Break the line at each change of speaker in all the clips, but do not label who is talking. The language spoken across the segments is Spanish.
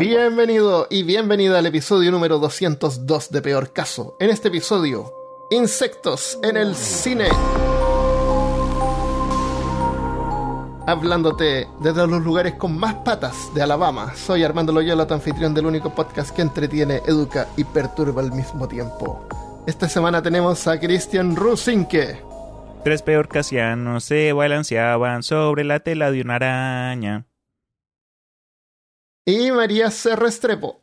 Bienvenido y bienvenida al episodio número 202 de Peor Caso. En este episodio, insectos en el cine. Hablándote desde los lugares con más patas de Alabama, soy Armando Loyola, tu anfitrión del único podcast que entretiene, educa y perturba al mismo tiempo. Esta semana tenemos a Christian Rusinke.
Tres peor casianos se balanceaban sobre la tela de una araña.
Y María Serrestrepo.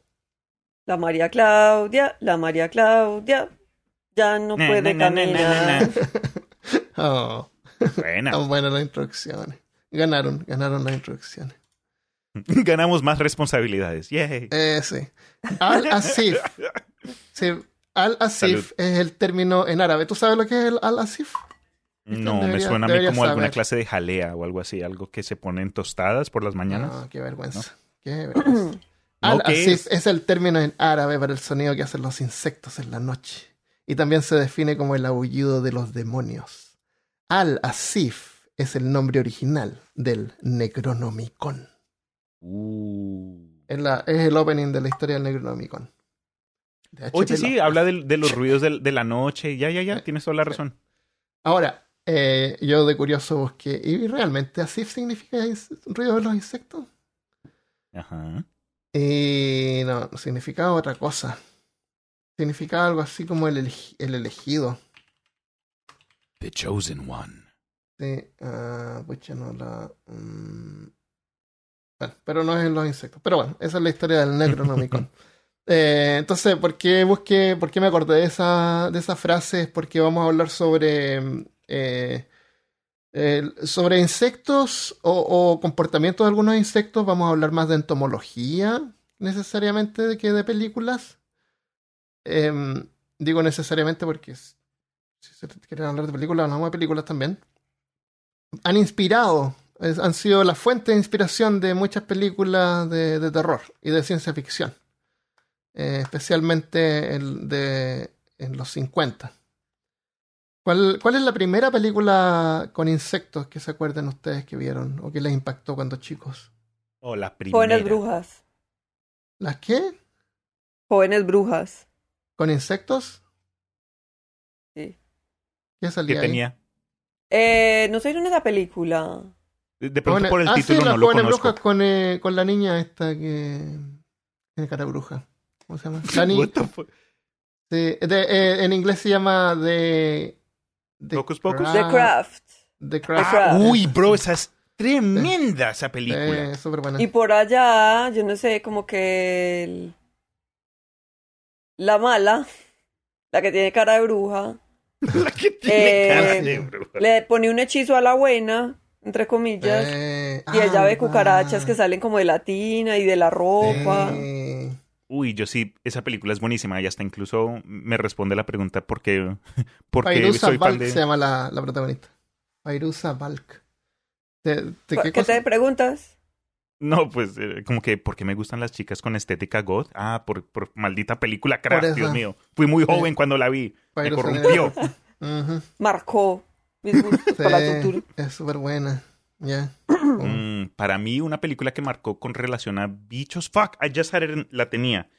La María Claudia, la María Claudia, ya no
Na,
puede
na, na, na, na,
caminar.
na.
Oh,
Buena.
tan buenas las introducciones. Ganaron, ganaron las introducciones.
Ganamos más responsabilidades. Yay.
Eh, sí. Al-Asif. Sí, Al-Asif es el término en árabe. ¿Tú sabes lo que es el Al-Asif?
No, me suena a mí como alguna clase de jalea o algo así, algo que se pone en tostadas por las mañanas.
No, qué vergüenza. Qué vergüenza.
No, ¿qué
Al-Asif
es?
es? el término en árabe para el sonido que hacen los insectos en la noche. Y también se define como el aullido de los demonios. Al-Asif es el nombre original del Necronomicon.
Uh.
Es, la- es el opening de la historia del Necronomicon. De
Oye, sí, habla de, de los ruidos de, la noche. Ya, ya, ya, tienes toda la razón.
Ahora, eh, yo de curioso busqué, ¿y realmente Asif significa ruido de los insectos?
Ajá.
Y no, significaba otra cosa. Significaba algo así como el, el elegido.
The Chosen One.
Sí, pucha, no la. mm. Bueno, pero no es en los insectos. Pero bueno, esa es la historia del Necronomicon. Eh, entonces, ¿por qué busqué, por qué me acordé de esa, de esa frase? Es porque vamos a hablar sobre. mm, sobre insectos o, o comportamientos de algunos insectos. Vamos a hablar más de entomología, necesariamente, que de películas. Em, digo necesariamente porque si se quieren hablar de películas, hablamos de películas también han inspirado, han sido la fuente de inspiración de muchas películas de, de terror y de ciencia ficción, Eh, especialmente el de, en los 50. ¿Cuál, ¿Cuál es la primera película con insectos que se acuerdan ustedes que vieron o que les impactó cuando chicos?
Oh, la primera.
Jóvenes brujas.
¿Las qué?
Jóvenes brujas.
¿Con insectos?
Sí.
¿Qué
¿Qué
salía ahí?
tenía?
Eh, no sé en esa película.
De pronto
Jóvenes-
por el
ah,
título
sí,
no
las
lo
jóvenes
conozco.
brujas con, eh, con la niña esta que tiene cara bruja. ¿Cómo se llama? La? Sí, de- eh, en inglés se llama The... The
Hocus Pocus?
The Craft.
The Craft.
Craft.
Uy, bro, esa es tremenda esa película.
Eh, súper buena.
Y por allá, yo no sé, como que el- la mala, la que tiene cara de bruja,
La que tiene
Eh,
cara de bruja.
le pone un hechizo a la buena, entre comillas,
Eh,
y ella
ah,
ve cucarachas
va.
que salen como de la tina y de la ropa.
Uy, yo sí, esa película es buenísima y hasta incluso me responde la pregunta por qué, por qué soy fan
Balk
de...
se llama la, la protagonista. Fairuza Balk. ¿De, de
¿Qué,
qué
te preguntas?
No, pues eh, como que ¿por qué me gustan las chicas con estética goth? Ah, por, por maldita película
eso.
Dios mío. Fui muy joven cuando la vi. Me
Fairuza
corrompió.
Marcó mis gustos para
es súper buena.
Mm, para mí, una película que marcó con relación a bichos. Fuck, I just had it, la tenía.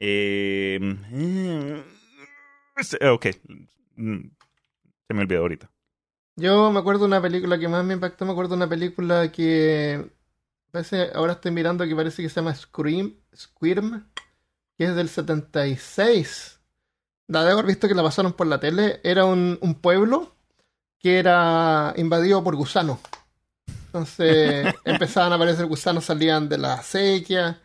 Eh, mm, eh, ok. Mm, Se me olvidó ahorita.
Yo me acuerdo de una película que más me impactó. Me acuerdo de una película que. Parece, ahora estoy mirando que parece que se llama Scream, Squirm, que es del 76. La de haber visto que la pasaron por la tele. Era un, un pueblo que era invadido por gusanos. Entonces empezaban a aparecer gusanos, salían de la acequia.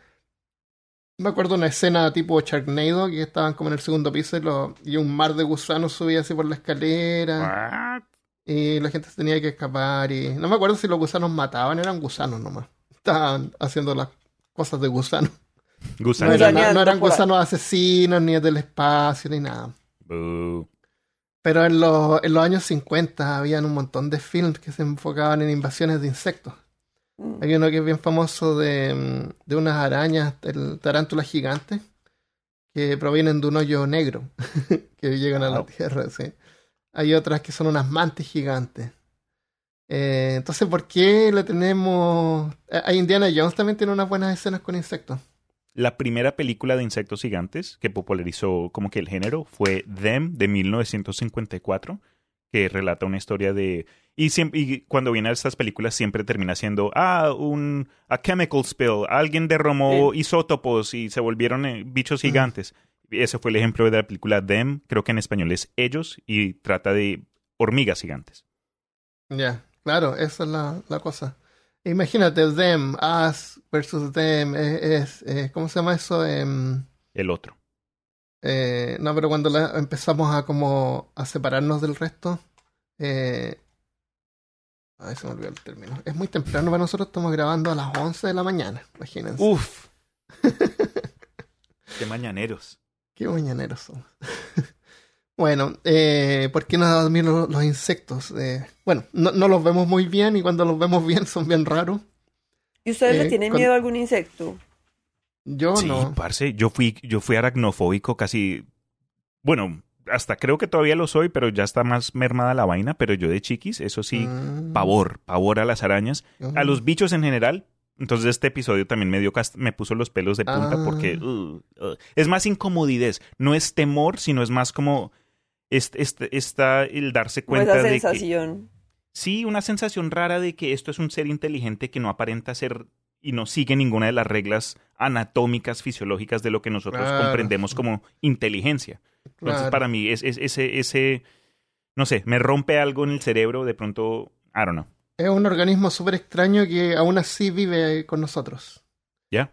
Me acuerdo una escena tipo Sharknado que estaban como en el segundo piso y, lo- y un mar de gusanos subía así por la escalera.
What?
Y la gente tenía que escapar y... No me acuerdo si los gusanos mataban, eran gusanos nomás. Estaban haciendo las cosas de gusanos. No,
Gusano.
eran-
Gusaneando
no eran gusanos asesinos, ni del espacio, ni nada.
Boo.
Pero en los, en los años 50 habían un montón de films que se enfocaban en invasiones de insectos.
Mm.
Hay uno que es bien famoso de, mm, de unas arañas, el tarántulas gigantes, que provienen de un hoyo negro, que llegan a la. Tierra, sí. Hay otras que son unas mantis gigantes. Eh, entonces, ¿por qué le tenemos... A a Indiana Jones también tiene unas buenas escenas con insectos.
La primera película de insectos gigantes que popularizó como que el género fue Them de 1954, que relata una historia de... Y, siempre, y cuando vienen estas películas siempre termina siendo, ah, un a chemical spill, alguien derramó isótopos y se volvieron eh, bichos gigantes. Ese fue el ejemplo de la película Them, creo que en español es Ellos, y trata de hormigas gigantes.
Ya, claro, esa es la, la cosa. Imagínate, them, us versus them, es, es- ¿cómo se llama eso? Em,
El otro.
eh, no, pero cuando la- empezamos a como a separarnos del resto, eh, ay, se me olvidó el término. Es muy temprano para nosotros, estamos grabando a las 11 de la mañana, imagínense.
Uf. Qué mañaneros.
Qué mañaneros somos. Bueno, eh, ¿por qué nos dan miedo los, los insectos? Eh, bueno, no, no los vemos muy bien y cuando los vemos bien son bien raros.
¿Y ustedes
Eh,
le tienen
con-
miedo a algún insecto?
Yo
sí,
no.
parce, yo fui, yo fui aracnofóbico casi. Bueno, hasta creo que todavía lo soy, pero ya está más mermada la vaina. Pero yo de chiquis, eso sí,
Mm,
pavor, pavor a las arañas, a los bichos en general. Entonces este episodio también me dio cast- me puso los pelos de punta
Ah.
porque uh, uh, es más incomodidez, no es temor, sino es más como este, este, esta el darse cuenta
esa
de que
sensación.
Sí, una sensación rara de que esto es un ser inteligente que no aparenta ser y no sigue ninguna de las reglas anatómicas, fisiológicas de lo que nosotros
Claro.
comprendemos como inteligencia. Entonces,
claro.
para mí, es, es- ese, ese, no sé, me rompe algo en el cerebro, de pronto, I don't know.
Es un organismo súper extraño que aún así vive con nosotros.
¿Ya?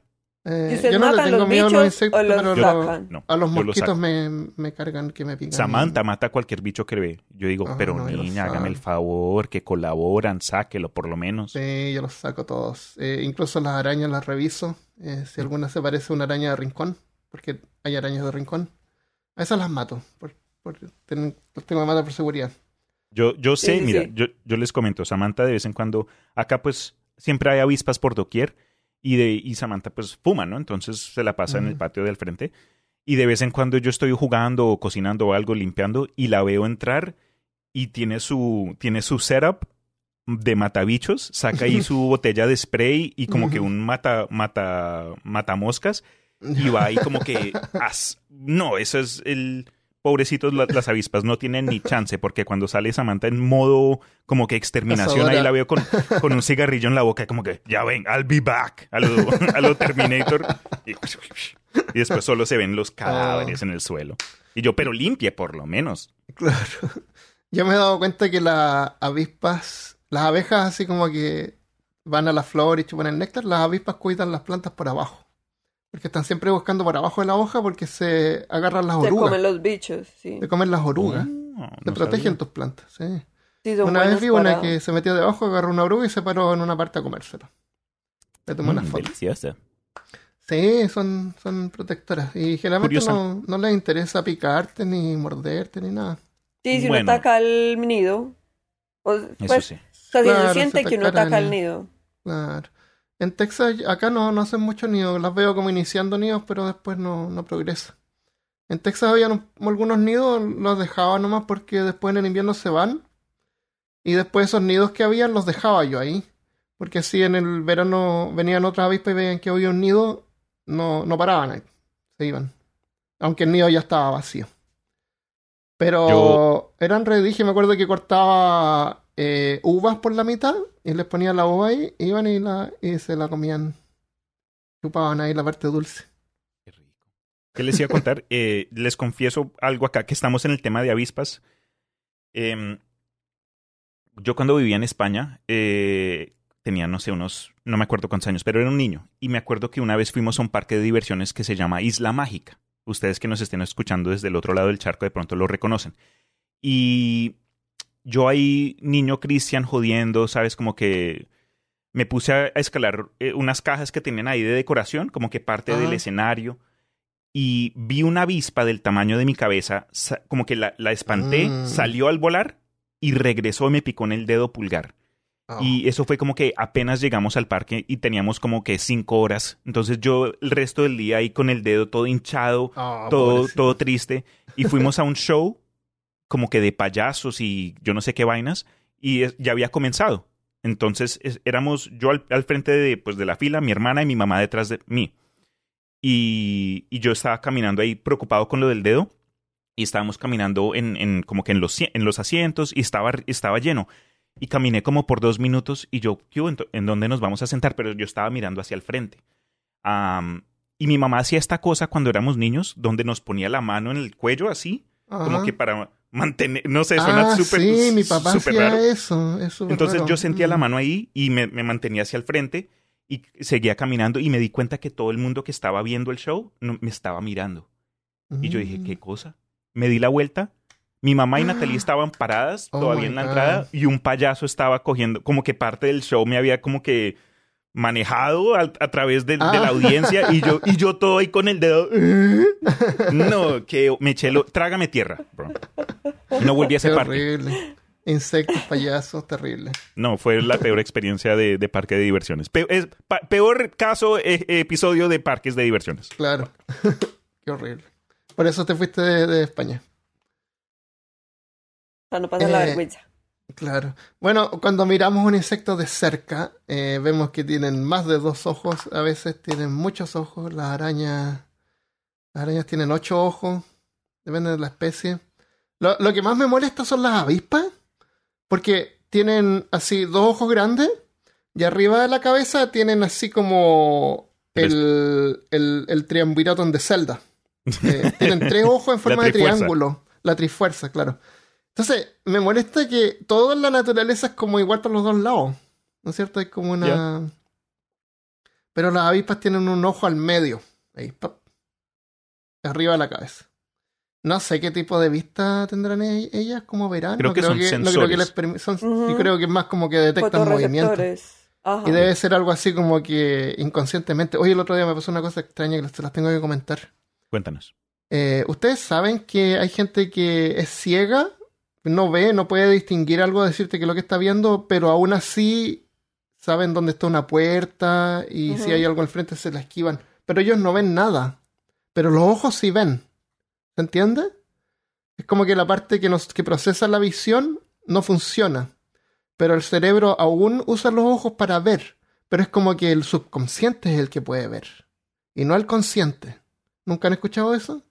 Eh,
¿Y ustedes
yo no le tengo miedo a los insectos,
los
pero lo-?
No.
a los
lo
mosquitos me, me cargan que me pican.
Samantha mata a cualquier bicho que ve. Yo digo,
Ah,
pero
no,
niña, hágame el favor, que colaboran, sáquelo por lo menos.
Sí, yo los saco todos. Eh, incluso las arañas las reviso. eh, si alguna se parece a una araña de rincón, porque hay arañas de rincón. A esas las mato. Por, por, ten- los tengo que matar por seguridad.
Yo, yo sé,
Sí, sí,
mira,
sí.
Yo, yo les comento, Samantha de vez en cuando, acá pues siempre hay avispas por doquier y, de, y Samantha pues fuma, ¿no? Entonces se la pasa en el patio del frente y de vez en cuando yo estoy jugando o cocinando o algo, limpiando y la veo entrar y tiene su, tiene su setup de matabichos, saca ahí su botella de spray y como que un mata, mata, matamoscas y va ahí como que as- no, eso es el pobrecitos la- las avispas no tienen ni chance porque cuando sale Samantha en modo como que exterminación ahí la veo con, con un cigarrillo en la boca como que ya ven, I'll be back a lo, a lo Terminator. Y, y después solo se ven los cadáveres en el suelo. Y yo pero limpie por lo menos.
Claro. Yo me he dado cuenta que las avispas, las abejas así como que van a la flor y chupan el néctar, las avispas cuidan las plantas por abajo. Porque están siempre buscando por abajo de la hoja porque se agarran las
Se
orugas.
comen los bichos, sí.
Se comen las orugas. Te
no
protegen
sabía.
tus plantas, sí.
Sí, son
Una vez vi una que se metió debajo, agarró una oruga y se paró en una parte a comérsela. Le tomé una
Mm,
foto.
deliciosa.
Sí, son, son protectoras. Y generalmente no, no les interesa picarte, ni morderte, ni nada.
Sí, si
Bueno.
uno ataca el nido. O,
eso
pues,
sí
o sea, si
Claro,
se siente
se
que uno ataca el- nido.
Claro. En Texas, acá no, no hacen muchos nidos. Las veo como iniciando nidos, pero después no, no progresa. En Texas había algunos nidos, los dejaba nomás porque después en el invierno se van. Y después esos nidos que habían los dejaba yo ahí. Porque si en el verano venían otras avispas y veían que había un nido, no, no paraban ahí. Se iban. Aunque el nido ya estaba vacío. Pero
Yo-
eran re, dije, me acuerdo que cortaba eh, uvas por la mitad y les ponía la uva ahí, iban y, la, y se la comían. Chupaban ahí la parte dulce.
Qué rico. ¿Qué les iba a contar? Eh, les confieso algo acá, que estamos en el tema de avispas. Em, yo cuando vivía en España, eh, tenía, no sé, unos, no me acuerdo cuántos años, pero era un niño. Y me acuerdo que una vez fuimos a un parque de diversiones que se llama Isla Mágica. Ustedes que nos estén escuchando desde el otro lado del charco de pronto lo reconocen. Y yo ahí, niño Cristian, jodiendo, ¿sabes? Como que me puse a escalar eh, unas cajas que tenían ahí de decoración, como que parte del escenario. Y vi una avispa del tamaño de mi cabeza, como que la, la espanté,
Mm.
salió al volar y regresó y me picó en el dedo pulgar.
Oh.
Y eso fue como que apenas llegamos al parque y teníamos como que cinco horas. Entonces yo el resto del día ahí con el dedo todo hinchado,
Oh,
todo, todo triste. Y fuimos a un show como que de payasos y yo no sé qué vainas. Y es- ya había comenzado. Entonces es- éramos yo al, al frente de, pues, de la fila, mi hermana y mi mamá detrás de mí. y, y yo estaba caminando ahí preocupado con lo del dedo y estábamos caminando en, en como que en los, en los asientos y estaba, estaba lleno. Y caminé como por dos minutos y yo. ¿En, dónde nos vamos a sentar? Pero yo estaba mirando hacia el frente. Am, y mi mamá hacía esta cosa cuando éramos niños, donde nos ponía la mano en el cuello así, como que para mantener, no sé, suena
ah,
súper
sí, mi papá
súper
hacía
raro.
eso. es
Entonces
raro.
yo sentía la
Mm.
mano ahí y me, me mantenía hacia el frente y seguía caminando y me di cuenta que todo el mundo que estaba viendo el show no- me estaba mirando. Y yo dije,
Mm.
¿qué cosa? Me di la vuelta. Mi mamá y Natalie estaban paradas
Oh
todavía en la
God.
entrada y un payaso estaba cogiendo, como que parte del show me había como que manejado al- a, través de, de
Ah.
la audiencia y yo, y yo todo ahí con el dedo. No, que me eché lo... Trágame tierra, bro. No volví a ese
Qué
parque.
horrible. Insectos, payasos, terrible.
No, fue la peor experiencia de, de parque de diversiones. Pe- es, pa- peor caso, eh, episodio de parques de diversiones.
Claro. Qué horrible. Por eso te fuiste de, de España.
Para no pasar la
Eh,
vergüenza.
Claro. Bueno, cuando miramos un insecto de cerca, eh, vemos que tienen más de dos ojos. A veces tienen muchos ojos. Las arañas, las arañas tienen ocho ojos. Depende de la especie. Lo, lo que más me molesta son las avispas. Porque tienen así dos ojos grandes. Y arriba de la cabeza tienen así como el, el, el triunvirato de Zelda. Eh, tienen tres ojos en forma de triángulo. La trifuerza, claro. Entonces, me molesta que todo en la naturaleza es como igual por los dos lados. ¿No es cierto? Hay como una. Pero las avispas tienen un ojo al medio. Ahí. Arriba de la cabeza. No sé qué tipo de vista tendrán e- ellas, como verán.
Creo
no
que
creo
son
que, no creo que les
sensores.
permi- son-
Ujú.
Yo creo que es más como que detectan movimiento.
Fotorreceptores. Ajá.
Y debe ser algo así como que inconscientemente. Oye, el otro día me pasó una cosa extraña que se las tengo que comentar.
Cuéntanos.
Eh, Ustedes saben que hay gente que es ciega, no ve, no puede distinguir algo, decirte que lo que está viendo, pero aún así saben dónde está una puerta y si hay algo al frente se la esquivan. Pero ellos no ven nada. Pero los ojos sí ven. ¿Se entiende? Es como que la parte que, nos, que procesa la visión no funciona. Pero el cerebro aún usa los ojos para ver. Pero es como que el subconsciente es el que puede ver. Y no el consciente. ¿Nunca han escuchado eso?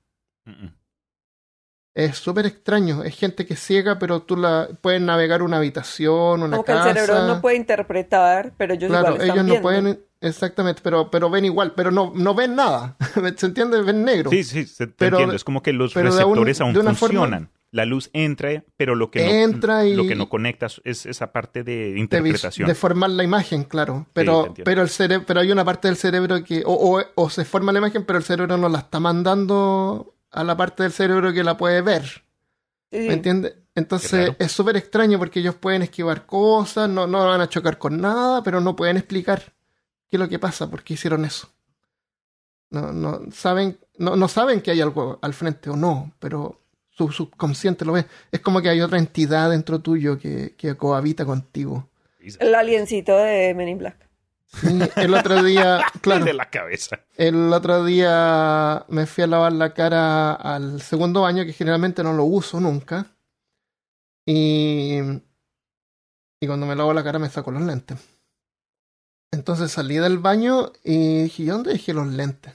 Es súper extraño. Es gente que es ciega, pero tú la puedes navegar una habitación, una
Como que el
casa.
cerebro no puede interpretar, pero ellos
claro,
igual están
ellos no
viendo.
pueden. Exactamente, pero, pero ven igual, pero no, no ven nada. ¿Se entiende? Ven negro.
Sí, sí, se- te
Pero-
entiendo. Es como que los
un-
receptores aún
forma-
funcionan. La luz entra, pero lo que no,
y-
lo que no conecta es esa parte de interpretación.
de formar la imagen, claro. Pero, pero el cerebro, pero hay una parte del cerebro que. O, o- o se forma la imagen, pero el cerebro no la está mandando a la parte del cerebro que la puede ver.
Sí.
¿Me entiendes? Entonces es súper extraño porque ellos pueden esquivar cosas, no, no van a chocar con nada, pero no pueden explicar qué es lo que pasa, por qué hicieron eso. No, no saben, no, no saben que hay algo al frente o no, pero su subconsciente lo ve. Es como que hay otra entidad dentro tuyo que, que cohabita contigo.
El aliencito de Men in Black.
El otro día, claro,
de la cabeza.
el otro día me fui a lavar la cara al segundo baño, que generalmente no lo uso nunca. Y, y cuando me lavo la cara me saco los lentes. Entonces salí del baño y dije, ¿y dónde dejé los lentes?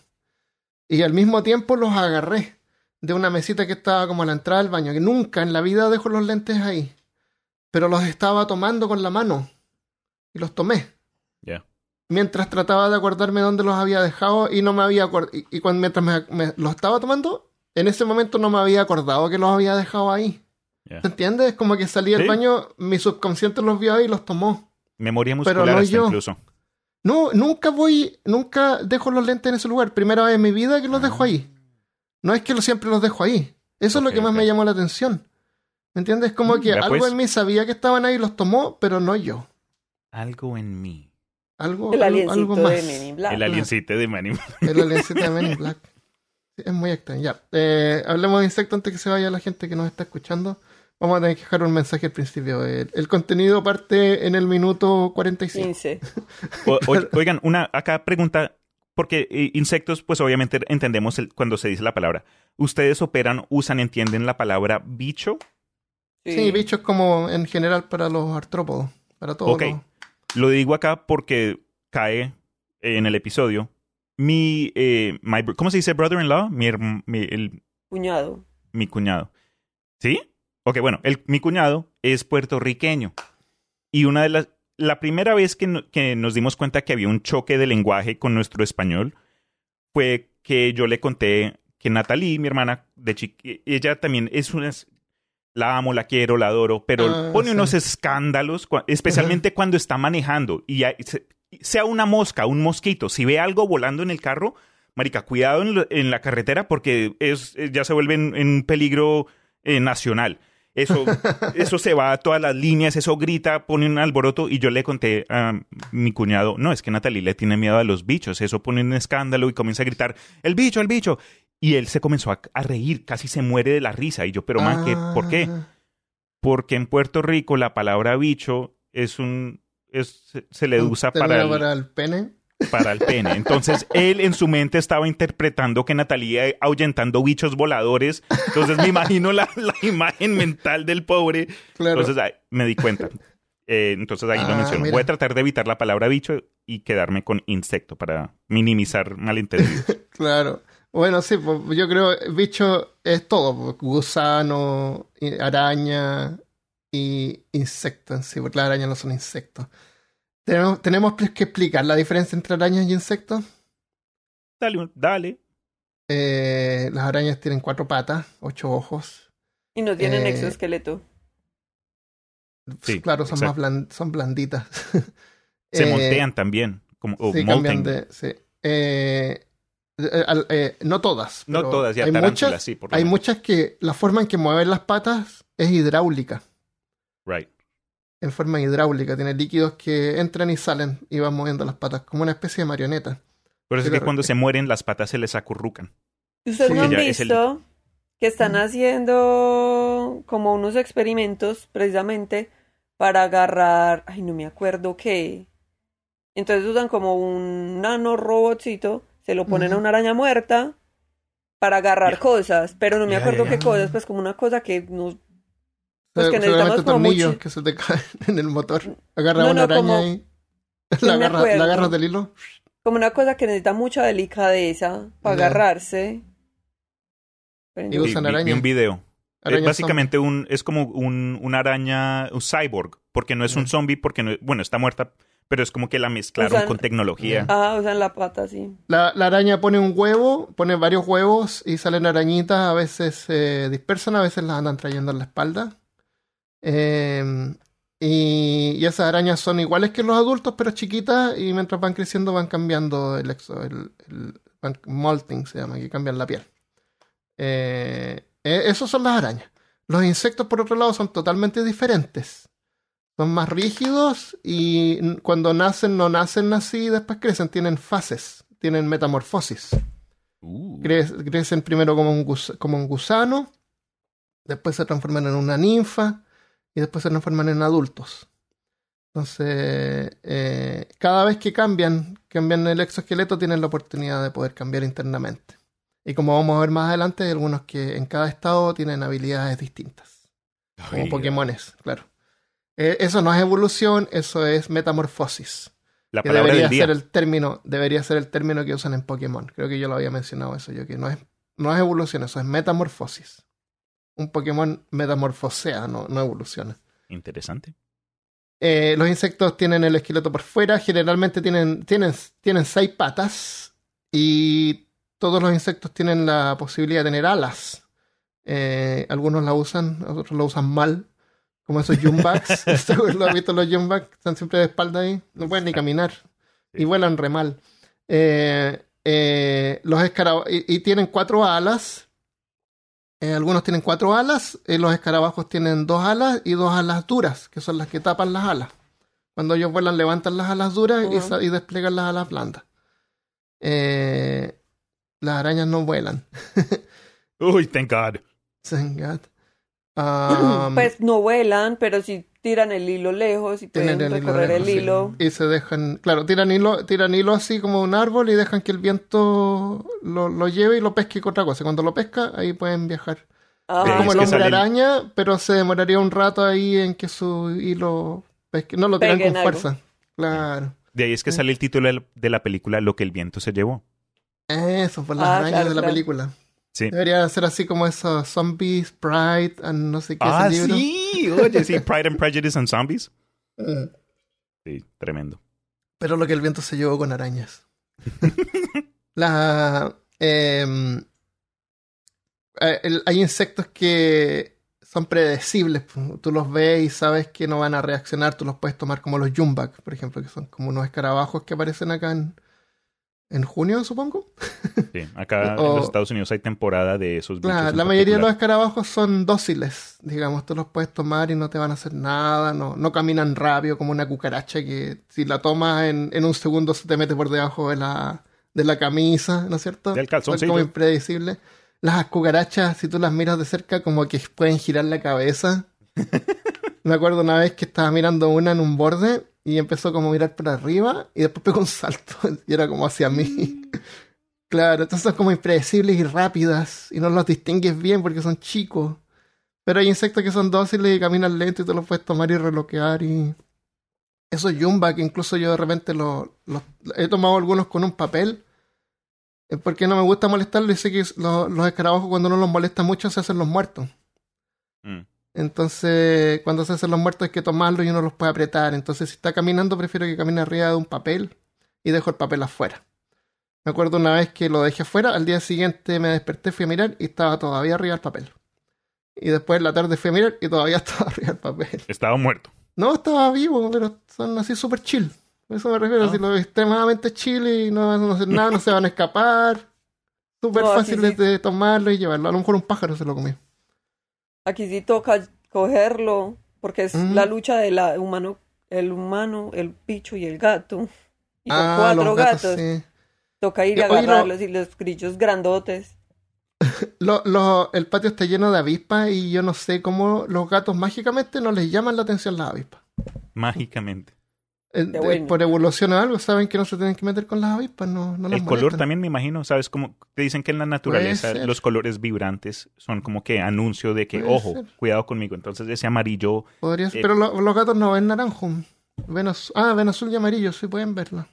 Y al mismo tiempo los agarré de una mesita que estaba como a la entrada del baño, que nunca en la vida dejo los lentes ahí. Pero los estaba tomando con la mano. Y los tomé
Ya.
Mientras trataba de acordarme dónde los había dejado y no me había acordado. Y, y cuando mientras me, me- los estaba tomando, en ese momento no me había acordado que los había dejado ahí.
Ya.
¿Se entiende? Es como que salí del
Sí.
baño, mi subconsciente los vio ahí y los tomó.
Memoria
Pero
muscular
no
hasta
yo.
incluso.
No, nunca voy, nunca dejo los lentes en ese lugar. Primera vez en mi vida que los dejo ahí. No es que siempre los dejo ahí. Eso es lo que más me llamó la atención. ¿Me entiendes? Es como
Mm,
que algo
pues.
en mí sabía que estaban ahí y los tomó, pero no yo.
Algo en mí.
Algo,
El
algo,
aliencito
algo
de
más.
Men in Black.
El aliencito de Manny.
El aliencito de Men in Black. Sí, es muy extraño. Ya. Eh, hablemos de insectos antes que se vaya la gente que nos está escuchando. Vamos a tener que dejar un mensaje al principio. El, el contenido parte en el minuto 45.
15.
O- o- oigan, una acá pregunta, porque eh, insectos, pues obviamente entendemos el- cuando se dice la palabra. ¿Ustedes operan, usan, entienden la palabra bicho?
Sí, bichos como en general para los artrópodos. Para todos
Ok.
los-
Lo digo acá porque cae en el episodio mi, eh, my ¿cómo se dice brother-in-law? Mi, el-
Cuñado.
mi cuñado. ¿Sí? Ok, bueno, el, mi cuñado es puertorriqueño. Y una de las. La primera vez que, no- que nos dimos cuenta que había un choque de lenguaje con nuestro español fue que yo le conté que Natalie, mi hermana de chiqui, ella también es una. La amo, la quiero, la adoro, pero
Ah,
pone
sí.
unos escándalos, especialmente cuando está manejando y sea una mosca, un mosquito, si ve algo volando en el carro, marica, cuidado en, lo- en la carretera porque es, eh, ya se vuelve en, en un peligro eh, nacional. Eso, eso se va a todas las líneas, eso grita, pone un alboroto y yo le conté a mi cuñado, no, es que Natalie le tiene miedo a los bichos, eso pone un escándalo y comienza a gritar, el bicho, el bicho. Y él se comenzó a, a reír, casi se muere de la risa. Y yo, pero man, ¿qué- ¿por qué?
Ah,
Porque en Puerto Rico la palabra bicho es un... Es, se- le usa para el,
para el pene.
para el pene. Entonces él en su mente estaba interpretando que Natalia ahuyentando bichos voladores. Entonces me imagino la, la imagen mental del pobre.
Claro.
Entonces ahí me di cuenta. Eh, entonces ahí lo
Ah,
menciono.
mira.
Voy a tratar de evitar la palabra bicho y quedarme con insecto para minimizar malentendidos.
Claro. Bueno, sí, pues, yo creo bicho es todo, pues, gusano, araña y insecto en sí, porque las arañas no son insectos. Tenemos, tenemos que explicar la diferencia entre arañas y insectos.
dale, dale.
Eh, las arañas tienen cuatro patas, ocho ojos.
Y no tienen
Eh,
exoesqueleto.
Sí,
claro, son
exacto.
más blan- son blanditas.
Se
Eh,
montean también. Como, o
sí,
molten.
cambian de. Sí. Eh, eh, eh, no todas.
No todas, ya
hay muchas,
sí, por
hay
menos.
muchas que la forma en que mueven las patas es hidráulica.
Right.
En forma hidráulica. Tiene líquidos que entran y salen y van moviendo las patas, como una especie de marioneta.
Por eso es que cuando se mueren las patas se les acurrucan.
¿Ustedes
Sí.
no han
Ya es el-
visto que están haciendo como unos experimentos precisamente para agarrar, ay, no me acuerdo qué. Entonces usan como un nano robotcito, se lo ponen a una araña muerta para agarrar cosas, pero no me acuerdo qué cosas, pues como una cosa que no... Pues que necesitamos como
tornillos
mucho-
que se te caen en el motor. Agarra
No,
una
no,
araña
como-
y la,
me
agarra,
acuerdo.
la agarras del hilo.
Como una cosa que necesita mucha delicadeza para agarrarse.
Y usan
vi- vi
araña.
un video. Eh,
Arañas
básicamente un, es como un, una araña, un cyborg, porque no es un zombie, porque no, bueno, está muerta, pero es como que la mezclaron
Usan-
con tecnología.
Ah, usan la pata, sí.
La, la araña pone un huevo, pone varios huevos y salen arañitas. A veces se dispersan, a veces las andan trayendo en la espalda. Eh, y, y esas arañas son iguales que los adultos, pero chiquitas. Y mientras van creciendo, van cambiando el exo, el, el- van molting se llama, que cambian la piel. Eh, eh, esos son las arañas. Los insectos, por otro lado, son totalmente diferentes. Son más rígidos y cuando nacen no nacen así y después crecen, tienen fases, tienen metamorfosis.
Uh,
Cre- crecen primero como un, como un gusano, después se transforman en una ninfa y después se transforman en adultos. Entonces, eh, cada vez que cambian, cambian el exoesqueleto, tienen la oportunidad de poder cambiar internamente. Y como vamos a ver más adelante, hay algunos que en cada estado tienen habilidades distintas como Pokémones, claro. Eh, eso no es evolución, eso es metamorfosis.
La
Que
palabra
debería
del día.
ser el término, debería ser el término que usan en Pokémon. Creo que yo lo había mencionado eso, yo que no es, no es evolución, eso es metamorfosis. Un Pokémon metamorfosea, no, no evoluciona.
Interesante.
Eh, los insectos tienen el esqueleto por fuera, generalmente tienen, tienen, tienen seis patas y todos los insectos tienen la posibilidad de tener alas. Eh, algunos la usan, otros la usan mal, como esos jumbugs. ¿Lo has visto los jumbugs? Están siempre de espalda ahí, no pueden ni caminar y vuelan re mal. Eh, eh, los escarabajos, y, y tienen cuatro alas. Eh, algunos tienen cuatro alas, los escarabajos tienen dos alas y dos alas duras, que son las que tapan las alas. Cuando ellos vuelan, levantan las alas duras y, y despliegan las alas blandas. Las arañas no vuelan.
Uy, thank God.
Thank God. Um,
pues no vuelan, pero sí tiran el hilo lejos y
Tienen
pueden
el hilo
recorrer el
sí.
hilo.
y se dejan, claro, tiran hilo, tiran hilo así como un árbol y dejan que el viento lo, lo lleve y lo pesque con otra cosa. Cuando lo pesca, ahí pueden viajar.
Ah,
es como
es
el hombre araña, pero se demoraría un rato ahí en que su hilo pesque. No lo tiran con
algo.
fuerza. Claro.
De ahí es que
Sí.
sale el título de la- de la película Lo que el viento se llevó.
Eso, por las
Ah,
arañas
claro,
de la
claro.
película.
Sí.
Debería ser así como esos zombies, Pride, and no sé qué
Ah,
ese libro.
sí. Oye, sí. Pride and Prejudice and Zombies.
Eh,
Sí, tremendo.
Pero lo que el viento se llevó con arañas. La, em, eh, hay insectos que son predecibles. Tú los ves y sabes que no van a reaccionar. Tú los puedes tomar como los Jumbak, por ejemplo, que son como unos escarabajos que aparecen acá en, en junio, supongo.
Sí. Acá en los Estados Unidos hay temporada de esos bichos.
Claro, la mayoría de los escarabajos son dóciles, digamos, tú los puedes tomar y no te van a hacer nada, no, no caminan rápido como una cucaracha que si la tomas en, en un segundo se te mete por debajo de la, de la camisa, ¿no es cierto?
Del
Son
calzoncillo.
como impredecibles. Las cucarachas, si tú las miras de cerca, como que pueden girar la cabeza. Me acuerdo una vez que estaba mirando una en un borde y empezó como a mirar para arriba y después pegó un salto y era como hacia mí. Claro, entonces son como impredecibles y rápidas y no los distingues bien porque son chicos. Pero hay insectos que son dóciles y caminan lento y tú los puedes tomar y reloquear y... Esos yumba que incluso yo de repente los los- he tomado algunos con un papel eh, porque no me gusta molestarlos y sé que los, los escarabajos cuando uno los molesta mucho se hacen los muertos.
Mm.
Entonces, cuando se hacen los muertos hay que tomarlos y uno los puede apretar. Entonces, si está caminando, prefiero que camine arriba de un papel y dejo el papel afuera. Me acuerdo una vez que lo dejé afuera, al día siguiente me desperté, fui a mirar y estaba todavía arriba del papel. Y después en la tarde fui a mirar y todavía estaba arriba del papel.
Estaba muerto.
No, estaba vivo, pero son así súper chill. A eso me refiero,
Ah.
si lo ves extremadamente chill y no van a hacer nada, no se van a escapar. Súper
No, aquí
fáciles
sí.
de tomarlo y llevarlo. A lo mejor un pájaro se lo comió.
Aquí sí toca cogerlo, porque es
Mm.
la lucha de la humano, el humano, el bicho y el gato. Y son
Ah,
cuatro
los
gatos.
gatos, sí.
Toca ir a
lo-
agarrarlos y los grillos grandotes.
Lo- lo- el patio está lleno de avispas y yo no sé cómo los gatos mágicamente no les llaman la atención las avispas.
Mágicamente.
Eh,
Qué
de-
bueno.
por evolución o algo, saben que no se tienen que meter con las avispas, no, no las
El color
molestan.
también me imagino, ¿sabes? Como te dicen que en la naturaleza los colores vibrantes son como que anuncio de que,
Puede
ojo,
ser.
cuidado conmigo. Entonces ese amarillo,
Podría ser,
Eh,
pero lo- los gatos no ven naranjo. Ven az- ah, ven azul y amarillo, sí pueden verlo.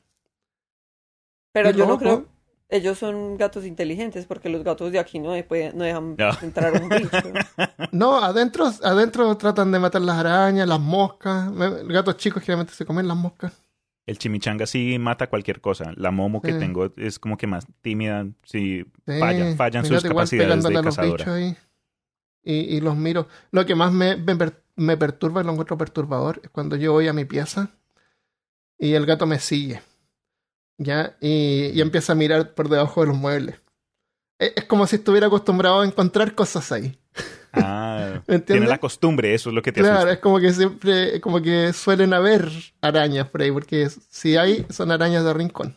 Pero
Y
yo no creo. Ellos son gatos inteligentes porque los gatos de aquí no, de- pueden- no dejan
No.
entrar un bicho.
No, adentro, adentro tratan de matar las arañas, las moscas. Gatos chicos generalmente se comen las moscas.
el chimichanga sí mata cualquier cosa. La momo que tengo es como que más tímida, sí,
Sí,
falla, fallan sus capacidades de
a los
cazadora.
bichos ahí. Y, y los miro. Lo que más me, me, me perturba y lo encuentro perturbador es cuando yo voy a mi pieza y el gato me sigue. ¿Ya? Y, y empieza a mirar por debajo de los muebles. Es, es como si estuviera acostumbrado a encontrar cosas ahí.
Ah, tiene la costumbre, eso es lo que te
Claro,
asusta.
es como que siempre, como que suelen haber arañas por ahí, porque si hay, son arañas de rincón.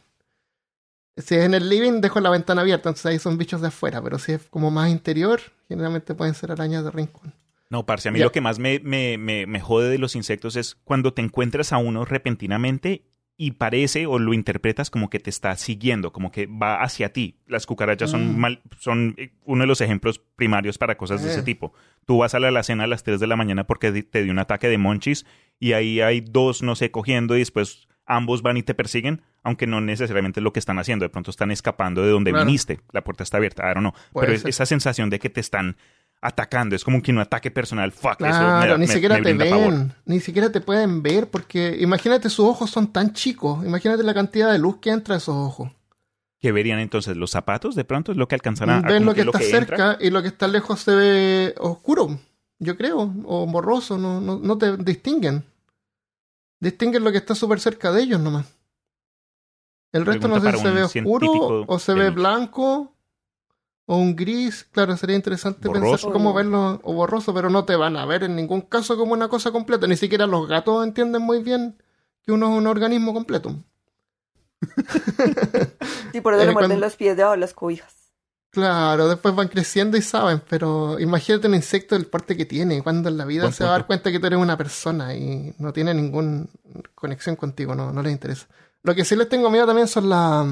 Si es en el living, dejo la ventana abierta, entonces ahí son bichos de afuera, pero si es como más interior, generalmente pueden ser arañas de rincón.
No, parce, a mí lo que más me, me, me, me jode de los insectos es cuando te encuentras a uno repentinamente y parece o lo interpretas como que te está siguiendo, como que va hacia ti. Las cucarachas son,
Mm.
mal, son eh, uno de los ejemplos primarios para cosas de ese
Eh.
tipo. Tú vas a la alacena a las 3 de la mañana porque te dio un ataque de monchis y ahí hay dos, no sé, cogiendo y después ambos van y te persiguen, aunque no necesariamente es lo que están haciendo. De pronto están escapando de donde
Claro.
viniste. La puerta está abierta, I don't know.
Puede
Pero es- esa sensación de que te están atacando, es como que un ataque personal. Fuck, eso me
ni
me-
siquiera
me
te ven,
pavor.
ni siquiera te pueden ver, porque imagínate sus ojos son tan chicos, imagínate la cantidad de luz que entra a esos ojos.
¿Qué verían entonces? ¿Los zapatos de pronto es lo que alcanzarán a
Ven lo que está cerca y lo que está lejos se ve oscuro, yo creo, o borroso, no, no, no te distinguen. Distinguen lo que está súper cerca de ellos nomás. El resto no sé si se ve oscuro o se ve blanco o un gris. Claro, sería interesante
Borroso.
pensar cómo verlo o borroso, pero no te van a ver en ningún caso como una cosa completa. Ni siquiera los gatos entienden muy bien que uno es un organismo completo.
Y por eso
Eh,
le muerden
cuando-
los pies debajo de las cobijas.
Claro, después van creciendo y saben, pero imagínate un insecto del porte que tiene, cuando en la vida se va a dar cuenta que tú eres una persona y no tiene ninguna conexión contigo, no, no les interesa. Lo que sí les tengo miedo también son las...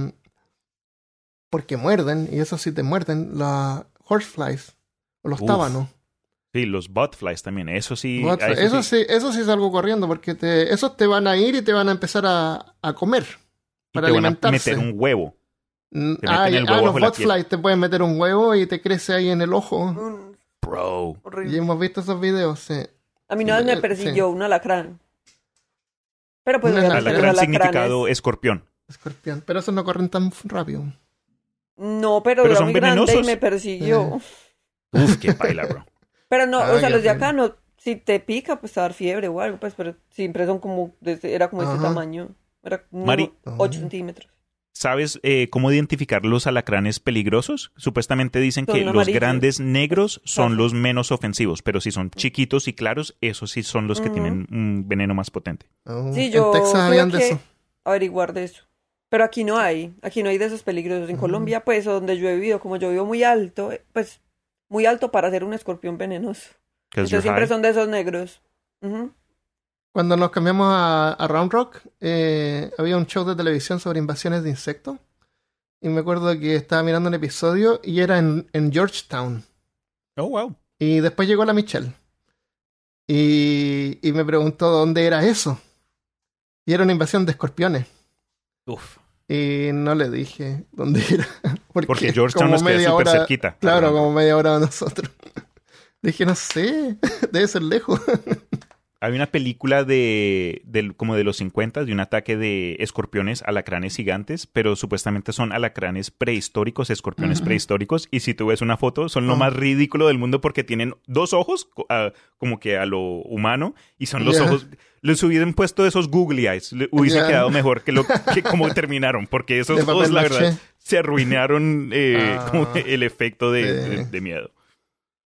Porque muerden, y eso sí te muerden, las horseflies, o los
Uf,
tábanos.
Sí, los botflies también. Eso sí. A
eso, sí, eso sí salgo corriendo, porque te, esos te van a ir y te van a empezar a, a comer
y
para
te van a
alimentarse.
meter un huevo.
Mm,
Te
Ah,
el
ah,
huevo
los botflies te pueden meter un huevo y te crece ahí en el ojo.
Mm,
Bro.
Y
horrible.
hemos visto esos videos, sí.
A mí vez me
Sí.
persiguió un alacrán. Pero pues los
Alacrán
alacranes...
significado escorpión.
Escorpión. Pero esos no corren tan rápido.
No, pero,
Pero
era
son
muy grande y me persiguió.
Uf, qué baila, bro.
Pero no,
Ah,
o sea, los de acá no, si te pica, pues te va a dar fiebre o algo, pues, pero siempre son como, desde- era como este
Ajá.
tamaño. Era como
Mari-
8
Ah.
centímetros.
¿Sabes eh, cómo identificar los alacranes peligrosos? Supuestamente dicen
Son
que los
amarillos.
grandes negros son los menos ofensivos, pero si son chiquitos y claros, esos sí son los que tienen un veneno más potente.
Oh,
Sí, yo
en Texas habían de eso.
averiguar de eso. Pero aquí no hay, aquí no hay de esos peligrosos. En. Colombia, pues, donde yo he vivido, como yo vivo muy alto, eh, pues, muy alto para ser un escorpión venenoso. Entonces siempre
high.
son de esos negros.
Cuando nos cambiamos a, a Round Rock, eh, había un show de televisión sobre invasiones de insectos. Y me acuerdo que estaba mirando un episodio y era en, en Georgetown.
Oh, wow.
Y después llegó la Michelle. Y, y me preguntó dónde era eso. Y era una invasión de escorpiones.
Uf.
Y no le dije dónde era. Porque,
Porque Georgetown nos queda súper cerquita.
Claro, como media hora de nosotros. Dije, no sé, debe ser lejos.
Hay una película de, del- como de los 50 de un ataque de escorpiones, alacranes gigantes, pero supuestamente son alacranes prehistóricos, escorpiones prehistóricos, y si tú ves una foto, son lo más ridículo del mundo porque tienen dos ojos, co- como que a lo humano, y son los ojos... Les hubieran puesto esos googly eyes, le hubiese quedado mejor que, lo, que como terminaron, porque esos
De
ojos,
papel
la verdad, se arruinaron eh,
Ah.
como el efecto de, de- de miedo.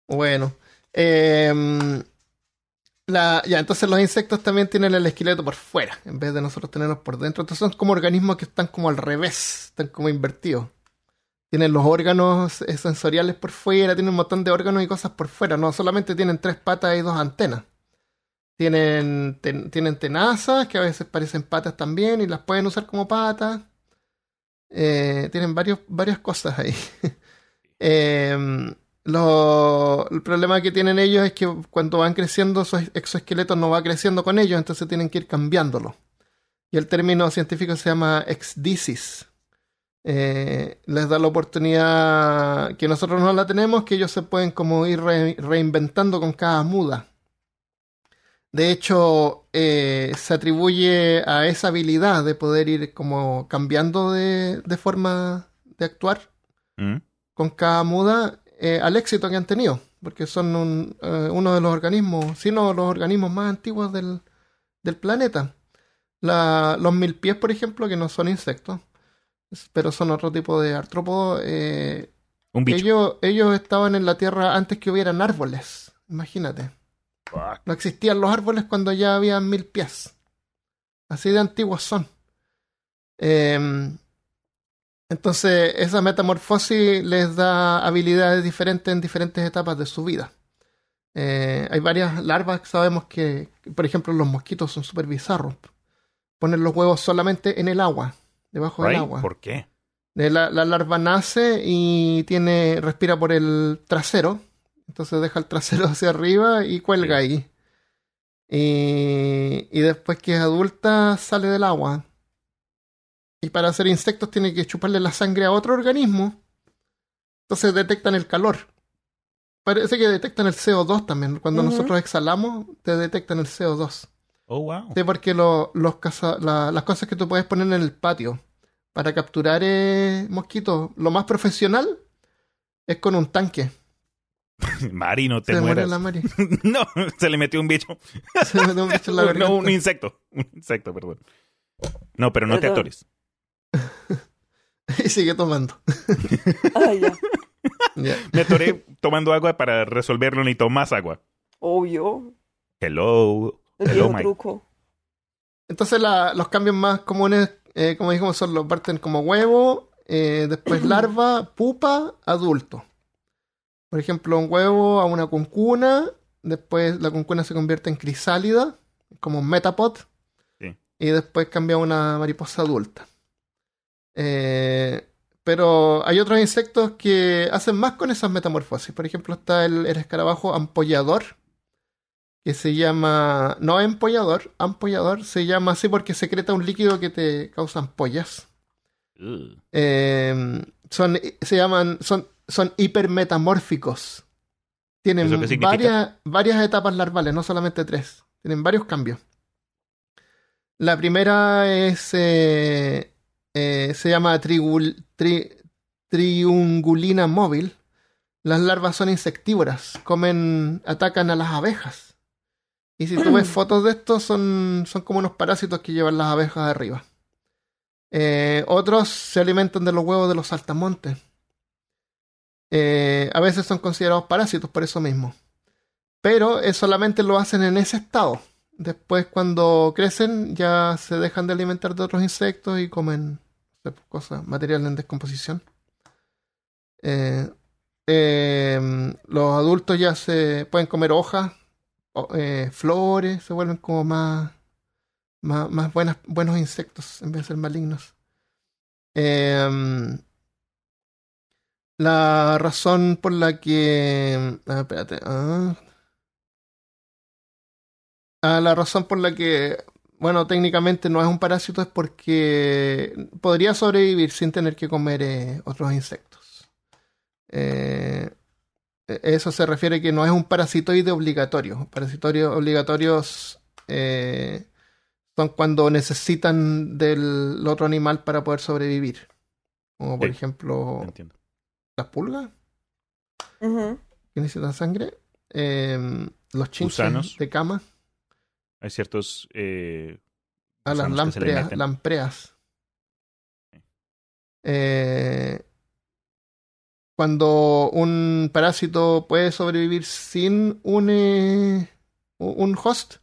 Bueno. em, la, ya, entonces los insectos también tienen el esqueleto por fuera, en vez de nosotros tenerlos por dentro. Entonces son como organismos que están como al revés, están como invertidos. Tienen los órganos eh, sensoriales por fuera, tienen un montón de órganos y cosas por fuera. No solamente tienen tres patas y dos antenas. Tienen, tienen tenazas, que a veces parecen patas también, y las pueden usar como patas. Eh, tienen varios, varias cosas ahí. Em, lo- el problema que tienen ellos es que cuando van creciendo, su exoesqueleto no va creciendo con ellos, entonces tienen que ir cambiándolo. Y el término científico se llama exdisis. Eh, les da la oportunidad que nosotros no la tenemos, que ellos se pueden como ir re- reinventando con cada muda. De hecho, eh, se atribuye a esa habilidad de poder ir como cambiando de, de forma de actuar
¿Mm?
con cada muda eh, al éxito que han tenido, porque son un- eh, uno de los organismos, si no los organismos más antiguos del, del planeta. La- los mil pies, por ejemplo, que no son insectos, pero son otro tipo de artrópodos, eh,
Un bicho.
ellos, ellos estaban en la Tierra antes que hubieran árboles, imagínate.
Fuck.
No existían los árboles cuando ya había mil pies. Así de antiguos son. Em, entonces, esa metamorfosis les da habilidades diferentes en diferentes etapas de su vida. Eh, hay varias larvas que sabemos que, por ejemplo, los mosquitos son súper bizarros. Ponen los huevos solamente en el agua, debajo del agua.
¿Por qué?
Eh, La, la larva nace y tiene, respira por el trasero. Entonces deja el trasero hacia arriba y cuelga ahí. Y, y después que es adulta sale del agua. Y para hacer insectos tiene que chuparle la sangre a otro organismo. Entonces detectan el calor. Parece que detectan el CO2 también. Cuando nosotros exhalamos, te detectan el CO2.
Oh, wow.
Sí, porque lo- los caza- la- las cosas que tú puedes poner en el patio para capturar eh, mosquitos, lo más profesional es con un tanque.
Mari, no te
Se muere
mueras.
la Mari.
no, se le metió un bicho.
Se mete un bicho en la
no,
garganta.
un insecto. Un insecto, perdón. No, pero no te atores.
y sigue tomando.
Ay, ya.
Ya.
Me atoré tomando agua para resolverlo. Necesito más agua.
Obvio.
Hello.
El
Hello,
truco.
Entonces la- los cambios más comunes, eh, como dijimos, son los parten como huevo, eh, después larva, pupa, adulto. Por ejemplo, un huevo a una cuncuna, después la cuncuna se convierte en crisálida, como un metapod,
Sí.
y después cambia a una mariposa adulta. Eh, pero hay otros insectos que hacen más con esas metamorfosis. Por ejemplo, está el, el escarabajo ampollador, que se llama, no empollador, ampollador, se llama así porque secreta un líquido que te causa ampollas. Eh, son, se llaman, son, son hipermetamórficos. Tienen varias, varias etapas larvales, no solamente tres. Tienen varios cambios. La primera es, eh, eh, se llama trigul- tri- triungulina móvil. Las larvas son insectívoras, comen, atacan a las abejas. Y si tú ves fotos de estos, son, son como unos parásitos que llevan las abejas arriba. Eh, otros se alimentan de los huevos de los saltamontes. Eh, a veces son considerados parásitos por eso mismo. Pero eh, solamente lo hacen en ese estado. Después, cuando crecen, ya se dejan de alimentar de otros insectos y comen cosas, material en descomposición. Eh, eh, los adultos ya se pueden comer hojas, eh, flores, se vuelven como más, más, más buenas, buenos insectos en vez de ser malignos. La razón por la que. ah, espérate. ah. Ah, la razón por la que. Bueno, técnicamente no es un parásito es porque podría sobrevivir sin tener que comer eh, otros insectos. Eh, e- eso se refiere que no es un parasitoide obligatorio. Parasitoides obligatorios eh, son cuando necesitan del otro animal para poder sobrevivir. Como por
Sí.
ejemplo
Entiendo.
las pulgas
Ujú.
que necesitan sangre, eh, los chinches de cama,
Hay ciertos... eh,
a las lampreas, lampreas. Eh, cuando un parásito puede sobrevivir sin un, eh, un host,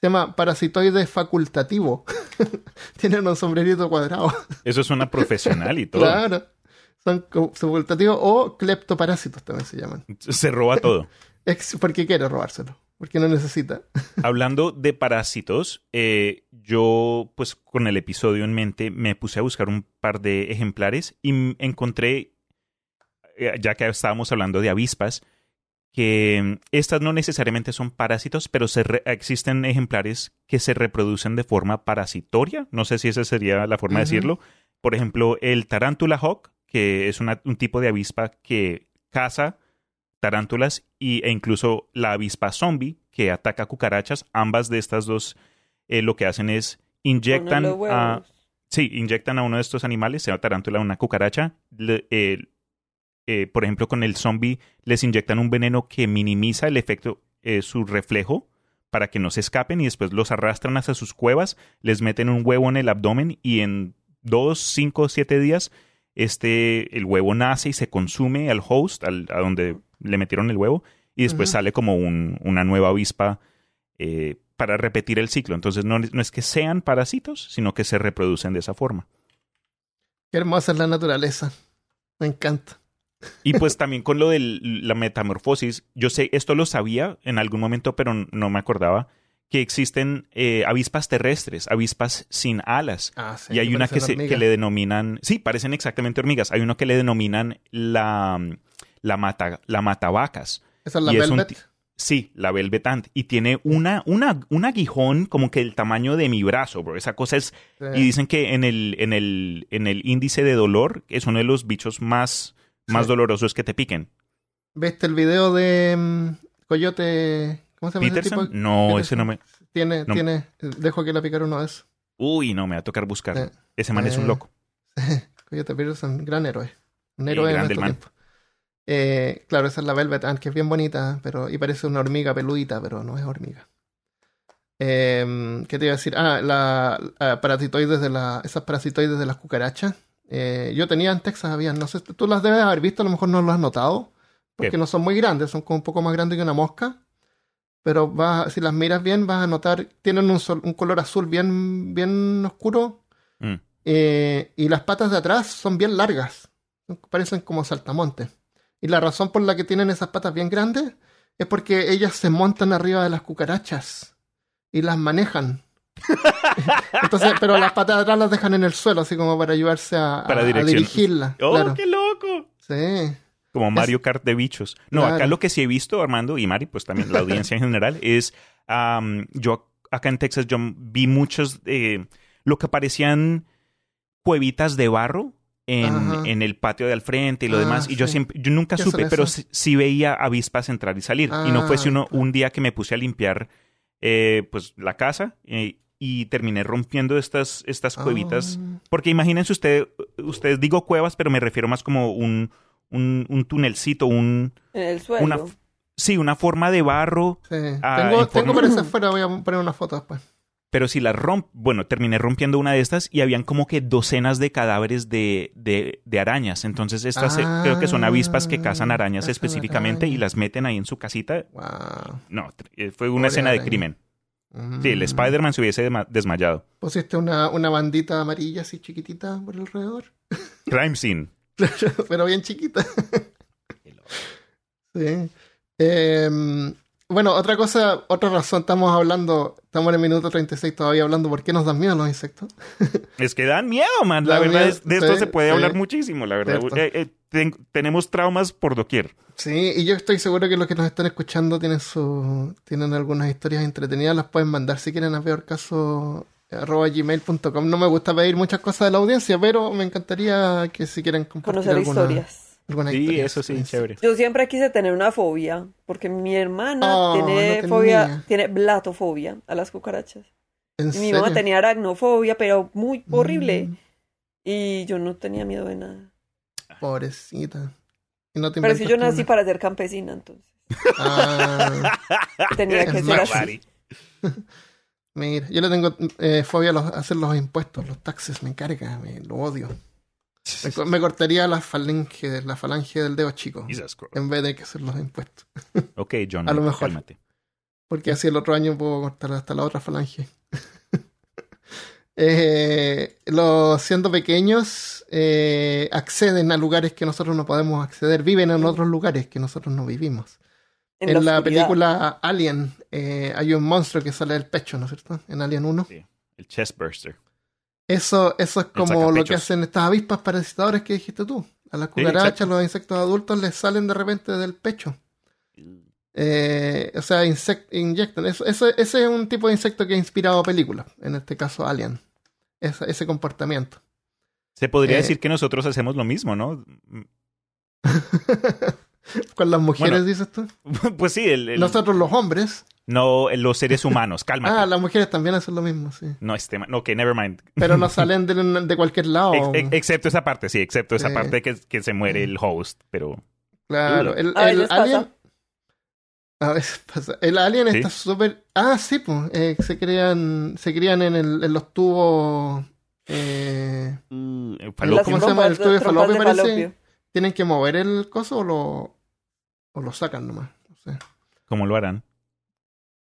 se llama parasitoide facultativo. Tienen un sombrerito cuadrado.
Eso suena profesional y todo.
Claro. Son facultativos o cleptoparásitos también se llaman.
Se roba todo.
Ex- porque quiere robárselo. Porque no necesita.
Hablando de parásitos, eh, yo, pues con el episodio en mente, me puse a buscar un par de ejemplares y encontré, eh, ya que estábamos hablando de avispas, que mm, estas no necesariamente son parásitos, pero se re- existen ejemplares que se reproducen de forma parasitoria. No sé si esa sería la forma de decirlo. Por ejemplo, el tarántula hawk, que es una- un tipo de avispa que caza tarántulas y, e incluso la avispa zombie que ataca cucarachas. Ambas de estas dos eh, lo que hacen es inyectan a, sí, inyectan a uno de estos animales, sea tarántula o una cucaracha. le- eh, eh, por ejemplo, con el zombie les inyectan un veneno que minimiza el efecto, su reflejo para que no se escapen y después los arrastran hacia sus cuevas, les meten un huevo en el abdomen y en dos, cinco, siete días este, el huevo nace y se consume al host, al, a donde le metieron el huevo, y después sale como un- una nueva avispa eh, para repetir el ciclo. Entonces no, no es que sean parásitos, sino que se reproducen de esa forma.
Qué hermosa es la naturaleza. Me encanta.
Y pues también con lo de la metamorfosis, yo sé, esto lo sabía en algún momento, pero no me acordaba, que existen eh, avispas terrestres, avispas sin alas.
Ah, sí,
y hay una que, se, que le denominan, sí, parecen exactamente hormigas. Hay uno que le denominan la, la, mata, la matabacas.
Esa es la
y es un
velvet.
Sí, la Velvet Ant. Y tiene una, una, un aguijón como que el tamaño de mi brazo, bro. Esa cosa es
Sí.
y dicen que en el, en el, en el índice de dolor es uno de los bichos más, más
Sí.
dolorosos que te piquen.
¿Viste el video de mm, Coyote? ¿Cómo se llama ese
¿Peterson?
tipo?
No,
Peterson.
ese no me.
Tiene,
no.
tiene. Dejo que la picar uno de esos.
Uy, no, me va a tocar buscarlo.
Sí.
Ese man es un
Eh,
loco.
Coyote Peterson, gran héroe. Un héroe
man.
tiempo. Eh, claro, esa es la Velvet Ant, que es bien bonita, pero y parece una hormiga peludita, pero no es hormiga. Eh, ¿Qué te iba a decir? Ah, la, la parasitoides de la, esas parasitoides de las cucarachas. Eh, yo tenía en Texas, había, no sé, tú las debes haber visto, a lo mejor no lo has notado, porque no son muy grandes, son como un poco más grandes que una mosca. Pero vas, si las miras bien, vas a notar, tienen un, sol- un color azul bien, bien oscuro,
Mm.
eh, y las patas de atrás son bien largas. Parecen como saltamontes. Y la razón por la que tienen esas patas bien grandes es porque ellas se montan arriba de las cucarachas y las manejan. Entonces, pero las patas de atrás las dejan en el suelo, así como para ayudarse a,
Para
a
dirección.
dirigirlas.
¡Oh,
claro.
qué loco!
Sí.
Como Mario Kart de bichos. No,
Claro.
acá lo que sí he visto, Armando y Mari, pues también la audiencia en general, es am, yo acá en Texas yo vi muchos eh, lo que parecían cuevitas de barro en, en el patio de al frente y lo
Ah,
demás. Y yo siempre, yo nunca
¿Qué
supe, pero sí, sí veía avispas entrar y salir. y no fue
Ah,
sino un día que me puse a limpiar eh, pues la casa eh, y terminé rompiendo estas, estas cuevitas.
Ah,
Porque imagínense usted, ustedes digo cuevas, pero me refiero más como un, un, un tunelcito, un
En el suelo.
una sí, una forma de barro.
sí.
Ah,
tengo,
en
tengo
forma-
esa afuera, voy a poner una foto después.
Pero si las romp, bueno, terminé rompiendo una de estas y habían como que docenas de cadáveres de, de, de arañas. Entonces estas eh, creo que son avispas que cazan
Ah,
arañas
cazan
específicamente y las meten ahí en su casita.
Wow.
No, eh, fue una
Pobre
escena de crimen.
Mm.
Sí, el Spider-Man se hubiese desmayado.
Pusiste una, una bandita amarilla así chiquitita por alrededor.
Crime scene.
pero bien chiquita. sí. Em, bueno, otra cosa, otra razón, estamos hablando, estamos en el minuto 36 todavía hablando por qué nos dan miedo los insectos.
Es que dan miedo, man. La
Dan
verdad
miedo,
es, de esto
sí,
se puede
sí.
hablar muchísimo, la verdad. Eh, eh, ten- tenemos traumas por doquier.
Sí, y yo estoy seguro que los que nos están escuchando tienen su, tienen algunas historias entretenidas, las pueden mandar si quieren a peor caso arroba gmail.com. No me gusta pedir muchas cosas de la audiencia, pero me encantaría que si quieren compartir
Conocer
alguna,
historias.
Alguna
Sí, eso sí, chévere.
Yo siempre quise tener una fobia, porque mi hermana
Oh,
tiene
no
fobia, tiene blatofobia a las cucarachas.
¿En
Y mi mamá tenía aracnofobia, pero muy horrible.
Mm,
Y yo no tenía miedo de nada.
pobrecita. Y no te
Pero si yo nací
una.
para ser campesina, entonces
Ah,
tenía que ser así.
mira, yo le tengo eh, fobia a, los- a hacer los impuestos, los taxes, me carga, me, lo odio. Me, me cortaría la falange, la falange del dedo chico en vez de que hacer los impuestos.
Ok, John,
A lo mejor.
cálmate.
Porque así el otro año puedo cortar hasta la otra falange. Eh, los siendo pequeños eh, acceden a lugares que nosotros no podemos acceder, viven en otros lugares que nosotros no vivimos. En, la,
oscuridad.
película Alien eh, hay un monstruo que sale del pecho, ¿no es cierto? En Alien 1.
Sí, el chest burster.
Eso, eso es como lo que hacen estas avispas parasitadoras que dijiste tú. A las cucarachas, los insectos adultos les salen de repente del pecho. Eh, o sea, insect- inyectan. Eso, eso- ese es un tipo de insecto que ha inspirado películas. En este caso, Alien. Esa- ese comportamiento.
Se podría
Eh,
decir que nosotros hacemos lo mismo, ¿no?
Con las mujeres,
Bueno,
dices tú.
pues sí, el, el-
Nosotros los hombres.
No los seres humanos, cálmate.
Ah, las mujeres también hacen lo mismo, sí.
No, este, que never mind.
Pero no salen de, de cualquier lado.
Ex- ex- excepto esa parte, sí, excepto esa
Sí.
parte que, que se muere el host, pero
Claro, el, alien.
pasa.
A veces pasa. El alien
Sí.
está súper. Ah, sí, pues. eh, se crean, se crían en, el- en los tubos. eh,
eh, falopio.
¿Cómo se llama? El tubo de falopio, parece.
falopio.
¿Tienen que mover el coso o lo, o lo sacan nomás? No sé.
¿Cómo lo harán?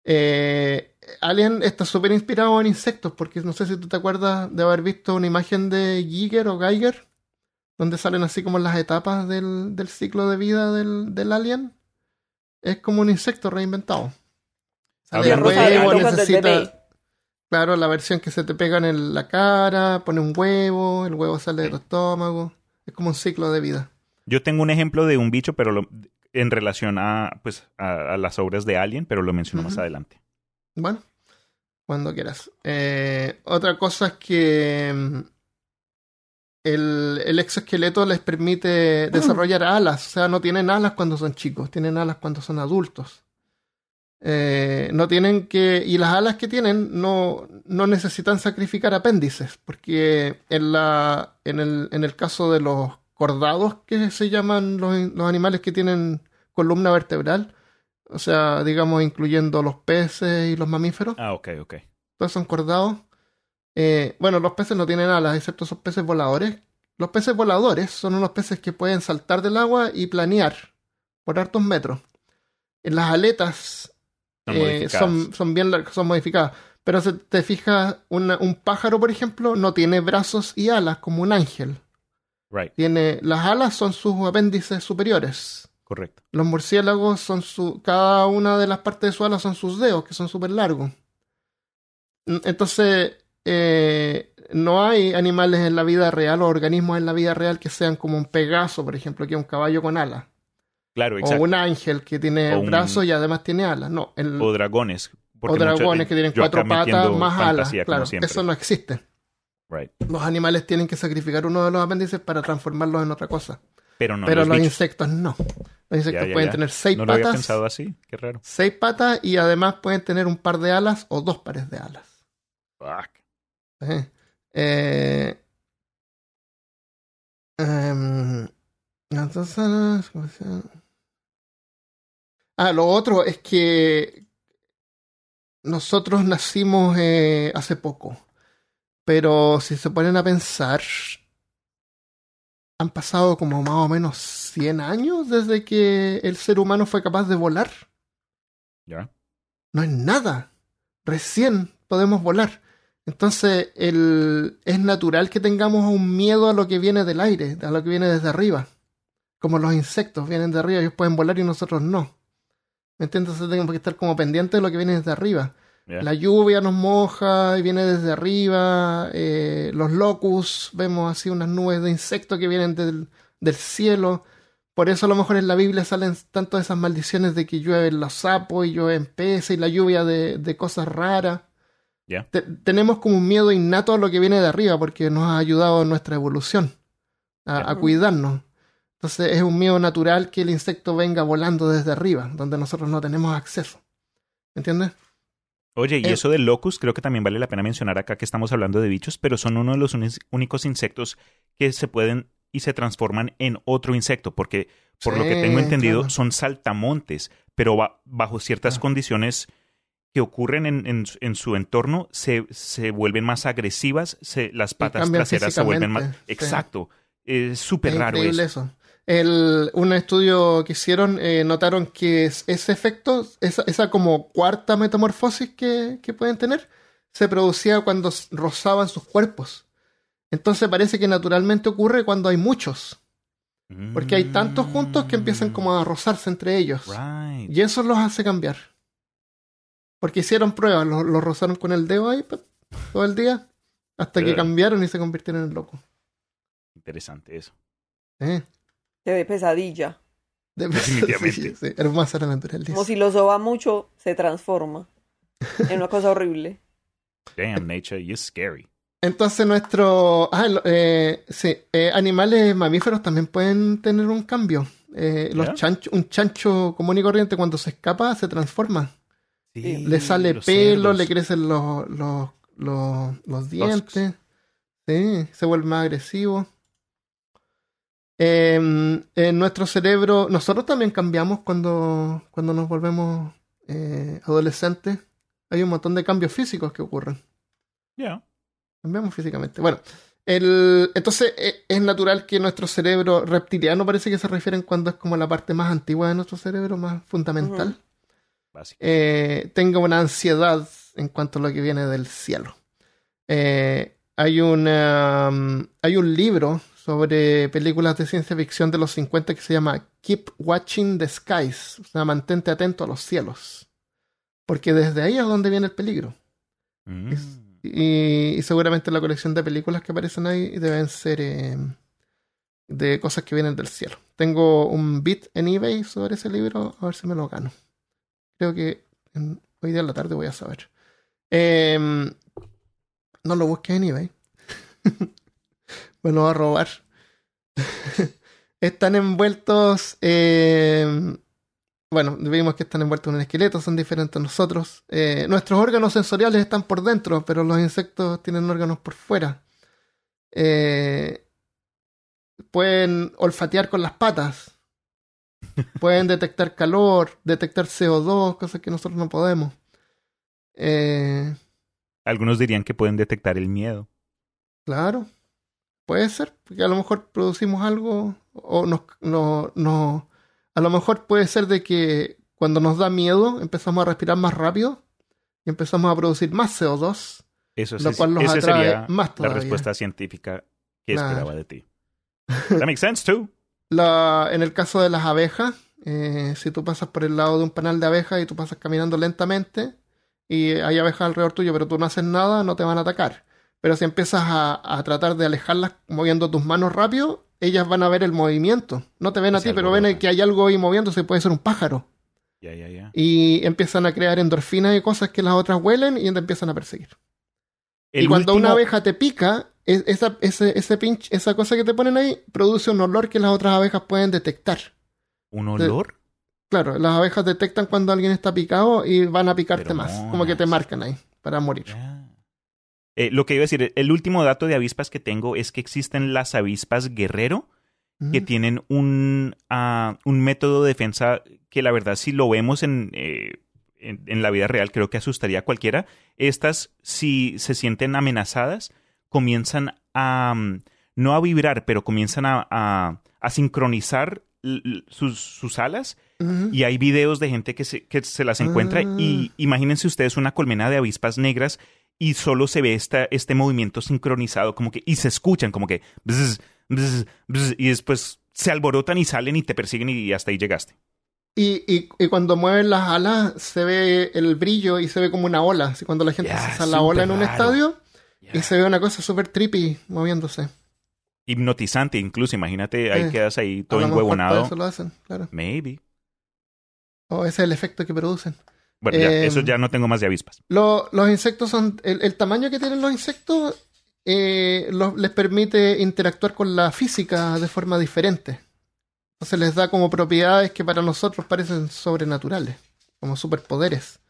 Eh, Alien está súper inspirado en insectos, porque no sé si tú te acuerdas de haber visto una imagen de Giger o Geiger, donde salen así como las etapas del, del ciclo de vida del, del alien. Es como un insecto reinventado. Sale
Hablando
el
de
huevo, necesita, claro, la versión que se te pegan en la cara, pone un huevo, el huevo sale de tu estómago. Es como un ciclo de vida.
Yo tengo un ejemplo de un bicho, pero lo- en relación a, pues, a, a las obras de Alien, pero lo menciono más adelante.
Bueno, cuando quieras. Eh, otra cosa es que mm, el, el exoesqueleto les permite desarrollar alas. O sea, no tienen alas cuando son chicos, tienen alas cuando son adultos. Eh, no tienen que. Y las alas que tienen no, no necesitan sacrificar apéndices. Porque en, la, en, el, en el caso de los cordados, que se llaman los, los animales que tienen columna vertebral, o sea, digamos, incluyendo los peces y los mamíferos,
Ah, ok, ok.
todos son cordados. Eh, bueno, los peces no tienen alas, excepto esos peces voladores. Los peces voladores son unos peces que pueden saltar del agua y planear por hartos metros. En las aletas
Son
eh,
modificadas.
son, son bien largas, son modificadas. Pero si te fijas, una- un pájaro, por ejemplo, no tiene brazos y alas como un ángel.
Right,
Tiene, las alas son sus apéndices superiores.
correcto.
Los murciélagos son su. Cada una de las partes de su ala son sus dedos, que son súper largos. Entonces, eh, no hay animales en la vida real o organismos en la vida real que sean como un Pegaso, por ejemplo, que es un caballo con alas.
Claro,
O
exacto.
un ángel que tiene
O un-
brazos y además tiene alas. No, el-
O dragones.
o dragones que tienen
yo
cuatro patas más alas. Claro, eso no existe.
Right.
Los animales tienen que sacrificar uno de los apéndices para transformarlos en otra cosa.
Pero no
pero
los bichos.
insectos no. Los insectos
Ya, ya,
pueden
ya.
tener seis
No lo había
patas.
pensado así. Qué raro.
Seis patas y además pueden tener un par de alas o dos pares de alas.
Fuck.
¿eh? Eh, em, entonces. Ah, lo otro es que nosotros nacimos eh, hace poco, pero si se ponen a pensar, han pasado como más o menos 100 años desde que el ser humano fue capaz de volar.
¿Ya?
No es nada. Recién podemos volar. Entonces, el, es natural que tengamos un miedo a lo que viene del aire, a lo que viene desde arriba. Como los insectos vienen de arriba, ellos pueden volar y nosotros no. ¿Me entiendes? Entonces tenemos que estar como pendientes de lo que viene desde arriba. La lluvia nos moja y viene desde arriba. eh, los locus, vemos así unas nubes de insectos que vienen del, del cielo. Por eso a lo mejor en la Biblia salen tanto esas maldiciones de que llueven los sapos y llueven peces y la lluvia de, de cosas raras.
Ya.
Te- tenemos como un miedo innato a lo que viene de arriba porque nos ha ayudado en nuestra evolución a, a cuidarnos. Entonces es un miedo natural que el insecto venga volando desde arriba, donde nosotros no tenemos acceso. ¿Me entiendes?
Oye, y
Eh,
eso del locus, creo que también vale la pena mencionar acá que estamos hablando de bichos, pero son uno de los únicos insectos que se pueden y se transforman en otro insecto, porque por lo que tengo entendido
claro.
son saltamontes, pero ba- bajo ciertas
Ah.
condiciones que ocurren en, en su- en su entorno se, se vuelven más agresivas, se, las patas traseras se vuelven más...
sí.
Exacto. Es súper
Es
raro eso.
El, un estudio que hicieron eh, notaron que es- ese efecto, esa, esa como cuarta metamorfosis que, que pueden tener, se producía cuando rozaban sus cuerpos. Entonces parece que naturalmente ocurre cuando hay muchos, porque hay tantos juntos que empiezan como a rozarse entre ellos.
Right.
Y eso los hace cambiar. Porque hicieron pruebas, los lo rozaron con el dedo ahí todo el día, hasta que cambiaron y se convirtieron en locos.
Interesante eso.
¿Eh?
Se ve pesadilla.
De-
Definitivamente.
Sí, hermosa la naturaleza.
Como si lo soba mucho, se transforma en una cosa horrible.
Damn, nature, you're scary.
Entonces nuestro... Ah, eh, sí, eh, animales mamíferos también pueden tener un cambio. Eh, los
¿Ya?
chancho- un chancho común y corriente cuando se escapa se transforma.
Sí.
le sale pelo,
cerdos.
le crecen los, los, los, los dientes. Sí, se vuelve más agresivo. Eh, en nuestro cerebro, nosotros también cambiamos cuando, cuando nos volvemos eh, adolescentes. Hay un montón de cambios físicos que ocurren.
Yeah.
Cambiamos físicamente. Bueno, el, entonces eh, es natural que nuestro cerebro reptiliano parece que se refieren cuando es como la parte más antigua de nuestro cerebro, más fundamental.
Básico.
eh, tenga una ansiedad en cuanto a lo que viene del cielo. Eh, hay, una, um, hay un libro sobre películas de ciencia ficción de los 50 que se llama Keep Watching the Skies, o sea, mantente atento a los cielos, porque desde ahí es donde viene el peligro.
Mm.
Y, y seguramente la colección de películas que aparecen ahí deben ser eh, de cosas que vienen del cielo. Tengo un bit en eBay sobre ese libro, a ver si me lo gano. Creo que en- hoy día en la tarde voy a saber. Em, no lo busques en eBay. me lo va a robar. están envueltos. em, bueno, vimos que están envueltos en un esqueleto, son diferentes a nosotros. Eh, nuestros órganos sensoriales están por dentro, pero los insectos tienen órganos por fuera. Eh, pueden olfatear con las patas. Pueden detectar calor, detectar CO2, cosas que nosotros no podemos. Eh,
Algunos dirían que pueden detectar el miedo.
Claro, puede ser, porque a lo mejor producimos algo o nos, no, no- a lo mejor puede ser de que cuando nos da miedo empezamos a respirar más rápido y empezamos a producir más CO2,
Eso
lo
es,
cual nos atrae
sería
más
la
todavía.
respuesta científica que esperaba de ti. That makes sense too.
La- en el caso de las abejas, eh, si tú pasas por el lado de un panal de abejas y tú pasas caminando lentamente y hay abejas alrededor tuyo, pero tú no haces nada, no te van a atacar. Pero si empiezas a, a tratar de alejarlas moviendo tus manos rápido, ellas van a ver el movimiento. No te ven a ti, pero ven que hay algo ahí moviéndose, puede ser un pájaro.
Ya, ya, ya.
Y empiezan a crear endorfinas y cosas que las otras huelen y te empiezan a perseguir.
El
y cuando
último-
una abeja te pica, es- esa, ese, ese pinch, esa cosa que te ponen ahí produce un olor que las otras abejas pueden detectar.
¿Un olor?
Claro, las abejas detectan cuando alguien está picado y van a picarte
Pero
más. Como que te marcan ahí para morir.
Eh, lo que iba a decir, el último dato de avispas que tengo es que existen las avispas guerrero que
Mm.
tienen un, ah, un método de defensa que la verdad si lo vemos en, eh, en, en la vida real creo que asustaría a cualquiera. Estas si se sienten amenazadas comienzan a mm, no a vibrar pero comienzan a, a- a sincronizar sus, sus alas y hay videos de gente que se, que se las encuentra
Ah.
y imagínense ustedes una colmena de avispas negras y solo se ve esta, este movimiento sincronizado como que y se escuchan como que bzz, bzz, bzz, y después se alborotan y salen y te persiguen y hasta ahí llegaste.
Y, y, y cuando mueven las alas se ve el brillo y se ve como una ola. Así cuando la gente
Ya,
se la ola en un
raro.
estadio y se ve una cosa súper trippy moviéndose.
Hipnotizante incluso, imagínate, ahí
Eh,
quedas ahí todo enhuevonado.
Eso lo hacen, claro.
Maybe.
O ese es el efecto que producen.
Bueno, ya,
Eh,
eso ya no tengo más de avispas.
Lo- los insectos son. El, el tamaño que tienen los insectos eh, los- les permite interactuar con la física de forma diferente. Entonces les da como propiedades que para nosotros parecen sobrenaturales, como superpoderes.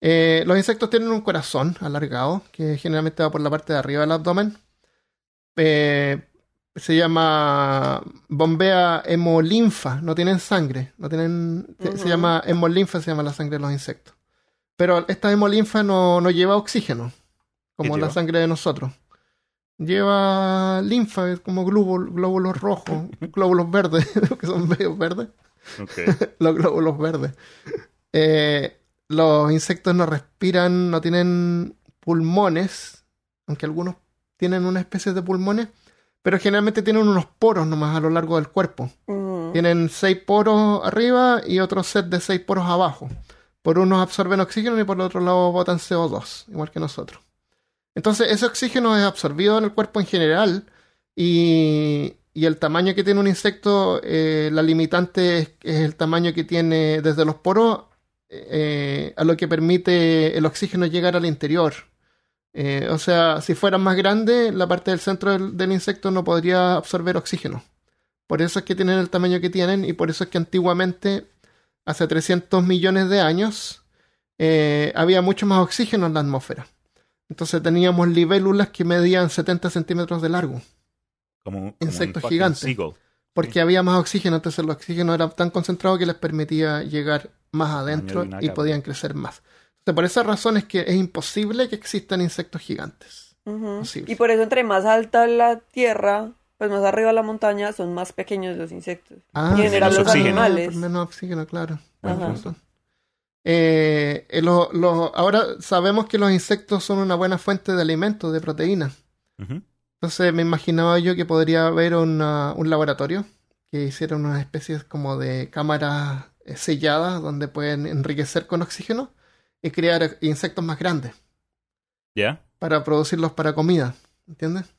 Eh, los insectos tienen un corazón alargado, que generalmente va por la parte de arriba del abdomen. Eh, se llama bombea hemolinfa, no tienen sangre, no tienen, se- llama hemolinfa, se llama la sangre de los insectos. Pero esta hemolinfa no, no lleva oxígeno, como
¿Qué
la sangre de nosotros. Lleva linfa, es como glóbulos, glóbulos rojos, glóbulos verdes, que son verdes, los glóbulos verdes. Eh, los insectos no respiran, no tienen pulmones, aunque algunos tienen una especie de pulmones, pero generalmente tienen unos poros nomás a lo largo del cuerpo.
Ujú.
Tienen seis poros arriba y otro set de seis poros abajo. Por unos absorben oxígeno y por el otro lado botan CO2, igual que nosotros. Entonces ese oxígeno es absorbido en el cuerpo en general y, y el tamaño que tiene un insecto, eh, la limitante es, es el tamaño que tiene desde los poros eh, a lo que permite el oxígeno llegar al interior. Eh, o sea, si fuera más grande, la parte del centro del, del insecto no podría absorber oxígeno. Por eso es que tienen el tamaño que tienen y por eso es que antiguamente, hace 300 millones de años, eh, había mucho más oxígeno en la atmósfera. Entonces teníamos libélulas que medían 70 centímetros de largo,
Como,
Insectos gigantes.
seagull.
porque había más oxígeno, entonces el oxígeno era tan concentrado que les permitía llegar más adentro y podían crecer más. Entonces, por esa razón es que es imposible que existan insectos gigantes.
Y por eso entre más alta la tierra, pues más arriba la montaña, son más pequeños los insectos.
Ah,
Y general
los
animales.
por menos oxígeno, claro. Eh, eh, lo- lo- ahora sabemos que los insectos son una buena fuente de alimento, de proteína.
Ujú.
Entonces me imaginaba yo que podría haber una- un laboratorio que hiciera unas especies como de cámaras eh, selladas donde pueden enriquecer con oxígeno y crear insectos más grandes
¿Ya?
para producirlos para comida. ¿Entiendes?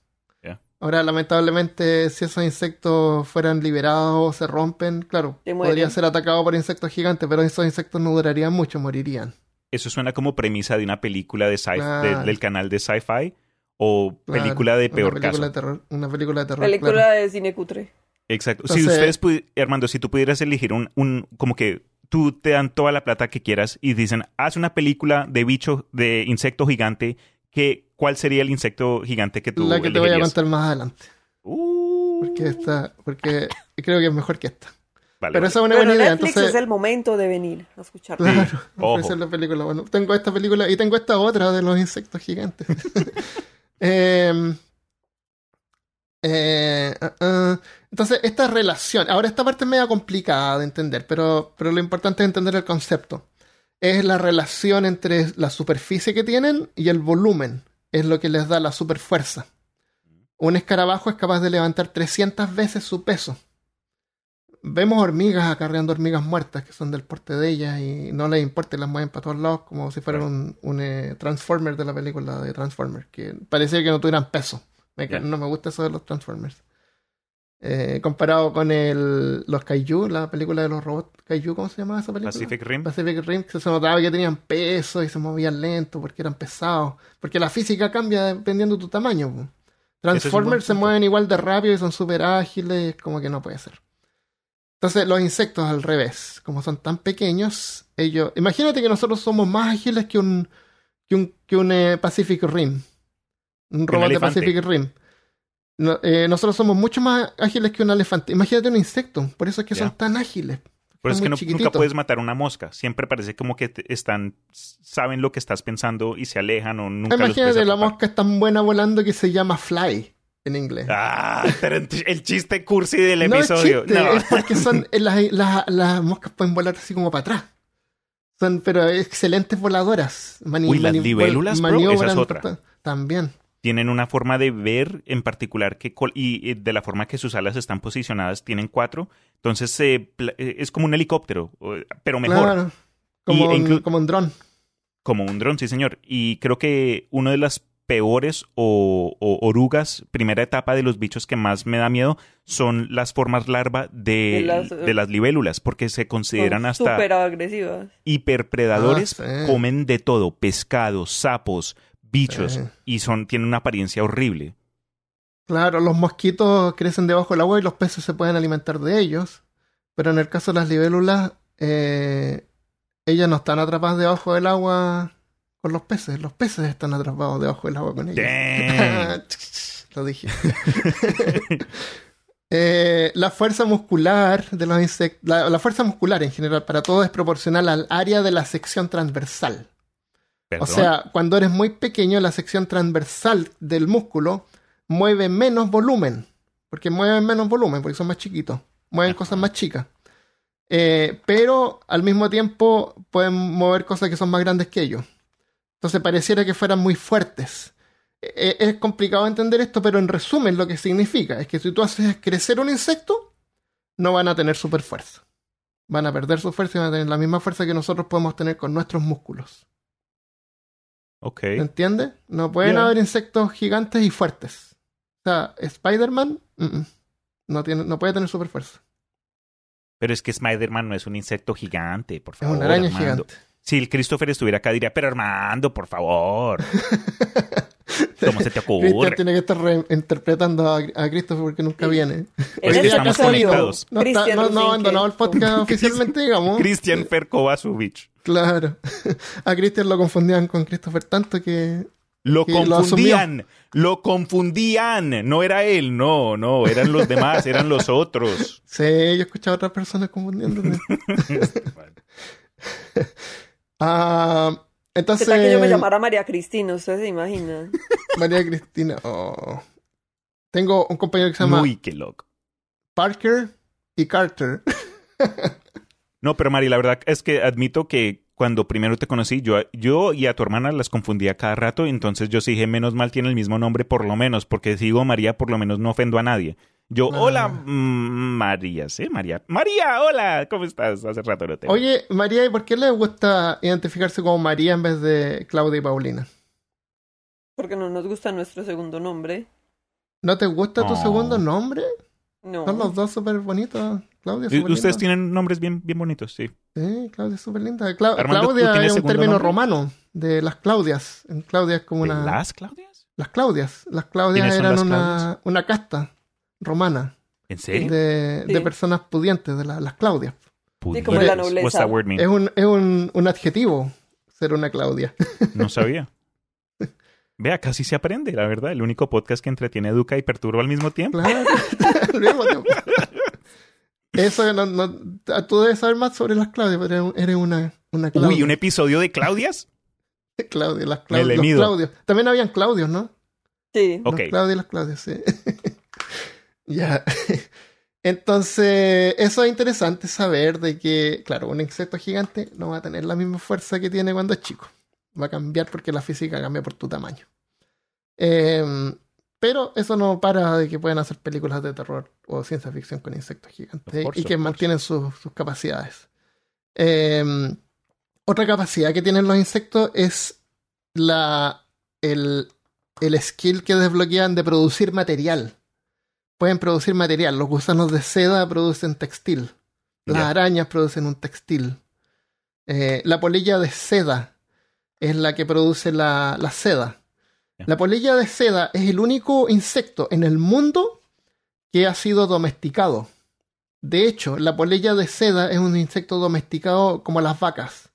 Ya.
Ahora, lamentablemente, si esos insectos fueran liberados o se rompen, claro,
Te mueren.
podría ser atacado por insectos gigantes, pero esos insectos no durarían mucho, morirían.
Eso suena como premisa de una película de sci
Claro.
de- del canal de sci-fi o
Claro,
película de
una
peor
película
caso.
de terror, una película de terror.
Película
claro.
de cine cutre.
Exacto. si ustedes, pudi- Armando, si tú pudieras elegir un, un, como que tú te dan toda la plata que quieras y dicen, haz una película de bicho, de insecto gigante, que, ¿cuál sería el insecto gigante que tú
La que te voy a contar más adelante.
Uh,
Porque esta, porque creo que es mejor que esta.
vale,
Pero
vale.
esa es una
Pero
buena idea.
Netflix
Entonces,
es el momento de venir a escucharlo.
claro,
ojo.
ofrecer la película. Bueno, tengo esta película y tengo esta otra de los insectos gigantes. Em, eh, ah, ah. entonces, esta relación, ahora esta parte es media complicada de entender, pero, pero lo importante es entender el concepto. Es la relación entre la superficie que tienen y el volumen. Es lo que les da la superfuerza. Un escarabajo es capaz de levantar 300 veces su peso. Vemos hormigas acarreando hormigas muertas que son del porte de ellas y no les importa y las mueven para todos lados como si fueran un, un, eh, Transformer de la película de Transformers, que parecía que no tuvieran peso. Me. No me gusta eso de los Transformers. Eh, comparado con el, los Kaiju, la película de los robots Kaiju, ¿cómo se llamaba esa película?
Pacific Rim.
Pacific Rim, que se notaba que tenían peso y se movían lento porque eran pesados. Porque la física cambia dependiendo de tu tamaño. po.
Es
Transformers se mueven igual de rápido y son súper ágiles, como que no puede ser. Entonces, los insectos al revés, como son tan pequeños, ellos. Imagínate que nosotros somos más ágiles que un, que un, que un eh, Pacific Rim. Un robot de. Pacific Rim. No, eh, nosotros somos mucho más ágiles que un elefante. Imagínate un insecto, por eso es que son tan ágiles.
Pero es
Son
que no- nunca puedes matar una mosca. Siempre parece como que te- están, saben lo que estás pensando y se alejan o nunca los puedes
Imagínate, la mosca es tan buena volando que se llama fly en inglés.
Ah, pero el chiste cursi del
no
episodio.
es chiste,
No.
es porque son las, las- las moscas pueden volar así como para atrás. Son pero excelentes voladoras. Mani-
Uy, las libélulas, bro, esa es otra.
ta- También.
Tienen una forma de ver en particular que col- y de la forma que sus alas están posicionadas, tienen cuatro. Entonces eh, pla- es como un helicóptero, pero mejor.
Claro. Como,
Y-
un, como un dron.
Como un dron, sí, señor. Y creo que una de las peores o, o orugas, primera etapa de los bichos que más me da miedo, son las formas larva de,
De las-
de las libélulas, porque se consideran hasta
súper agresivas.
hiperpredadores,
Ah, sí.
comen de todo, pescados, sapos, bichos,
Sí.
y son, tienen una apariencia horrible.
Claro, los mosquitos crecen debajo del agua y los peces se pueden alimentar de ellos. Pero en el caso de las libélulas, eh, ellas no están atrapadas debajo del agua con los peces. Los peces están atrapados debajo del agua con ellas.
Damn.
Lo dije. Eh, la fuerza muscular de los insectos, la, la fuerza muscular en general para todo es proporcional al área de la sección transversal. O sea, cuando eres muy pequeño, la sección transversal del músculo mueve menos volumen. Porque mueven menos volumen, porque son más chiquitos. Mueven cosas más chicas. Eh, pero al mismo tiempo pueden mover cosas que son más grandes que ellos. Entonces pareciera que fueran muy fuertes. Eh, es complicado entender esto, pero en resumen lo que significa es que si tú haces crecer un insecto, no van a tener super fuerza. Van a perder su fuerza y van a tener la misma fuerza que nosotros podemos tener con nuestros músculos.
Ok.
¿Se entiende? No pueden
Yeah.
haber insectos gigantes y fuertes. O sea, Spider-Man mm, mm, no, tiene, no puede tener super fuerza.
Pero es que Spider-Man no es un insecto gigante, por
Es
favor.
una araña
Armando.
gigante.
Si el Christopher estuviera acá, diría, pero Armando, por favor. ¿Cómo se te ocurre?
tiene que estar reinterpretando a, a Christopher porque nunca
Sí.
viene.
En
Hoy
que
día
estamos conectados.
No, está- no, no ha abandonado el podcast oficialmente, digamos.
Cristian Perkovasovich.
Claro. A Christian lo confundían con Christopher tanto que.
Lo
Que
confundían, lo, confundían. No era él, no, no, eran los demás, eran los otros.
Sí, yo he escuchado a otras personas confundiéndome. Ah,
¿Qué
entonces.
tal que yo me llamara María Cristina? ¿Ustedes se imaginan?
María Cristina. oh. Tengo un compañero que se llama
Uy, qué loco.
Parker y Carter.
No, pero Mari, la verdad es que admito que cuando primero te conocí, yo, yo y a tu hermana las confundía cada rato, entonces yo sí dije, menos mal tiene el mismo nombre por lo menos, porque si digo María, por lo menos no ofendo a nadie. Yo,
Ah.
hola, mm, María, ¿sí? María. María, hola, ¿cómo estás? Hace rato no te.
Oye, María, ¿y por qué le gusta identificarse como María en vez de Claudia y Paulina?
Porque no nos gusta nuestro segundo nombre.
¿No te gusta tu segundo nombre?
No.
Son los dos súper bonitos. Claudia es
Ustedes
linda.
tienen nombres bien, bien bonitos, sí.
Sí, Claudia es súper linda. Cla-
Armando, ¿tú
Claudia es un término
nombre?
romano de las Claudias. En Claudia es como
¿De
una...
¿Las Claudias?
Las Claudias. Las Claudias
¿Quiénes son
eran
las
una,
Claudias?
una casta romana
¿En serio?
de,
Sí.
de personas pudientes, de la- las Claudias.
Sí, como la
Pudientes.
nobleza.
What's that word mean?
Es un, es un, un adjetivo ser una Claudia.
No sabía. Vea, casi se aprende, la verdad. El único podcast que entretiene, educa y perturba al mismo tiempo.
Claro. Al mismo tiempo. Eso no, no, tú debes saber más sobre las Claudias, pero eres un- eres una, una Claudia.
Uy, un episodio de Claudias.
Claudia, las Claudias, los
mido.
Claudios. También habían Claudios, ¿no?
Sí.
Ok.
Los Claudios y las Claudias, sí. ya. Entonces, eso es interesante saber de que, claro, un insecto gigante no va a tener la misma fuerza que tiene cuando es chico. Va a cambiar porque la física cambia por tu tamaño. Em, pero eso no para de que puedan hacer películas de terror o ciencia ficción con insectos gigantes
course,
y que mantienen sus, sus capacidades. Em, otra capacidad que tienen los insectos es la, el, el skill que desbloquean de producir material. pueden producir material. Los gusanos de seda producen textil. Las arañas producen un textil. Eh, la polilla de seda es la que produce la, la seda. La polilla de seda es el único insecto en el mundo que ha sido domesticado. De hecho, la polilla de seda es un insecto domesticado como las vacas.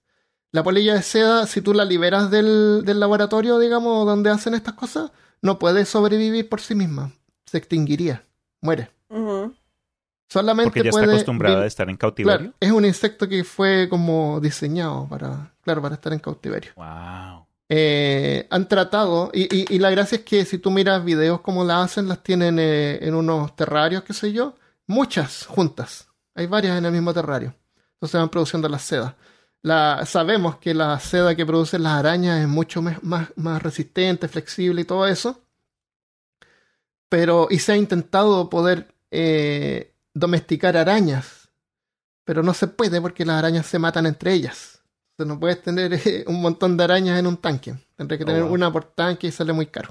La polilla de seda, si tú la liberas del, del laboratorio, digamos, donde hacen estas cosas, no puede sobrevivir por sí misma. Se extinguiría. Muere. Solamente
Porque ya está acostumbrada a estar en cautiverio.
Claro, es un insecto que fue como diseñado para, claro, para estar en cautiverio.
Wow.
Eh, han tratado, y, y- y la gracia es que si tú miras videos como la hacen, las tienen eh, en unos terrarios, qué sé yo, muchas juntas. Hay varias en el mismo terrario. Entonces van produciendo la seda. La, sabemos que la seda que producen las arañas es mucho más, más resistente, flexible y todo eso. Pero, y se ha intentado poder eh, domesticar arañas, pero no se puede porque las arañas se matan entre ellas. Entonces no puedes tener eh, un montón de arañas en un tanque. Tendré que
Oh,
tener
wow.
una por tanque y sale muy caro.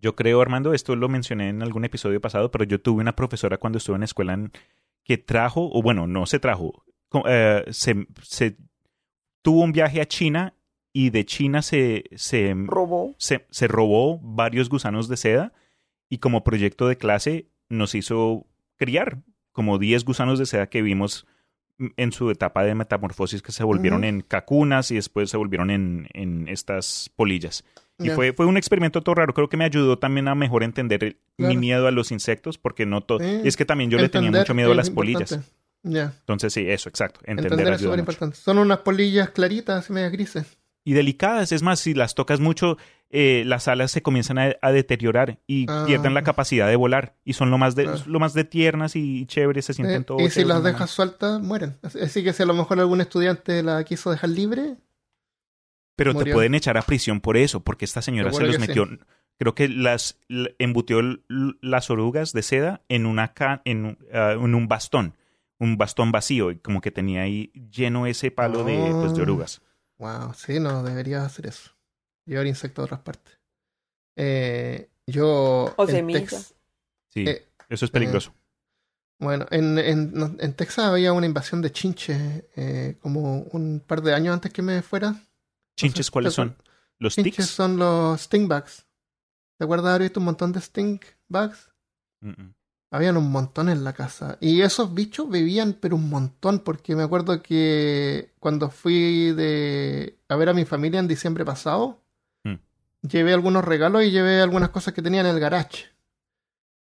Yo creo, Armando, esto lo mencioné en algún episodio pasado, pero yo tuve una profesora cuando estuve en la escuela en- que trajo, o bueno, no se trajo, eh, se, se tuvo un viaje a China y de China se, se,
Robó.
se, se robó varios gusanos de seda y como proyecto de clase nos hizo criar como 10 gusanos de seda que vimos en su etapa de metamorfosis que se volvieron en cacunas y después se volvieron en, en estas polillas. Y fue, fue un experimento todo raro. Creo que me ayudó también a mejor entender el- mi miedo a los insectos, porque no todo.
Sí.
Es que también yo le tenía mucho miedo a las polillas.
importante.
Entonces, sí, eso, exacto. Entender,
entender es súper importante. Son unas polillas claritas, medio grises.
Y delicadas. Es más, si las tocas mucho, eh, las alas se comienzan a, a deteriorar y
Ah.
pierden la capacidad de volar. Y son lo más de, lo más de tiernas y chéveres. Se sienten
Eh,
todo
y si las dejas sueltas, mueren. Así, que si a lo mejor algún estudiante la quiso dejar libre,
Pero te pueden echar a prisión por eso, porque esta señora se los metió. Creo que las embutió las orugas de seda en una ca- en, un- ah, en un bastón, un bastón vacío, y como que tenía ahí lleno ese palo de, pues, de
Ah.
orugas.
Wow, sí, no, deberías hacer eso. Llevar insectos a otras partes. Eh, yo.
O
en
semillas.
Sí,
Eh,
eso es peligroso.
Bueno, en, en, en Texas había una invasión de chinches eh, como un par de años antes que me fuera.
¿Chinches
sé,
cuáles
¿te
son? ¿Los
Chinches
ticks?
son los stingbugs. ¿Te acuerdas de haber visto un montón de stingbugs?
Mm, mm.
Habían un montón en la casa. Y esos bichos vivían, pero un montón, porque me acuerdo que cuando fui de a ver a mi familia en diciembre pasado,
Mm.
llevé algunos regalos y llevé algunas cosas que tenía en el garage.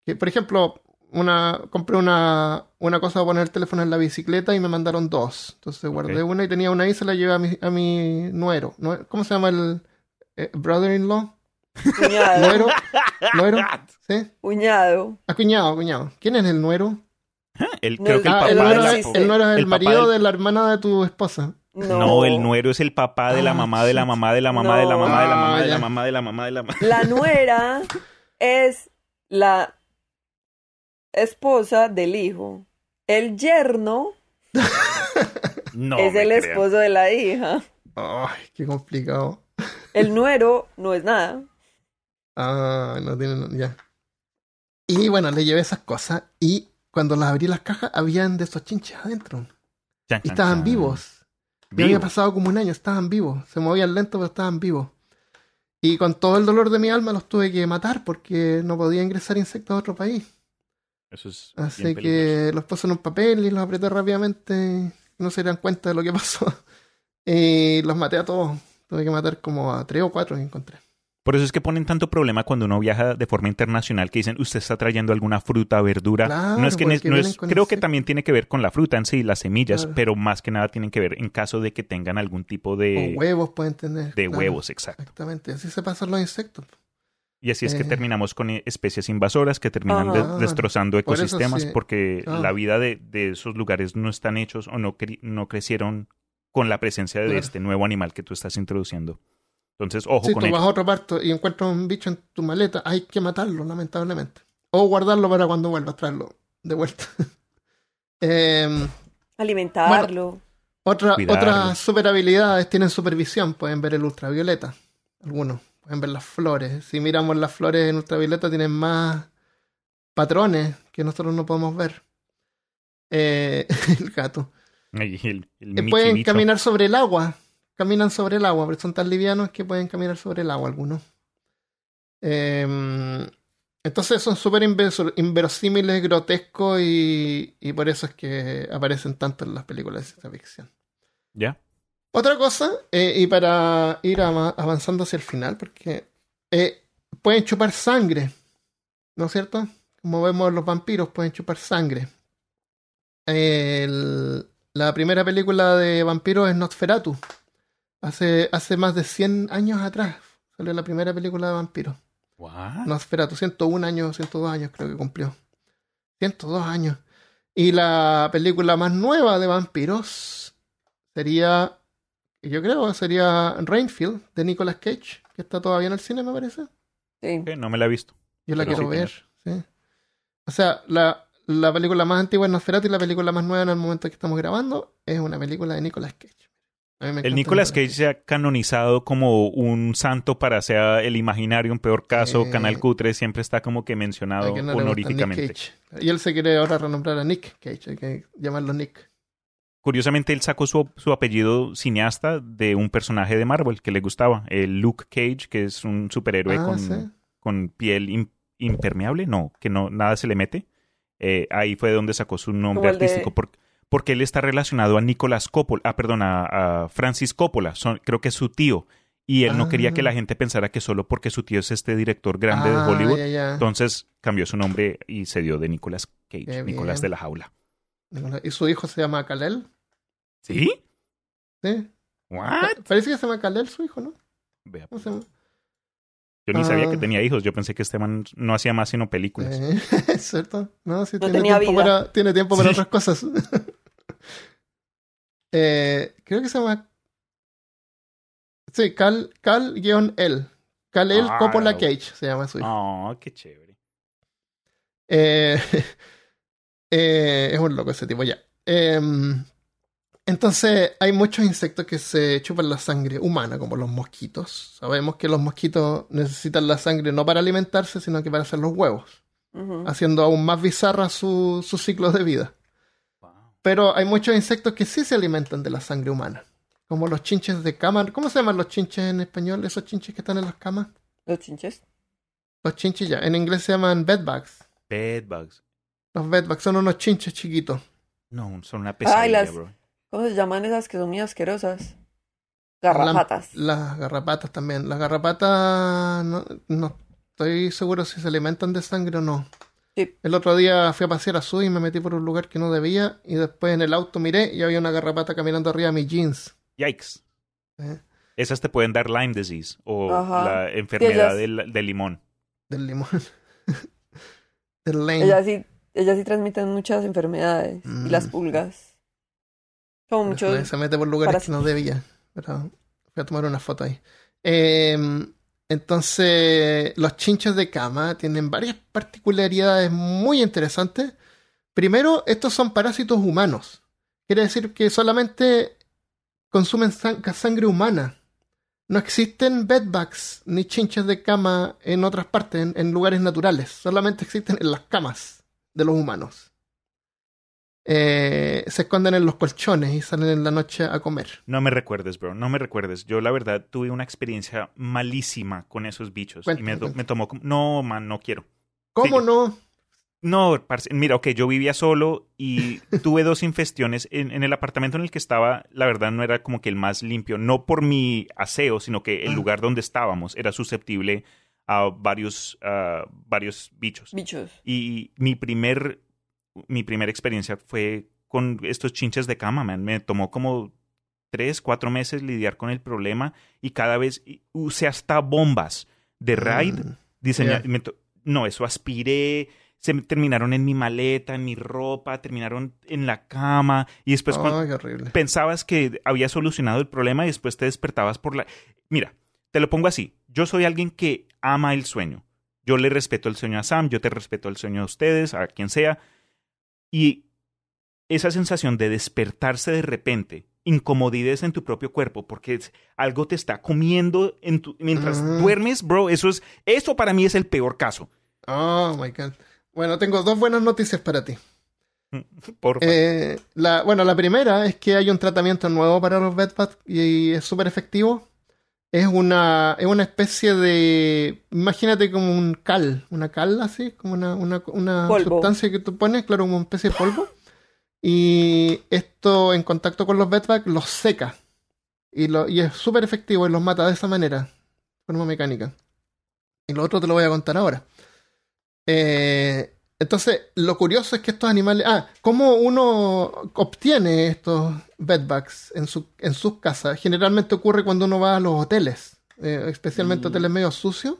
Que, por ejemplo, una compré una, una cosa para poner el teléfono en la bicicleta y me mandaron dos. Entonces guardé una y tenía una ahí y se la llevé a mi, a mi nuero. Nue- ¿Cómo se llama el eh, brother-in-law?
Cuñado.
¿Nuero? ¿Nuero? ¿Sí?
Cuñado.
Ah, cuñado, cuñado. ¿Quién es el nuero?
El-
No,
creo que el
Ah,
papá
el,
no
de
nuero
la-
es, el nuero es el, marido
del-
de la hermana de tu esposa.
No.
No, el nuero es el papá de la
Ah,
mamá de la mamá de la mamá de la
No.
mamá de la mamá de la
Ah,
mamá de la mamá de la mamá.
La nuera es la esposa del hijo. El yerno
No,
es el
creo.
esposo de la hija.
Ay, qué complicado.
El nuero no es nada.
Ah, no tienen. Ya. Y bueno, le llevé esas cosas y cuando las abrí las cajas, habían de esos chinches adentro.
Chan,
Y estaban
chan.
vivos. Ya había pasado como un año, estaban vivos. Se movían lento, pero estaban vivos. Y con todo el dolor de mi alma los tuve que matar porque no podía ingresar insectos a otro país.
Eso es
Así que los puse en un papel y los apreté rápidamente. No se dieran cuenta de lo que pasó. Y los maté a todos. Tuve que matar como a tres o cuatro que encontré.
Por eso es que ponen tanto problema cuando uno viaja de forma internacional que dicen, usted está trayendo alguna fruta, verdura.
Claro,
no es que no es- creo que también tiene que ver con la fruta en sí, las semillas,
Claro.
pero más que nada tienen que ver en caso de que tengan algún tipo de,
o huevos pueden tener.
de
claro.
huevos, exacto.
Exactamente. Así se pasan los insectos.
Y así es que
Eh.
terminamos con especies invasoras que terminan de- destrozando
Por
ecosistemas
sí.
porque
Ah.
la vida de, de esos lugares no están hechos o no, cre- no crecieron con la presencia de este nuevo animal que tú estás introduciendo. Entonces, ojo
Si
con
tú vas a otro parto y encuentras un bicho en tu maleta, hay que matarlo, lamentablemente. O guardarlo para cuando vuelvas, traerlo de vuelta. Em,
Alimentarlo.
otra, otras super habilidades tienen supervisión. Pueden ver el ultravioleta. Algunos. Pueden ver las flores. Si miramos las flores en ultravioleta, tienen más patrones que nosotros no podemos ver. Eh, el gato.
Ay, el- el
Eh, pueden caminar sobre el agua. Caminan sobre el agua, pero son tan livianos que pueden caminar sobre el agua algunos. Em, entonces son súper inverosímiles, grotescos y, y por eso es que aparecen tanto en las películas de ciencia ficción.
¿Ya?
Otra cosa, eh, y para ir avanzando hacia el final, porque eh, pueden chupar sangre, ¿no es cierto? Como vemos los vampiros pueden chupar sangre. El- la primera película de vampiros es Nosferatu. Hace, hace más de 100 años atrás salió la primera película de vampiros.
What?
Nosferatu, 101 años, 102 años creo que cumplió. 102 años. Y la película más nueva de vampiros sería, yo creo, sería Rainfield de Nicolas Cage, que está todavía en el cine, me parece.
Sí.
No me la he visto.
Yo la
Pero
quiero
sí
ver. sí. O sea, la, la película más antigua es Nosferatu y la película más nueva en el momento que estamos grabando es una película de Nicolas Cage.
El Nicolas Cage se ha canonizado como un santo para sea el imaginario, en peor caso,
Eh.
Canal Cutre siempre está como que mencionado
que no
honoríficamente.
Y él se quiere ahora renombrar a Nick Cage, hay que llamarlo Nick.
Curiosamente, él sacó su, su apellido cineasta de un personaje de Marvel que le gustaba, el Luke Cage, que es un superhéroe
Ah,
con,
sí.
con piel im- impermeable, no, que no nada se le mete. Eh, ahí fue donde sacó su nombre
de-
artístico, por- porque él está relacionado a Nicolas Coppola, ah, perdón, a, a Francis Coppola, son- creo que es su tío, y él no quería
Ah.
que la gente pensara que solo porque su tío es este director grande
Ah,
de Hollywood,
ya, ya.
entonces cambió su nombre y se dio de Nicolas Cage,
Qué
Nicolás
bien.
de la Jaula.
Y su hijo se llama Kalel.
¿Sí?
¿Sí?
¿What?
Parece que se llama Kalel su hijo, ¿no?
Vea,
¿Cómo se llama?
Yo ni sabía
Ah.
que tenía hijos. Yo pensé que este man no hacía más sino películas.
Eh, ¿Es cierto? No, sí,
No
tiene, tiempo para, tiene tiempo para
Sí.
otras cosas. Eh, creo que se llama. Sí, Cal, Cal-L.
Ah,
Coppola. Cage se llama su hijo.
Oh, qué chévere.
Eh, eh, es un loco ese tipo, ya. Eh, entonces, hay muchos insectos que se chupan la sangre humana, como los mosquitos. Sabemos que los mosquitos necesitan la sangre no para alimentarse, sino que para hacer los huevos, haciendo aún más bizarra su, su ciclo de vida. Pero hay muchos insectos que sí se alimentan de la sangre humana, como los chinches de cama. ¿Cómo se llaman los chinches en español? Esos chinches que están en las camas.
Los chinches.
Los chinches ya. En inglés se llaman bedbugs.
Bedbugs.
Los bedbugs son unos chinches chiquitos.
No, son una pesadilla,
Ay, las-
bro.
¿Cómo se llaman esas que son muy asquerosas? Garrapatas.
Las garrapatas también. Las garrapatas no, no estoy seguro si se alimentan de sangre o no.
Sí.
El otro día fui a pasear a Sui y me metí por un lugar que no debía y después en el auto miré y había una garrapata caminando arriba de mis jeans.
Yikes.
¿eh?
Esas te pueden dar Lyme disease o
Ajá.
la enfermedad
ellas-
del, del limón.
Del limón. del lane.
Ellas sí, ellas sí transmiten muchas enfermedades. Y las
Mm.
pulgas. Como muchos.
se mete por lugares que no debía. Pero voy a tomar una foto ahí. Eh, entonces, los chinches de cama tienen varias particularidades muy interesantes. Primero, estos son parásitos humanos. Quiere decir que solamente consumen sang- sangre humana. No existen bedbugs ni chinches de cama en otras partes, en lugares naturales. Solamente existen en las camas de los humanos. Eh, se esconden en los colchones y salen en la noche a comer.
No me recuerdes, bro. No me recuerdes. Yo, la verdad, tuve una experiencia malísima con esos bichos. y me, me tomó como... No, man, no quiero.
¿Cómo
Sigue.
no?
No, parce, mira, ok, yo vivía solo y tuve dos infestiones en, en el apartamento en el que estaba. La verdad no era como que el más limpio, no por mi aseo, sino que el
Ah.
lugar donde estábamos era susceptible a varios, a varios bichos.
Bichos.
Y mi primer, mi primera experiencia fue con estos chinches de cama, man. Me tomó como tres, cuatro meses lidiar con el problema y cada vez usé hasta bombas de raid
Mm,
me to- no, eso aspiré, se me terminaron en mi maleta, en mi ropa, terminaron en la cama y después cuando pensabas que había solucionado el problema y después te despertabas por la... Mira, te lo pongo así, yo soy alguien que ama el sueño. Yo le respeto el sueño a Sam, yo te respeto el sueño a ustedes, a quien sea. Y esa sensación de despertarse de repente, incomodidades en tu propio cuerpo, porque algo te está comiendo en tu- mientras
Ujú.
duermes, bro, eso es, eso para mí es el peor caso.
Oh my god. Bueno, tengo dos buenas noticias para ti.
Por
Eh, la, bueno, la primera es que hay un tratamiento nuevo para los bedbugs y es súper efectivo. Es una, es una especie de. Imagínate como un cal, una cal así, como una, una, sustancia que tú pones, claro, como una especie de polvo. Y esto en contacto con los bedbugs los seca. Y, lo, y es súper efectivo y los mata de esa manera, de forma mecánica. Y lo otro te lo voy a contar ahora. Eh, entonces, lo curioso es que estos animales. Ah, ¿cómo uno obtiene estos bedbugs en, su, en sus casas? Generalmente ocurre cuando uno va a los hoteles, eh, especialmente
Mm.
hoteles medio sucios.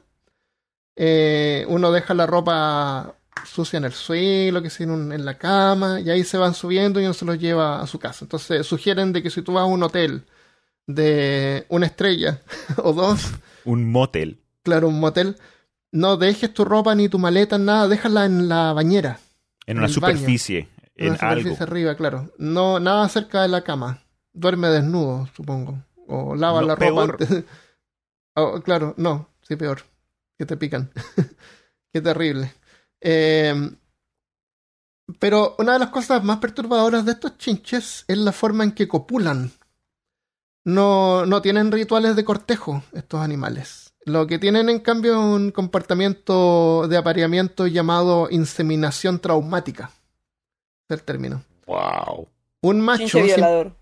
Eh, uno deja la ropa sucia en el suelo, que sea en, un- en la cama, y ahí se van subiendo y uno se los lleva a su casa. Entonces, sugieren de que si tú vas a un hotel de una estrella o dos,
un motel.
claro, un motel, no dejes tu ropa ni tu maleta, nada, déjala en la bañera.
En
En
una
baño.
superficie.
En
En
la superficie
algo.
arriba, claro. No, nada cerca de la cama. Duerme desnudo, supongo. O lava
No,
la ropa antes. Oh, claro, no, sí, peor. Que te pican. Qué terrible. Eh, pero una de las cosas más perturbadoras de estos chinches es la forma en que copulan. No, no tienen rituales de cortejo estos animales. Lo que tienen en cambio es un comportamiento de apareamiento llamado inseminación traumática. Es el término.
Wow.
Un macho,
Chinche violador.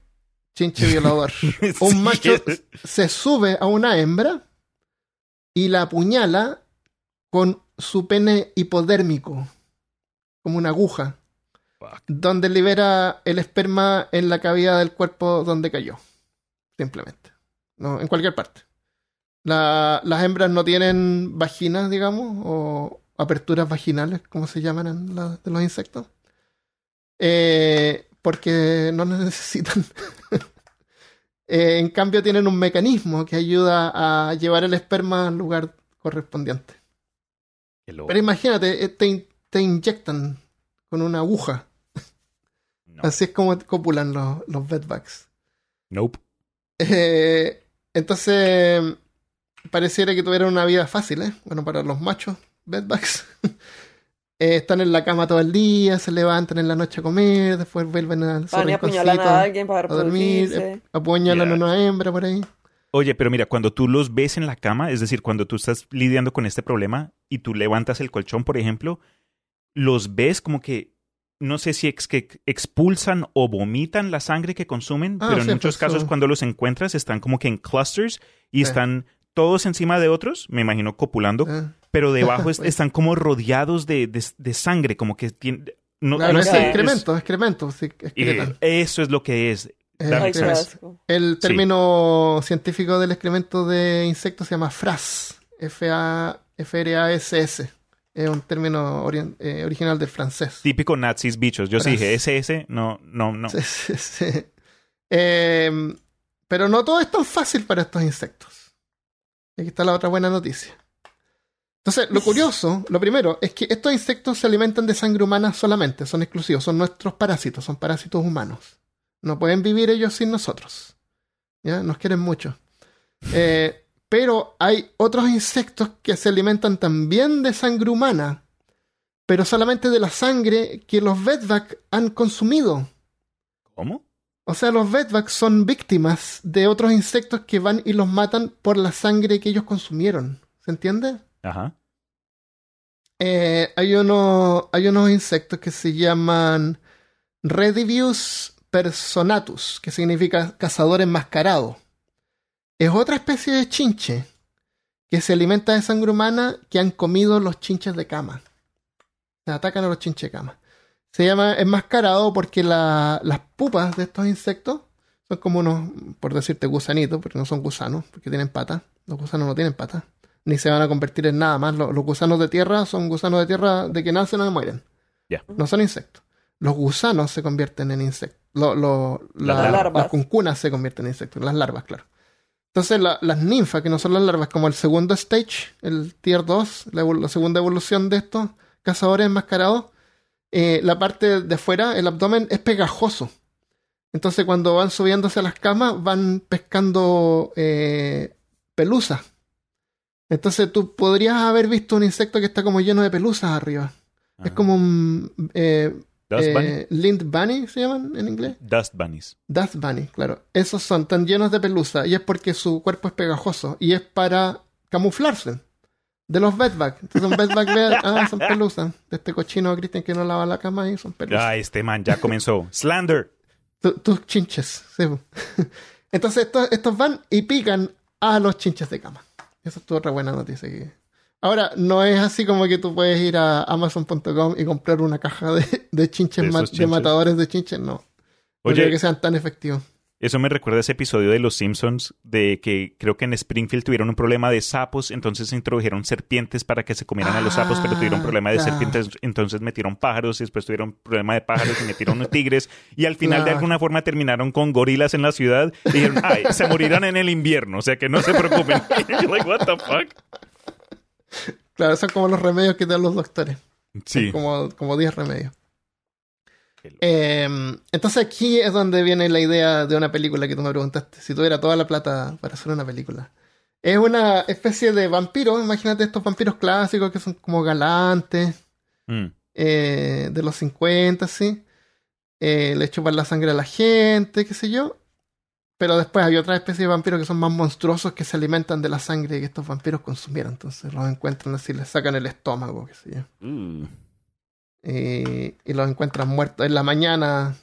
chinche violador. Un macho se sube a una hembra y la apuñala con su pene hipodérmico, como una aguja,
Fuck.
donde libera el esperma en la cavidad del cuerpo donde cayó. Simplemente. No, en cualquier parte. La- las hembras no tienen vaginas, digamos, o aperturas vaginales, como se llaman en la- de los insectos. Eh, porque no las necesitan. Eh, en cambio, tienen un mecanismo que ayuda a llevar el esperma al lugar correspondiente. Pero imagínate, eh, te, in- te inyectan con una aguja.
No.
Así es como copulan los, los bedbugs.
Nope.
Eh, entonces, pareciera que tuvieran una vida fácil, ¿eh? Bueno, para los machos bedbugs. Eh, están en la cama todo el día, se levantan en la noche a comer, después vuelven a
Van y apuñalan
rinconcito
a alguien para
a dormir, eh, apuñalan
Ya.
a una hembra por ahí.
Oye, pero mira, cuando tú los ves en la cama, es decir, cuando tú estás lidiando con este problema y tú levantas el colchón, por ejemplo, los ves como que, no sé si ex- que expulsan o vomitan la sangre que consumen,
Ah,
pero en
sí,
muchos
pues,
casos
sí.
cuando los encuentras están como que en clusters y
Sí.
están todos encima de otros, me imagino copulando,
Eh,
pero debajo es- están como rodeados de, de- de sangre, como que tienen... No,
claro,
no
es
sé, es-
excremento, excremento, sí,
eh, eso es lo que es.
Eh. El
Sí.
término científico del excremento de insectos se llama FRAS. F-A-F-R-A-S-S. Es un término eh, original del francés.
Típico nazis bichos. Yo sí dije, SS, no, no, no.
Sí, sí, sí. Eh, pero no todo es tan fácil para estos insectos. Aquí está la otra buena noticia. Entonces, lo curioso, lo primero, es que estos insectos se alimentan de sangre humana solamente, son exclusivos, son nuestros parásitos, son parásitos humanos. No pueden vivir ellos sin nosotros. ¿Ya? Nos quieren mucho. Eh, pero hay otros insectos que se alimentan también de sangre humana, pero solamente de la sangre que los bedbugs han consumido.
¿Cómo?
O sea, los bedbugs son víctimas de otros insectos que van y los matan por la sangre que ellos consumieron. ¿Se entiende?
Ajá.
Eh, hay, uno- hay unos insectos que se llaman Redivius personatus, que significa cazador enmascarado. Es otra especie de chinche que se alimenta de sangre humana que han comido los chinches de cama. Se atacan a los chinches de cama. Se llama enmascarado porque la- las pupas de estos insectos son como unos, por decirte, gusanitos, porque no son gusanos, porque tienen patas. Los gusanos no tienen patas ni se van a convertir en nada más. Los, los gusanos de tierra son gusanos de tierra de que nacen o mueren.
Ya.
No son insectos. Los gusanos se convierten en insectos. Lo- lo- la-
Las
larvas.
las cuncunas se convierten en insectos. Las larvas, claro. Entonces, la- las ninfas, que no son las larvas, como el segundo stage, el tier 2, la, la segunda evolución de estos cazadores enmascarados, eh, la parte de afuera, el abdomen, es pegajoso. Entonces, cuando van subiéndose a las camas, van pescando eh, pelusas. Entonces, tú podrías haber visto un insecto que está como lleno de pelusas arriba. Es como un... Eh,
Dust Bunny.
eh, Lint Bunny se llaman en inglés.
Dust Bunnies.
Dust Bunny, claro. Esos son tan llenos de pelusa y es porque su cuerpo es pegajoso y es para camuflarse de los bedbugs. Entonces un bedbug ve, ah, son pelusas. De este cochino Cristian que no lava la cama y son pelusas.
Ah, este man ya comenzó. Slander.
Tu- tus chinches. sí. Entonces estos, estos van y pican a los chinches de cama. Esa es tu otra buena noticia. que- Ahora, no es así como que tú puedes ir a amazon.com y comprar una caja de, de chinches,
De
ma- matadores de chinches. No. No
Oye,
creo que sean tan efectivos.
Eso me recuerda a ese episodio de Los Simpsons de que creo que en Springfield tuvieron un problema de sapos, entonces introdujeron serpientes para que se comieran a los sapos, pero tuvieron un
Ah,
problema de
claro.
serpientes, entonces metieron pájaros y después tuvieron problema de pájaros y metieron tigres y al final de alguna forma terminaron con gorilas en la ciudad y dijeron, ay, se morirán en el invierno, o sea que no se preocupen. Y yo, like, what the fuck?
Claro, son como los remedios que dan los doctores.
Sí.
Como, como 10 remedios. Eh, entonces aquí es donde viene la idea de una película que tú me preguntaste. Si tuviera toda la plata para hacer una película. Es una especie de vampiro. Imagínate estos vampiros clásicos que son como galantes.
Mm.
eh, de los 50, sí. Eh, le chupan la sangre a la gente, qué sé yo. Pero después hay otra especie de vampiros que son más monstruosos que se alimentan de la sangre que estos vampiros consumieron. Entonces los encuentran así, les sacan el estómago, qué sé yo.
Uh.
Y, y los encuentran muertos en la mañana.